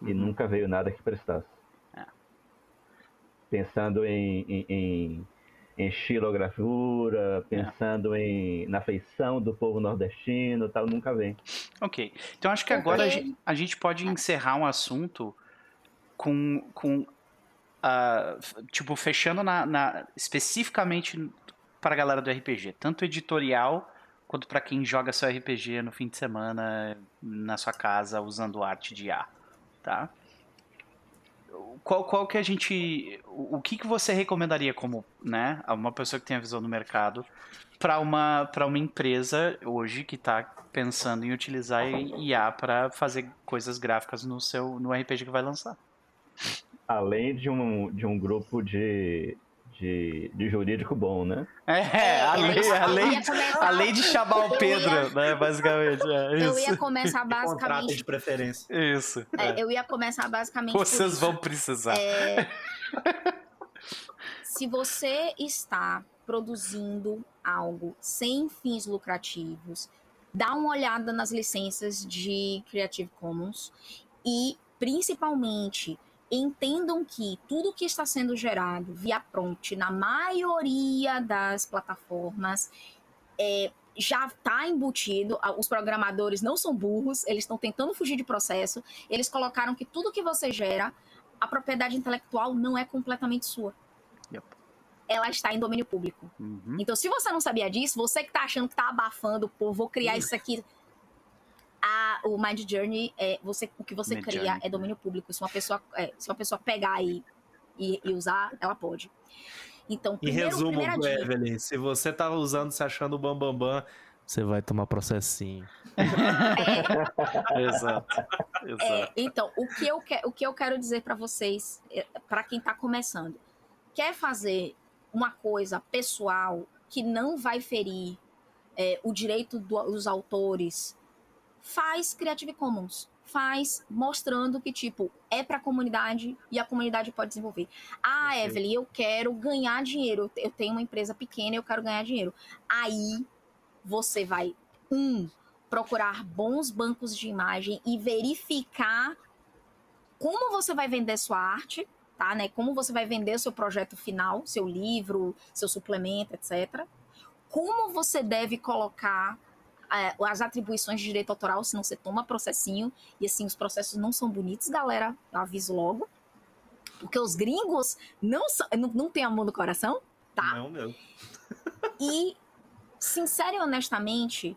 uhum. e nunca veio nada que prestasse. É. Pensando em, em, em, em pensando é. em, na feição do povo nordestino tal, nunca vem. Ok. Então acho que agora a gente pode encerrar um assunto com, com uh, tipo, fechando na, na, especificamente para a galera do RPG, tanto editorial quanto para quem joga seu RPG no fim de semana na sua casa usando arte de A, tá? Qual, qual que a gente, o, o que que você recomendaria como, né, uma pessoa que tem a visão do mercado para uma para uma empresa hoje que está pensando em utilizar IA para fazer coisas gráficas no seu no RPG que vai lançar? Além de um, de um grupo de de, de jurídico bom, né? É, a lei, a lei, a lei de chamar o Pedro, ia, [LAUGHS] né? Basicamente. É eu ia começar basicamente. Contrato de preferência. Isso. É, eu ia começar basicamente. Vocês vão precisar. É... [LAUGHS] Se você está produzindo algo sem fins lucrativos, dá uma olhada nas licenças de Creative Commons e, principalmente, entendam que tudo que está sendo gerado via prompt na maioria das plataformas é, já está embutido. Os programadores não são burros, eles estão tentando fugir de processo. Eles colocaram que tudo que você gera, a propriedade intelectual não é completamente sua. Yep. Ela está em domínio público. Uhum. Então, se você não sabia disso, você que está achando que está abafando, pô, vou criar isso aqui a, o Mind Journey, é, você, o que você Mind cria Journey. é domínio público. Se uma pessoa, é, se uma pessoa pegar e, e, e, usar, ela pode. Então, primeiro, em resumo, Evelyn, se você tá usando se achando bambambam, bam, bam, você vai tomar processinho. [LAUGHS] É. exato. exato. É, então, o que eu, que, o que eu quero dizer para vocês, é, para quem tá começando, quer fazer uma coisa pessoal que não vai ferir é, o direito do, dos autores, faz Creative Commons. Faz mostrando que, tipo, é para a comunidade e a comunidade pode desenvolver. Ah, Evelyn, eu quero ganhar dinheiro. Eu tenho uma empresa pequena e eu quero ganhar dinheiro. Aí você vai, um, procurar bons bancos de imagem e verificar como você vai vender sua arte, tá? Né? Como você vai vender seu projeto final, seu livro, seu suplemento, etc. Como você deve colocar as atribuições de direito autoral, senão você toma processinho. E assim, os processos não são bonitos, galera. Aviso logo. Porque os gringos não, não, não têm amor no coração, tá? Não, meu. e, sincero e honestamente,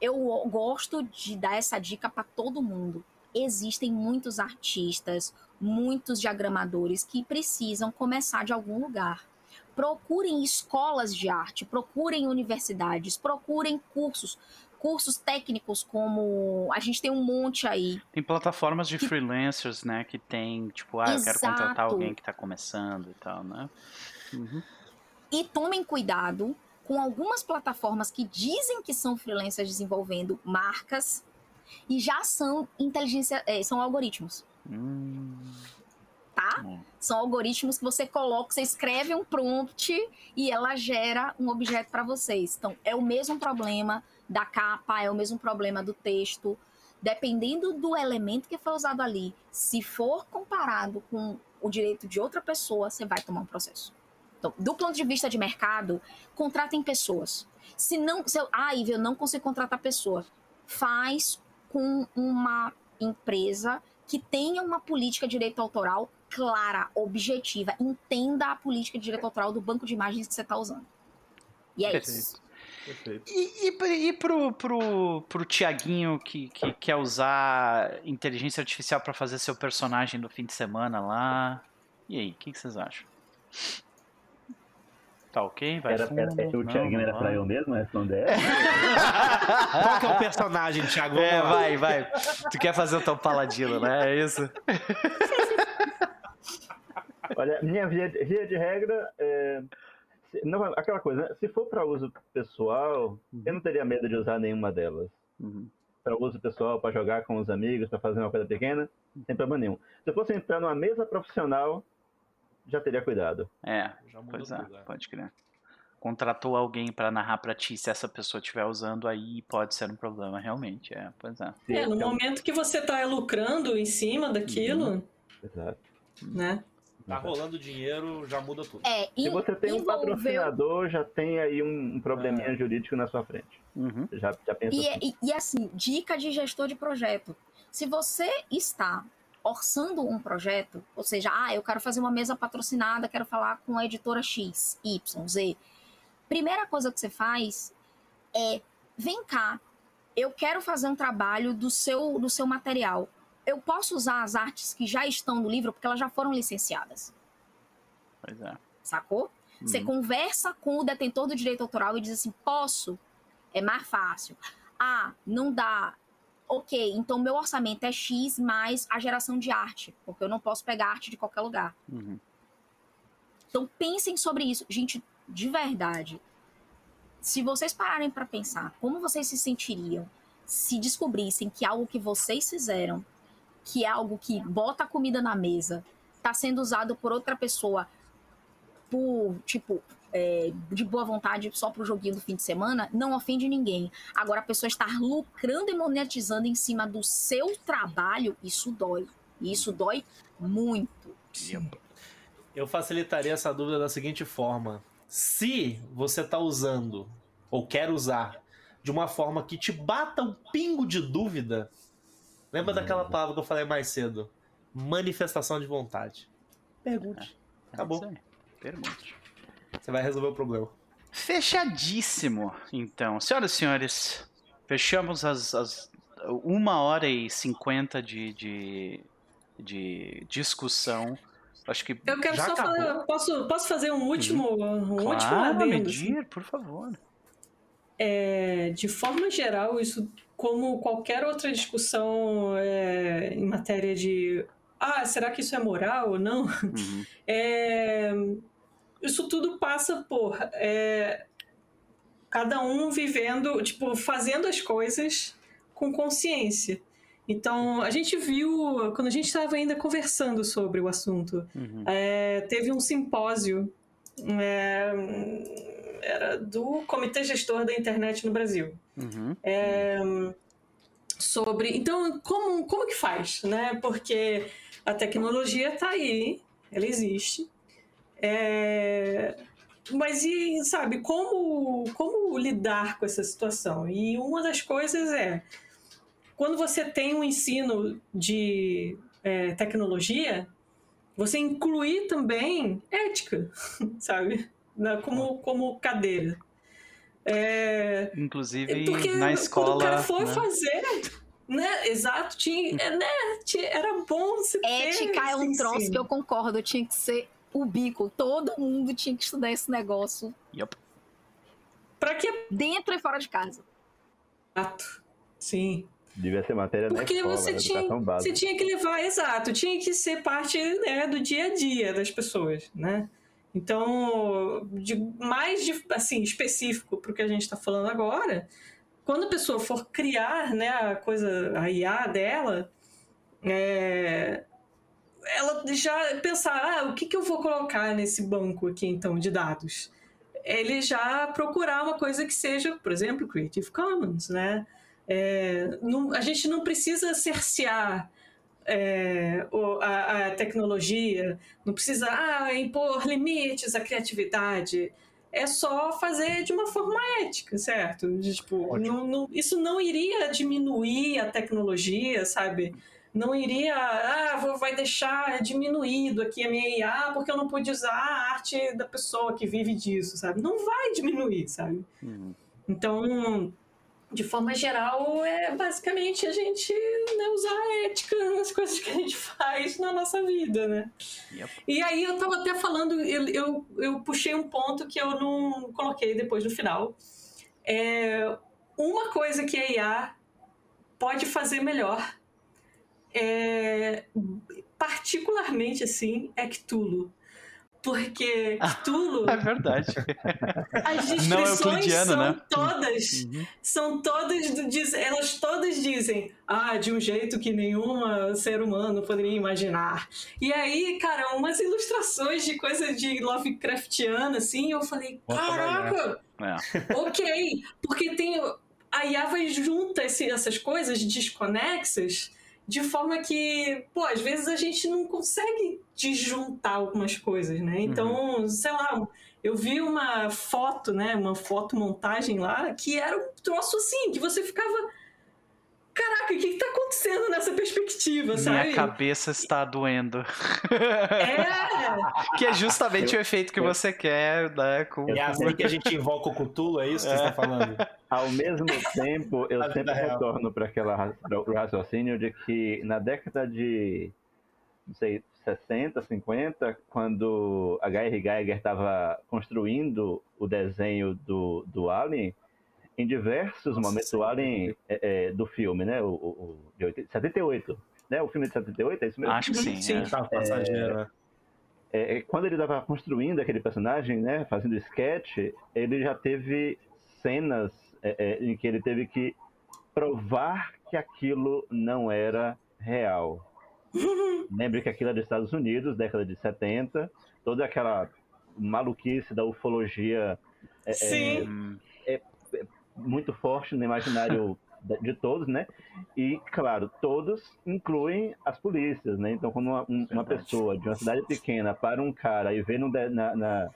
eu gosto de dar essa dica para todo mundo. Existem muitos artistas, muitos diagramadores que precisam começar de algum lugar procurem escolas de arte, procurem universidades, procurem cursos, cursos técnicos como a gente tem um monte aí. Tem plataformas de que... freelancers, né, que tem, tipo, ah, Exato. eu quero contratar alguém que está começando e tal, né? Uhum. E tomem cuidado com algumas plataformas que dizem que são freelancers desenvolvendo marcas e já são inteligência, é, são algoritmos. Hum tá? Hum. São algoritmos que você coloca, você escreve um prompt e ela gera um objeto para vocês. Então, é o mesmo problema da capa, é o mesmo problema do texto. Dependendo do elemento que foi usado ali, se for comparado com o direito de outra pessoa, você vai tomar um processo. Então, do ponto de vista de mercado, contratem pessoas. Se não, se eu, ah, Ivy, eu não consigo contratar pessoa, faz com uma empresa que tenha uma política de direito autoral clara, objetiva, entenda a política de direito autoral do banco de imagens que você está usando. E é Perfeito. isso. Perfeito. E, e, e pro, pro, pro Tiaguinho que, que quer usar inteligência artificial para fazer seu personagem no fim de semana lá? E aí, o que, que, vocês acham? Tá ok? Vai era, fundo, era, é o Tiaguinho era pra eu mesmo responder? [LAUGHS] Qual que é o personagem, Thiago? É, vai, vai. Tu quer fazer o teu paladino, né? É isso? Olha, minha via de, via de regra é. Não, aquela coisa, né? se for para uso pessoal, uhum. eu não teria medo de usar nenhuma delas. Uhum. Para uso pessoal, para jogar com os amigos, para fazer uma coisa pequena, sem problema nenhum. Se eu fosse entrar numa mesa profissional, já teria cuidado. É, pois é, é, pode crer. Contratou alguém para narrar para ti, se essa pessoa estiver usando aí, pode ser um problema, realmente. É, pois é. É, no momento que você está lucrando em cima daquilo. Uhum. Exato. Né? Tá rolando dinheiro, já muda tudo. É, Se você tem um patrocinador, já tem aí um, probleminha é. jurídico na sua frente. Uhum. Já, já pensa e, assim. E, e assim, dica de gestor de projeto. Se você está orçando um projeto, ou seja, ah, eu quero fazer uma mesa patrocinada, quero falar com a editora X, Y, Z. Primeira coisa que você faz é, vem cá, eu quero fazer um trabalho do seu, do seu material eu posso usar as artes que já estão no livro porque elas já foram licenciadas. Pois é. Sacou? Uhum. Você conversa com o detentor do direito autoral e diz assim: posso? É mais fácil. Ah, não dá. Ok, então meu orçamento é X mais a geração de arte, porque eu não posso pegar arte de qualquer lugar. Uhum. Então pensem sobre isso. Gente, de verdade, se vocês pararem para pensar como vocês se sentiriam se descobrissem que algo que vocês fizeram, que é algo que bota a comida na mesa, está sendo usado por outra pessoa por, tipo, é, de boa vontade só pro joguinho do fim de semana, não ofende ninguém. Agora, a pessoa estar lucrando e monetizando em cima do seu trabalho, isso dói. E isso dói muito. Eu facilitaria essa dúvida da seguinte forma: se você está usando ou quer usar de uma forma que te bata um pingo de dúvida, lembra hum. daquela palavra que eu falei mais cedo? Manifestação de vontade. Pergunte. É, é Acabou. Pergunte. Você vai resolver o problema. Fechadíssimo. Então, senhoras e senhores, fechamos as, as uma hora e cinquenta de, de, de discussão. Acho que eu quero só acabou. fazer, posso, posso fazer um último, um claro, último adendo, medir, por favor. É, de forma geral, isso como qualquer outra discussão é, em matéria de ah, será que isso é moral ou não? Uhum. [LAUGHS] É, isso tudo passa por é, cada um vivendo, tipo, fazendo as coisas com consciência. Então, a gente viu, quando a gente estava ainda conversando sobre o assunto, uhum. é, teve um simpósio é, era do Comitê Gestor da Internet no Brasil. Uhum. É, sobre. Então, como, como que faz? Né? Porque a tecnologia está aí, ela existe. É... Mas e, sabe, como, como lidar com essa situação? E uma das coisas é, quando você tem um ensino de é, tecnologia, você incluir também ética, [LAUGHS] sabe? Na, como, como cadeira. É, Inclusive na escola. Quando o cara for né? fazer, né? Exato, tinha, é, né? Tinha, era bom se Ética é um troço que eu concordo, tinha que ser o bico. Todo mundo tinha que estudar esse negócio. Yep. Pra que? Dentro e fora de casa. Exato. Sim. Devia ser matéria Porque na escola, você tinha, você tinha que levar, exato, tinha que ser parte né, do dia a dia das pessoas, né? Então, de, mais de, assim, específico para o que a gente está falando agora, quando a pessoa for criar né, a coisa, a IA dela, é, ela já pensar, ah, o que, que eu vou colocar nesse banco aqui, então, de dados? Ele já procurar uma coisa que seja, por exemplo, Creative Commons, né? É, não, a gente não precisa cercear é, a, a, tecnologia, não precisa ah, impor limites à criatividade. É só fazer de uma forma ética, certo? Tipo, não, não, isso não iria diminuir a tecnologia, sabe? não iria, ah, vai deixar diminuído aqui a minha IA porque eu não pude usar a arte da pessoa que vive disso, sabe? Não vai diminuir, sabe? Uhum. Então, de forma geral, é basicamente a gente né, usar a ética nas coisas que a gente faz na nossa vida, né? Yep. E aí eu tava até falando, eu, eu, eu puxei um ponto que eu não coloquei depois no final. É, uma coisa que a IA pode fazer melhor é, particularmente assim é Cthulhu. Porque [LAUGHS] Cthulhu. é verdade. As descrições é são né? todas. Uhum. São todas. Diz, elas todas dizem. Ah, de um jeito que nenhum ser humano poderia imaginar. E aí, cara, umas ilustrações de coisa de Lovecraftiana, assim, eu falei, caraca! É. [LAUGHS] Ok, porque tem. A Yava junta esse, essas coisas desconexas de forma que, pô, às vezes a gente não consegue disjuntar algumas coisas, né? Então, uhum. sei lá, eu vi uma foto, né, uma fotomontagem lá, que era um troço assim, que você ficava caraca, o que está acontecendo nessa perspectiva, sabe? Minha cabeça está doendo. É! [LAUGHS] que é justamente o efeito que você quer, né? Com... É assim que a gente invoca o Cthulhu, é isso que é. você está falando? [LAUGHS] Ao mesmo tempo, eu [LAUGHS] sempre retorno para o raciocínio de que na década de, não sei, 60, 50, quando H.R. Geiger estava construindo o desenho do, do Alien, em diversos Nossa, momentos, o Alien é, é, do filme, né? O, o, de 78, né? O filme de 78, é isso mesmo? Acho que sim. Sim, é. Tá, passageiro. É, é, quando ele estava construindo aquele personagem, né, fazendo sketch, ele já teve cenas é, é, em que ele teve que provar que aquilo não era real. [LAUGHS] Lembre que aquilo é dos Estados Unidos, década de 70, toda aquela maluquice da ufologia é, é, é, é muito forte no imaginário de todos, né? E, claro, todos incluem as polícias, né? Então, quando uma, uma pessoa de uma cidade pequena para um cara e vê no, na, na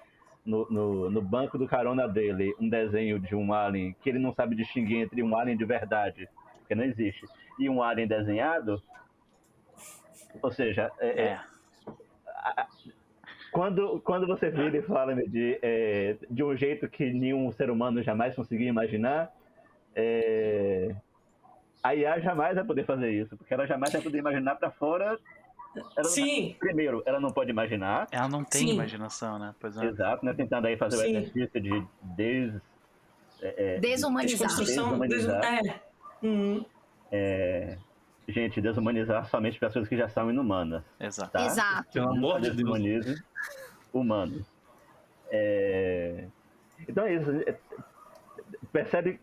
no, no, no, banco do carona dele um desenho de um alien que ele não sabe distinguir entre um alien de verdade, que não existe, e um alien desenhado, ou seja, é, é. é quando, quando você vira e fala de, é, de um jeito que nenhum ser humano jamais conseguia imaginar, é, a IA jamais vai poder fazer isso, porque ela jamais vai poder imaginar para fora. Ela Sim. primeiro, ela não pode imaginar. Ela não tem Sim. imaginação, né? Pois é. Exato, né? Tentando aí fazer Sim. o exercício de des, é, é desumanizar. desumanizar. É. Uhum. é. Gente, desumanizar somente pessoas que já são inumanas. Exato. Tá? Exato. Pelo amor de Deus. Humanos. É... Então é isso. É, percebe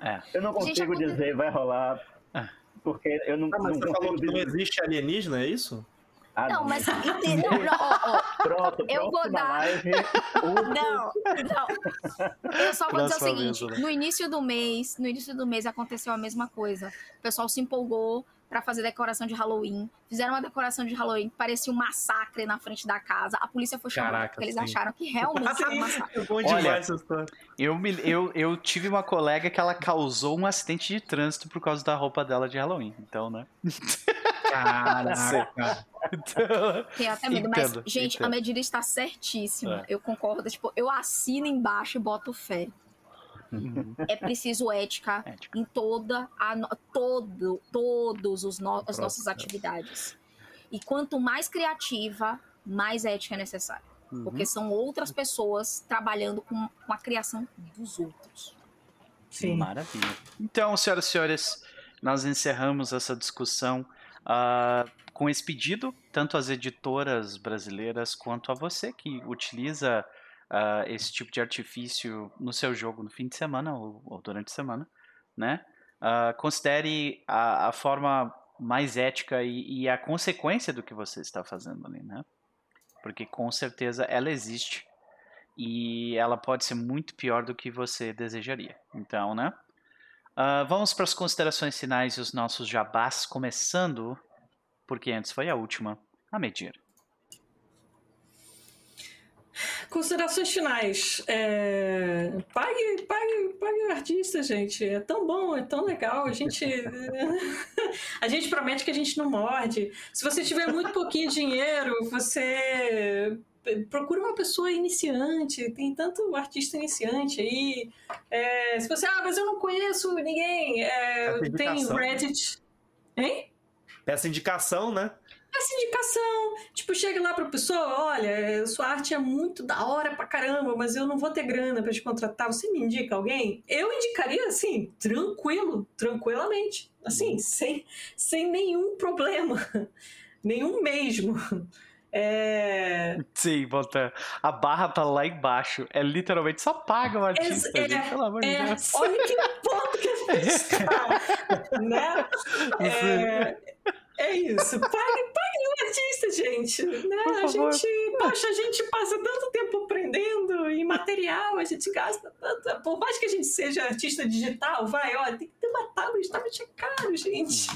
é. Eu não consigo dizer vai rolar, é. porque eu não, ah, mas não você falou que não existe alienígena, é isso? Ah, não, mas entendeu? oh, oh. Pronto, eu vou dar. Live, [LAUGHS] não, não. Eu só vou dizer o seguinte: né? no início do mês, no início do mês aconteceu a mesma coisa. O pessoal se empolgou para fazer decoração de Halloween. Fizeram uma decoração de Halloween que parecia um massacre na frente da casa. A polícia foi chamada Caraca, porque eles sim. acharam que realmente era um [LAUGHS] massacre. É bom demais essa história. Eu, me, eu, eu tive uma colega que ela causou um acidente de trânsito por causa da roupa dela de Halloween. Então, né? Caraca. [LAUGHS] então, Tenho até medo, mas, gente, entendo. a medida está certíssima. É. Eu concordo. Tipo, eu assino embaixo e boto fé. É preciso ética, ética. em toda a todo, todos os no, as nossas atividades. E quanto mais criativa, mais ética é necessária. Uhum. Porque são outras pessoas trabalhando com, com a criação dos outros. Sim. Maravilha. Então, senhoras e senhores, nós encerramos essa discussão uh, com esse pedido, tanto às editoras brasileiras quanto a você que utiliza uh, esse tipo de artifício no seu jogo no fim de semana ou, ou durante a semana, né? Uh, considere a, a, forma mais ética e, e, a consequência do que você está fazendo ali, né? Porque com certeza ela existe e ela pode ser muito pior do que você desejaria. Então, né? Uh, vamos para as considerações finais e os nossos jabás, começando, porque antes foi a última, a medir. Considerações finais. É... Pague, pague, pague o artista, gente. É tão bom, é tão legal. A gente, [LAUGHS] a gente promete que a gente não morde. Se você tiver muito pouquinho dinheiro, você procura uma pessoa iniciante. Tem tanto artista iniciante aí. É... Se você, ah, mas eu não conheço ninguém. É... Tem Reddit. Hein? Peça indicação, né? Essa indicação. Tipo, chega lá pra pessoa, olha, sua arte é muito da hora pra caramba, mas eu não vou ter grana pra te contratar. Você me indica alguém? Eu indicaria, assim, tranquilo, tranquilamente. Assim, sem, sem nenhum problema. [LAUGHS] nenhum mesmo. É... Sim, bota. A barra tá lá embaixo. É literalmente só paga o artista, é, gente, pelo amor é, de Deus. Olha que ponto que a gente está. né? É, é isso. Pague, pague o artista, gente. Né? A gente, poxa, a gente passa tanto tempo aprendendo em material, a gente gasta tanto. Por mais que a gente seja artista digital, vai, olha, tem que ter uma tablet, tablet é caro, gente.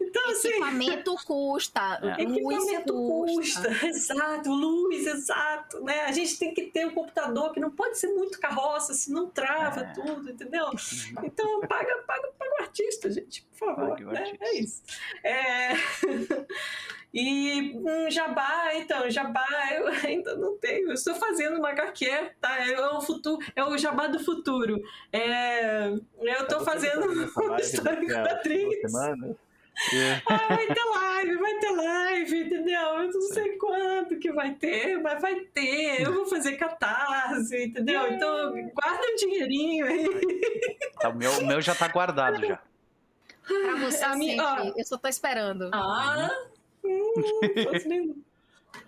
Então, assim. Equipamento custa. [LAUGHS] É. Equipamento custa. custa. Exato, luz, exato. Né? A gente tem que ter um computador que não pode ser muito carroça, senão trava é. tudo, entendeu? [LAUGHS] Então, paga, paga, paga o artista, gente, favor. Né? É isso. É. [LAUGHS] E um jabá, então, jabá eu ainda não tenho. Eu estou fazendo uma HQ, tá? É o futuro, é o jabá do futuro. É, eu estou fazendo uma [LAUGHS] história em quadrinhos. Ah, vai ter live, vai ter live, entendeu? Eu não sei quando que vai ter, mas vai ter. Eu vou fazer catarse, entendeu? Então, guarda um dinheirinho aí. Tá, o, meu, o meu já tá guardado [LAUGHS] já. Pra você, a minha, ó, eu só tô esperando. Ah, hum,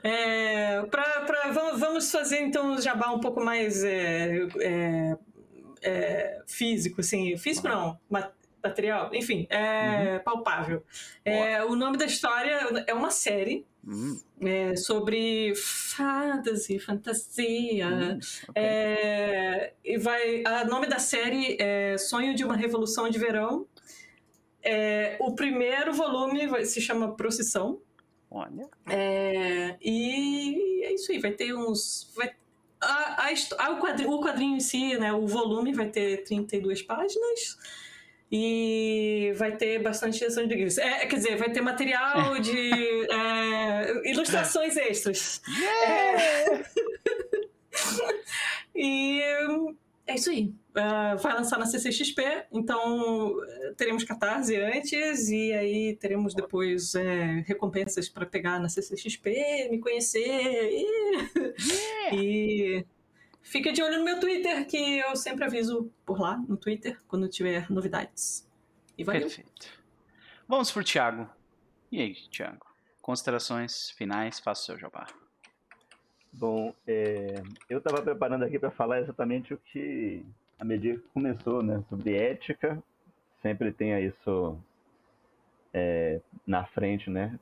É, pra, pra, vamos fazer então o jabá um pouco mais é, é, é, físico, assim. Físico não, material, enfim, é uhum. palpável. É, o nome da história é uma série uhum. é, sobre fantasy, fantasia. Uhum. Okay. É, e vai, o nome da série é Sonho de uma Revolução de Verão. É, o primeiro volume vai, se chama Procissão. Olha. É, e é isso aí, vai ter uns. Vai, a, a, o, quadrinho, o quadrinho em si, né, o volume vai ter 32 páginas e vai ter bastante ilustração de GIFs. É, quer dizer, vai ter material de é, ilustrações extras. [LAUGHS] Yeah! É... [LAUGHS] e é isso aí. Uh, vai lançar na CCXP, então teremos catarse antes e aí teremos depois é, recompensas para pegar na CCXP, me conhecer e, yeah. [LAUGHS] e Fica de olho no meu Twitter, que eu sempre aviso por lá, no Twitter, quando tiver novidades. E valeu. Perfeito. Vamos pro Thiago. E aí, Thiago? Considerações finais, faça o seu jabá. Bom, é, eu estava preparando aqui para falar exatamente o que a medida começou, né? Sobre ética. Sempre tenha isso é, na frente, né?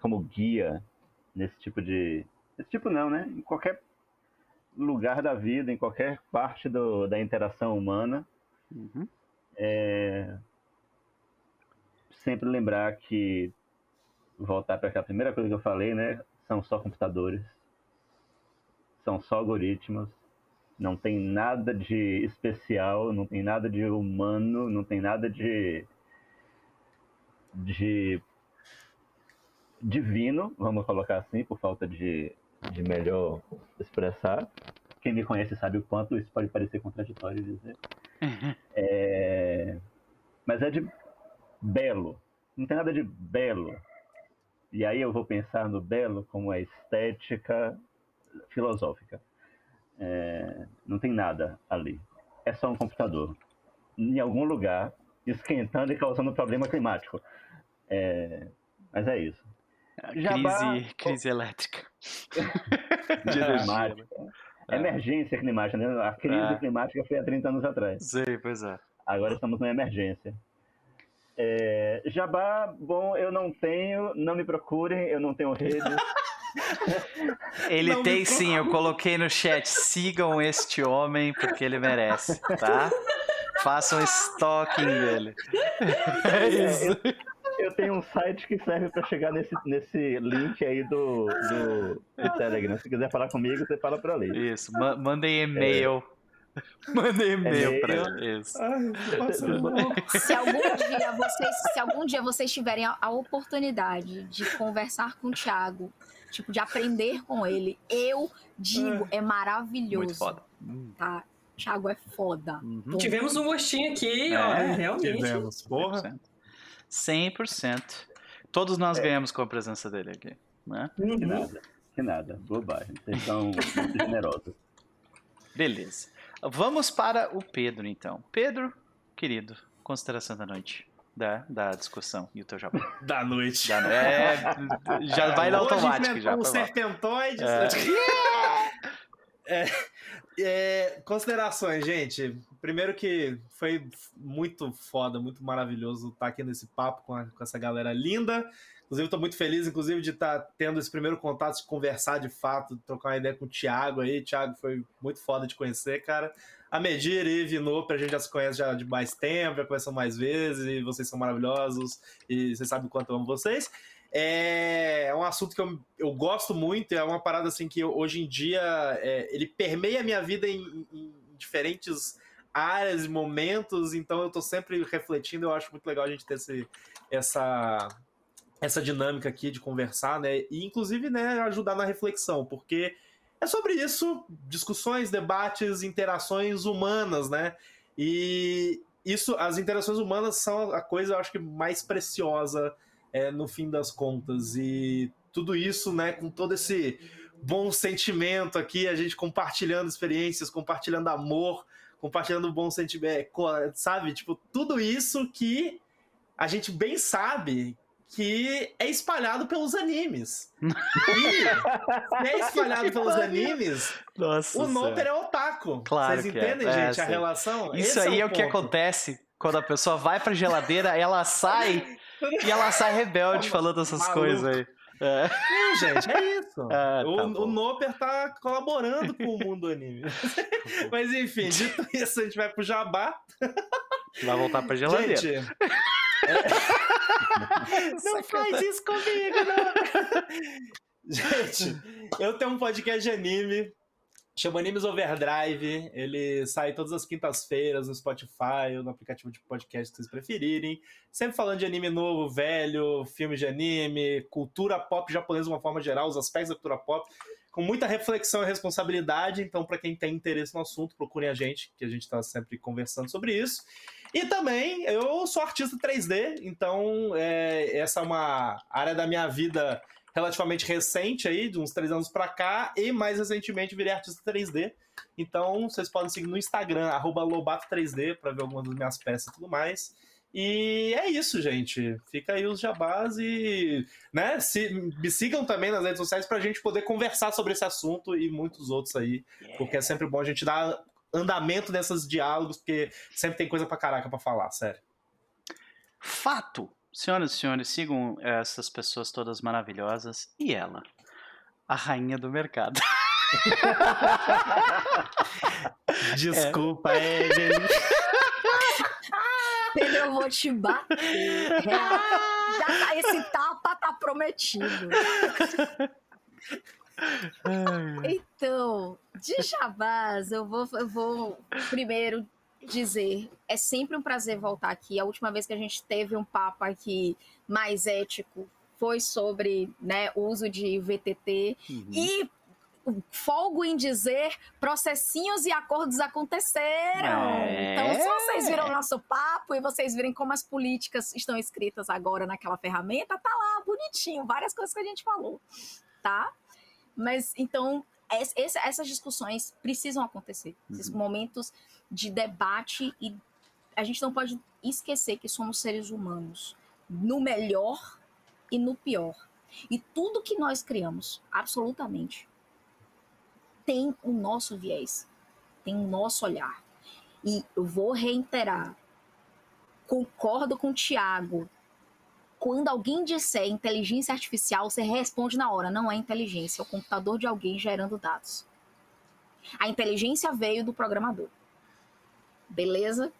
Como guia nesse tipo de. Esse tipo não, né? Em qualquer lugar da vida, em qualquer parte do, da interação humana. Uhum. É... Sempre lembrar que, voltar para aquela primeira coisa que eu falei, né? São só computadores, são só algoritmos, não tem nada de especial, não tem nada de humano, não tem nada de. de divino, vamos colocar assim, por falta de de melhor expressar. Quem me conhece sabe o quanto isso pode parecer contraditório dizer. Uhum. É... Mas é de belo. Não tem nada de belo. E aí eu vou pensar no belo como a estética filosófica. É... Não tem nada ali. É só um computador. Em algum lugar, esquentando e causando problema climático. É... Mas é isso. Crise, crise elétrica. [LAUGHS] climática. É. Emergência climática, né? A crise é. climática foi há 30 anos atrás. Sim, pois é. Agora estamos numa emergência. É, jabá, bom, eu não tenho, não me procurem, eu não tenho rede. [LAUGHS] ele não tem sim, eu coloquei no chat. Sigam este homem porque ele merece, tá? Façam stalking dele. É isso. É, eu, eu tenho um site que serve para chegar nesse, nesse link aí do, do, do, Telegram. Se quiser falar comigo, você fala para ler. Isso, Ma mandem e-mail. É. Mandei e-mail para isso. Ai, se algum dia vocês, se algum dia vocês tiverem a, a oportunidade de conversar com o Thiago, tipo de aprender com ele, eu digo, é maravilhoso. Muito foda. Tá? Thiago é foda. Uhum. Tivemos um gostinho aqui, é, ó, realmente. Tivemos, porra. 100%. Todos nós é. ganhamos com a presença dele aqui. Né? Uhum. Que nada, que nada. Bobagem. Vocês são muito generosos. Beleza. Vamos para o Pedro, então. Pedro, querido, consideração da noite. Da, da discussão e o teu jabá. [LAUGHS] Da noite. Da, é, já vai no automático. Já, um serpentoide. É. [LAUGHS] é, é, considerações, gente. Primeiro que foi muito foda, muito maravilhoso estar aqui nesse papo com, a, com essa galera linda. Inclusive, estou muito feliz, inclusive, de estar tendo esse primeiro contato, de conversar de fato, trocar uma ideia com o Thiago aí. Thiago, foi muito foda de conhecer, cara. A Medir e Vinop, a gente já se conhece já de mais tempo, já conversamos mais vezes, e vocês são maravilhosos, e vocês sabem o quanto eu amo vocês. É, é um assunto que eu, eu gosto muito, é uma parada assim que eu, hoje em dia é, ele permeia a minha vida em, em diferentes áreas e momentos, então eu estou sempre refletindo, eu acho muito legal a gente ter esse, essa, essa dinâmica aqui de conversar, né? E inclusive né, ajudar na reflexão, porque é sobre isso, discussões, debates, interações humanas, né? E isso, as interações humanas são a coisa, eu acho que mais preciosa é, no fim das contas. E tudo isso, né, com todo esse bom sentimento aqui, a gente compartilhando experiências, compartilhando amor, compartilhando bom sentimento, sabe? Tipo, tudo isso que a gente bem sabe que é espalhado pelos animes. [LAUGHS] e é espalhado pelos animes, Nossa o Noper é otaku. Claro Vocês que entendem, é. gente, é, a relação? Isso Esse aí é, é o que ponto. acontece quando a pessoa vai pra geladeira, ela sai e ela sai rebelde falando essas Maluco. coisas aí. É. Não, gente, é isso. [LAUGHS] Ah, o, tá o bom. Noper tá colaborando com o mundo do anime. [LAUGHS] Mas enfim, dito isso, a gente vai pro Jabá. Vai voltar pra geladeira. Gente. [LAUGHS] Não faz isso comigo, não. [LAUGHS] Gente, eu tenho um podcast de anime. Chama Animes Overdrive. Ele sai todas as quintas-feiras no Spotify ou no aplicativo de podcast que vocês preferirem. Sempre falando de anime novo, velho, filmes de anime, cultura pop japonesa de uma forma geral, os aspectos da cultura pop, com muita reflexão e responsabilidade. Então, para quem tem interesse no assunto, procurem a gente, que a gente está sempre conversando sobre isso. E também, eu sou artista 3D, então é, essa é uma área da minha vida relativamente recente aí, de uns três anos pra cá, e mais recentemente virei artista 3D. Então, vocês podem seguir no Instagram, arroba Lobato3D, para ver algumas das minhas peças e tudo mais. E é isso, gente. Fica aí os jabás e né, se, me sigam também nas redes sociais pra gente poder conversar sobre esse assunto e muitos outros aí. Porque é sempre bom a gente dar andamento nesses diálogos, porque sempre tem coisa pra caraca pra falar, sério. Fato! Senhoras e senhores, sigam essas pessoas todas maravilhosas e ela, a rainha do mercado. [LAUGHS] Desculpa, Evelyn. [LAUGHS] Pedro, eu vou te bater. Real. Já tá, esse tapa tá prometido. [LAUGHS] Então, de Jabás, eu vou, eu vou primeiro dizer, é sempre um prazer voltar aqui. A última vez que a gente teve um papo aqui mais ético foi sobre né, o uso de VTT. Uhum. E folgo em dizer, processinhos e acordos aconteceram. É. Então, se vocês viram o nosso papo e vocês virem como as políticas estão escritas agora naquela ferramenta, tá lá, bonitinho, várias coisas que a gente falou, tá? Mas, então, es- esse- essas discussões precisam acontecer. Esses Uhum. momentos de debate e a gente não pode esquecer que somos seres humanos, no melhor e no pior. E tudo que nós criamos, absolutamente, tem o nosso viés, tem o nosso olhar. E eu vou reiterar, concordo com o Tiago. Quando alguém disser inteligência artificial, você responde na hora. Não é inteligência, é o computador de alguém gerando dados. A inteligência veio do programador. Beleza?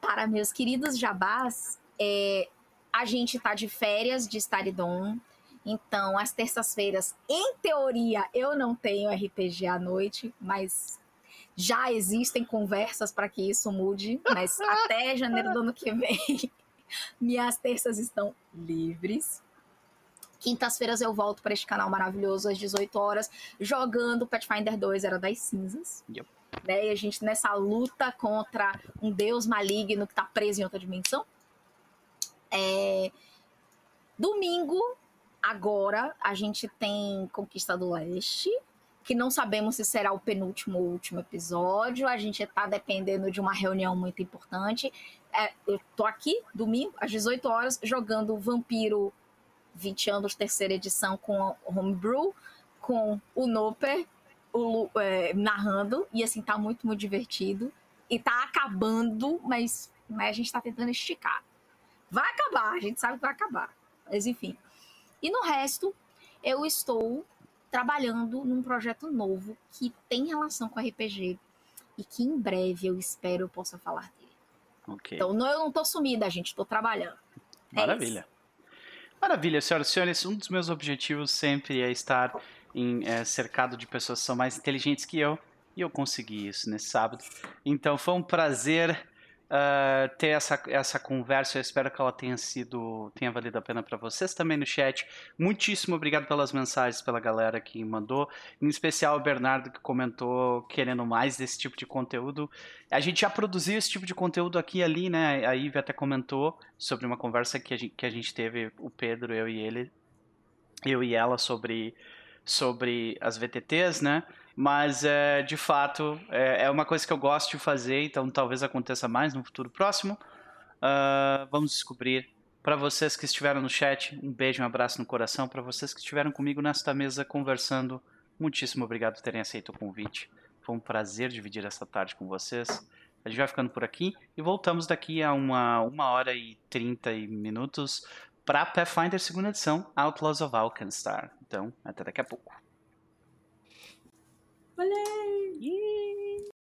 Para meus queridos jabás, é, a gente tá de férias de Staridon. Então, às terças-feiras, em teoria, eu não tenho RPG à noite, mas já existem conversas para que isso mude. Mas [LAUGHS] até janeiro do ano que vem, minhas terças estão livres. Quintas-feiras eu volto para este canal maravilhoso às 18 horas, jogando Pathfinder 2 Era das Cinzas. Yep. Né? E a gente nessa luta contra um deus maligno que está preso em outra dimensão. É... Domingo, agora, a gente tem Conquista do Leste, que não sabemos se será o penúltimo ou último episódio. A gente está dependendo de uma reunião muito importante. É, eu tô aqui, domingo, às 18 horas, jogando Vampiro 20 anos, terceira edição com Homebrew, com o Noper o é, narrando. E assim, tá muito, muito divertido. E tá acabando, mas, mas a gente tá tentando esticar. Vai acabar, a gente sabe que vai acabar. Mas enfim. E no resto, eu estou trabalhando num projeto novo que tem relação com RPG e que em breve eu espero eu possa falar dele. Ok. Então não, eu não tô sumida, gente, tô trabalhando. É Maravilha. Maravilha, senhoras e senhores. Um dos meus objetivos sempre é estar em, é, cercado de pessoas que são mais inteligentes que eu. E eu consegui isso nesse sábado. Então foi um prazer ah, ter essa, essa conversa. Eu espero que ela tenha sido tenha valido a pena para vocês também no chat. Muitíssimo obrigado pelas mensagens, pela galera que mandou. Em especial o Bernardo que comentou querendo mais desse tipo de conteúdo. A gente já produziu esse tipo de conteúdo aqui e ali, né? A Ivy até comentou sobre uma conversa que a gente, que a gente teve, o Pedro, eu e ele, eu e ela, sobre, sobre as VTTs, né? Mas, é, de fato, é, é uma coisa que eu gosto de fazer, então talvez aconteça mais no futuro próximo. Ah, vamos descobrir Para vocês que estiveram no chat, um beijo, um abraço no coração. Para vocês que estiveram comigo nesta mesa conversando, muitíssimo obrigado por terem aceito o convite. Foi um prazer dividir essa tarde com vocês. A gente vai ficando por aqui e voltamos daqui a uma, uma hora e trinta minutos para Pathfinder segunda edição, Outlaws of Alkenstar. Então, até daqui a pouco. Olha!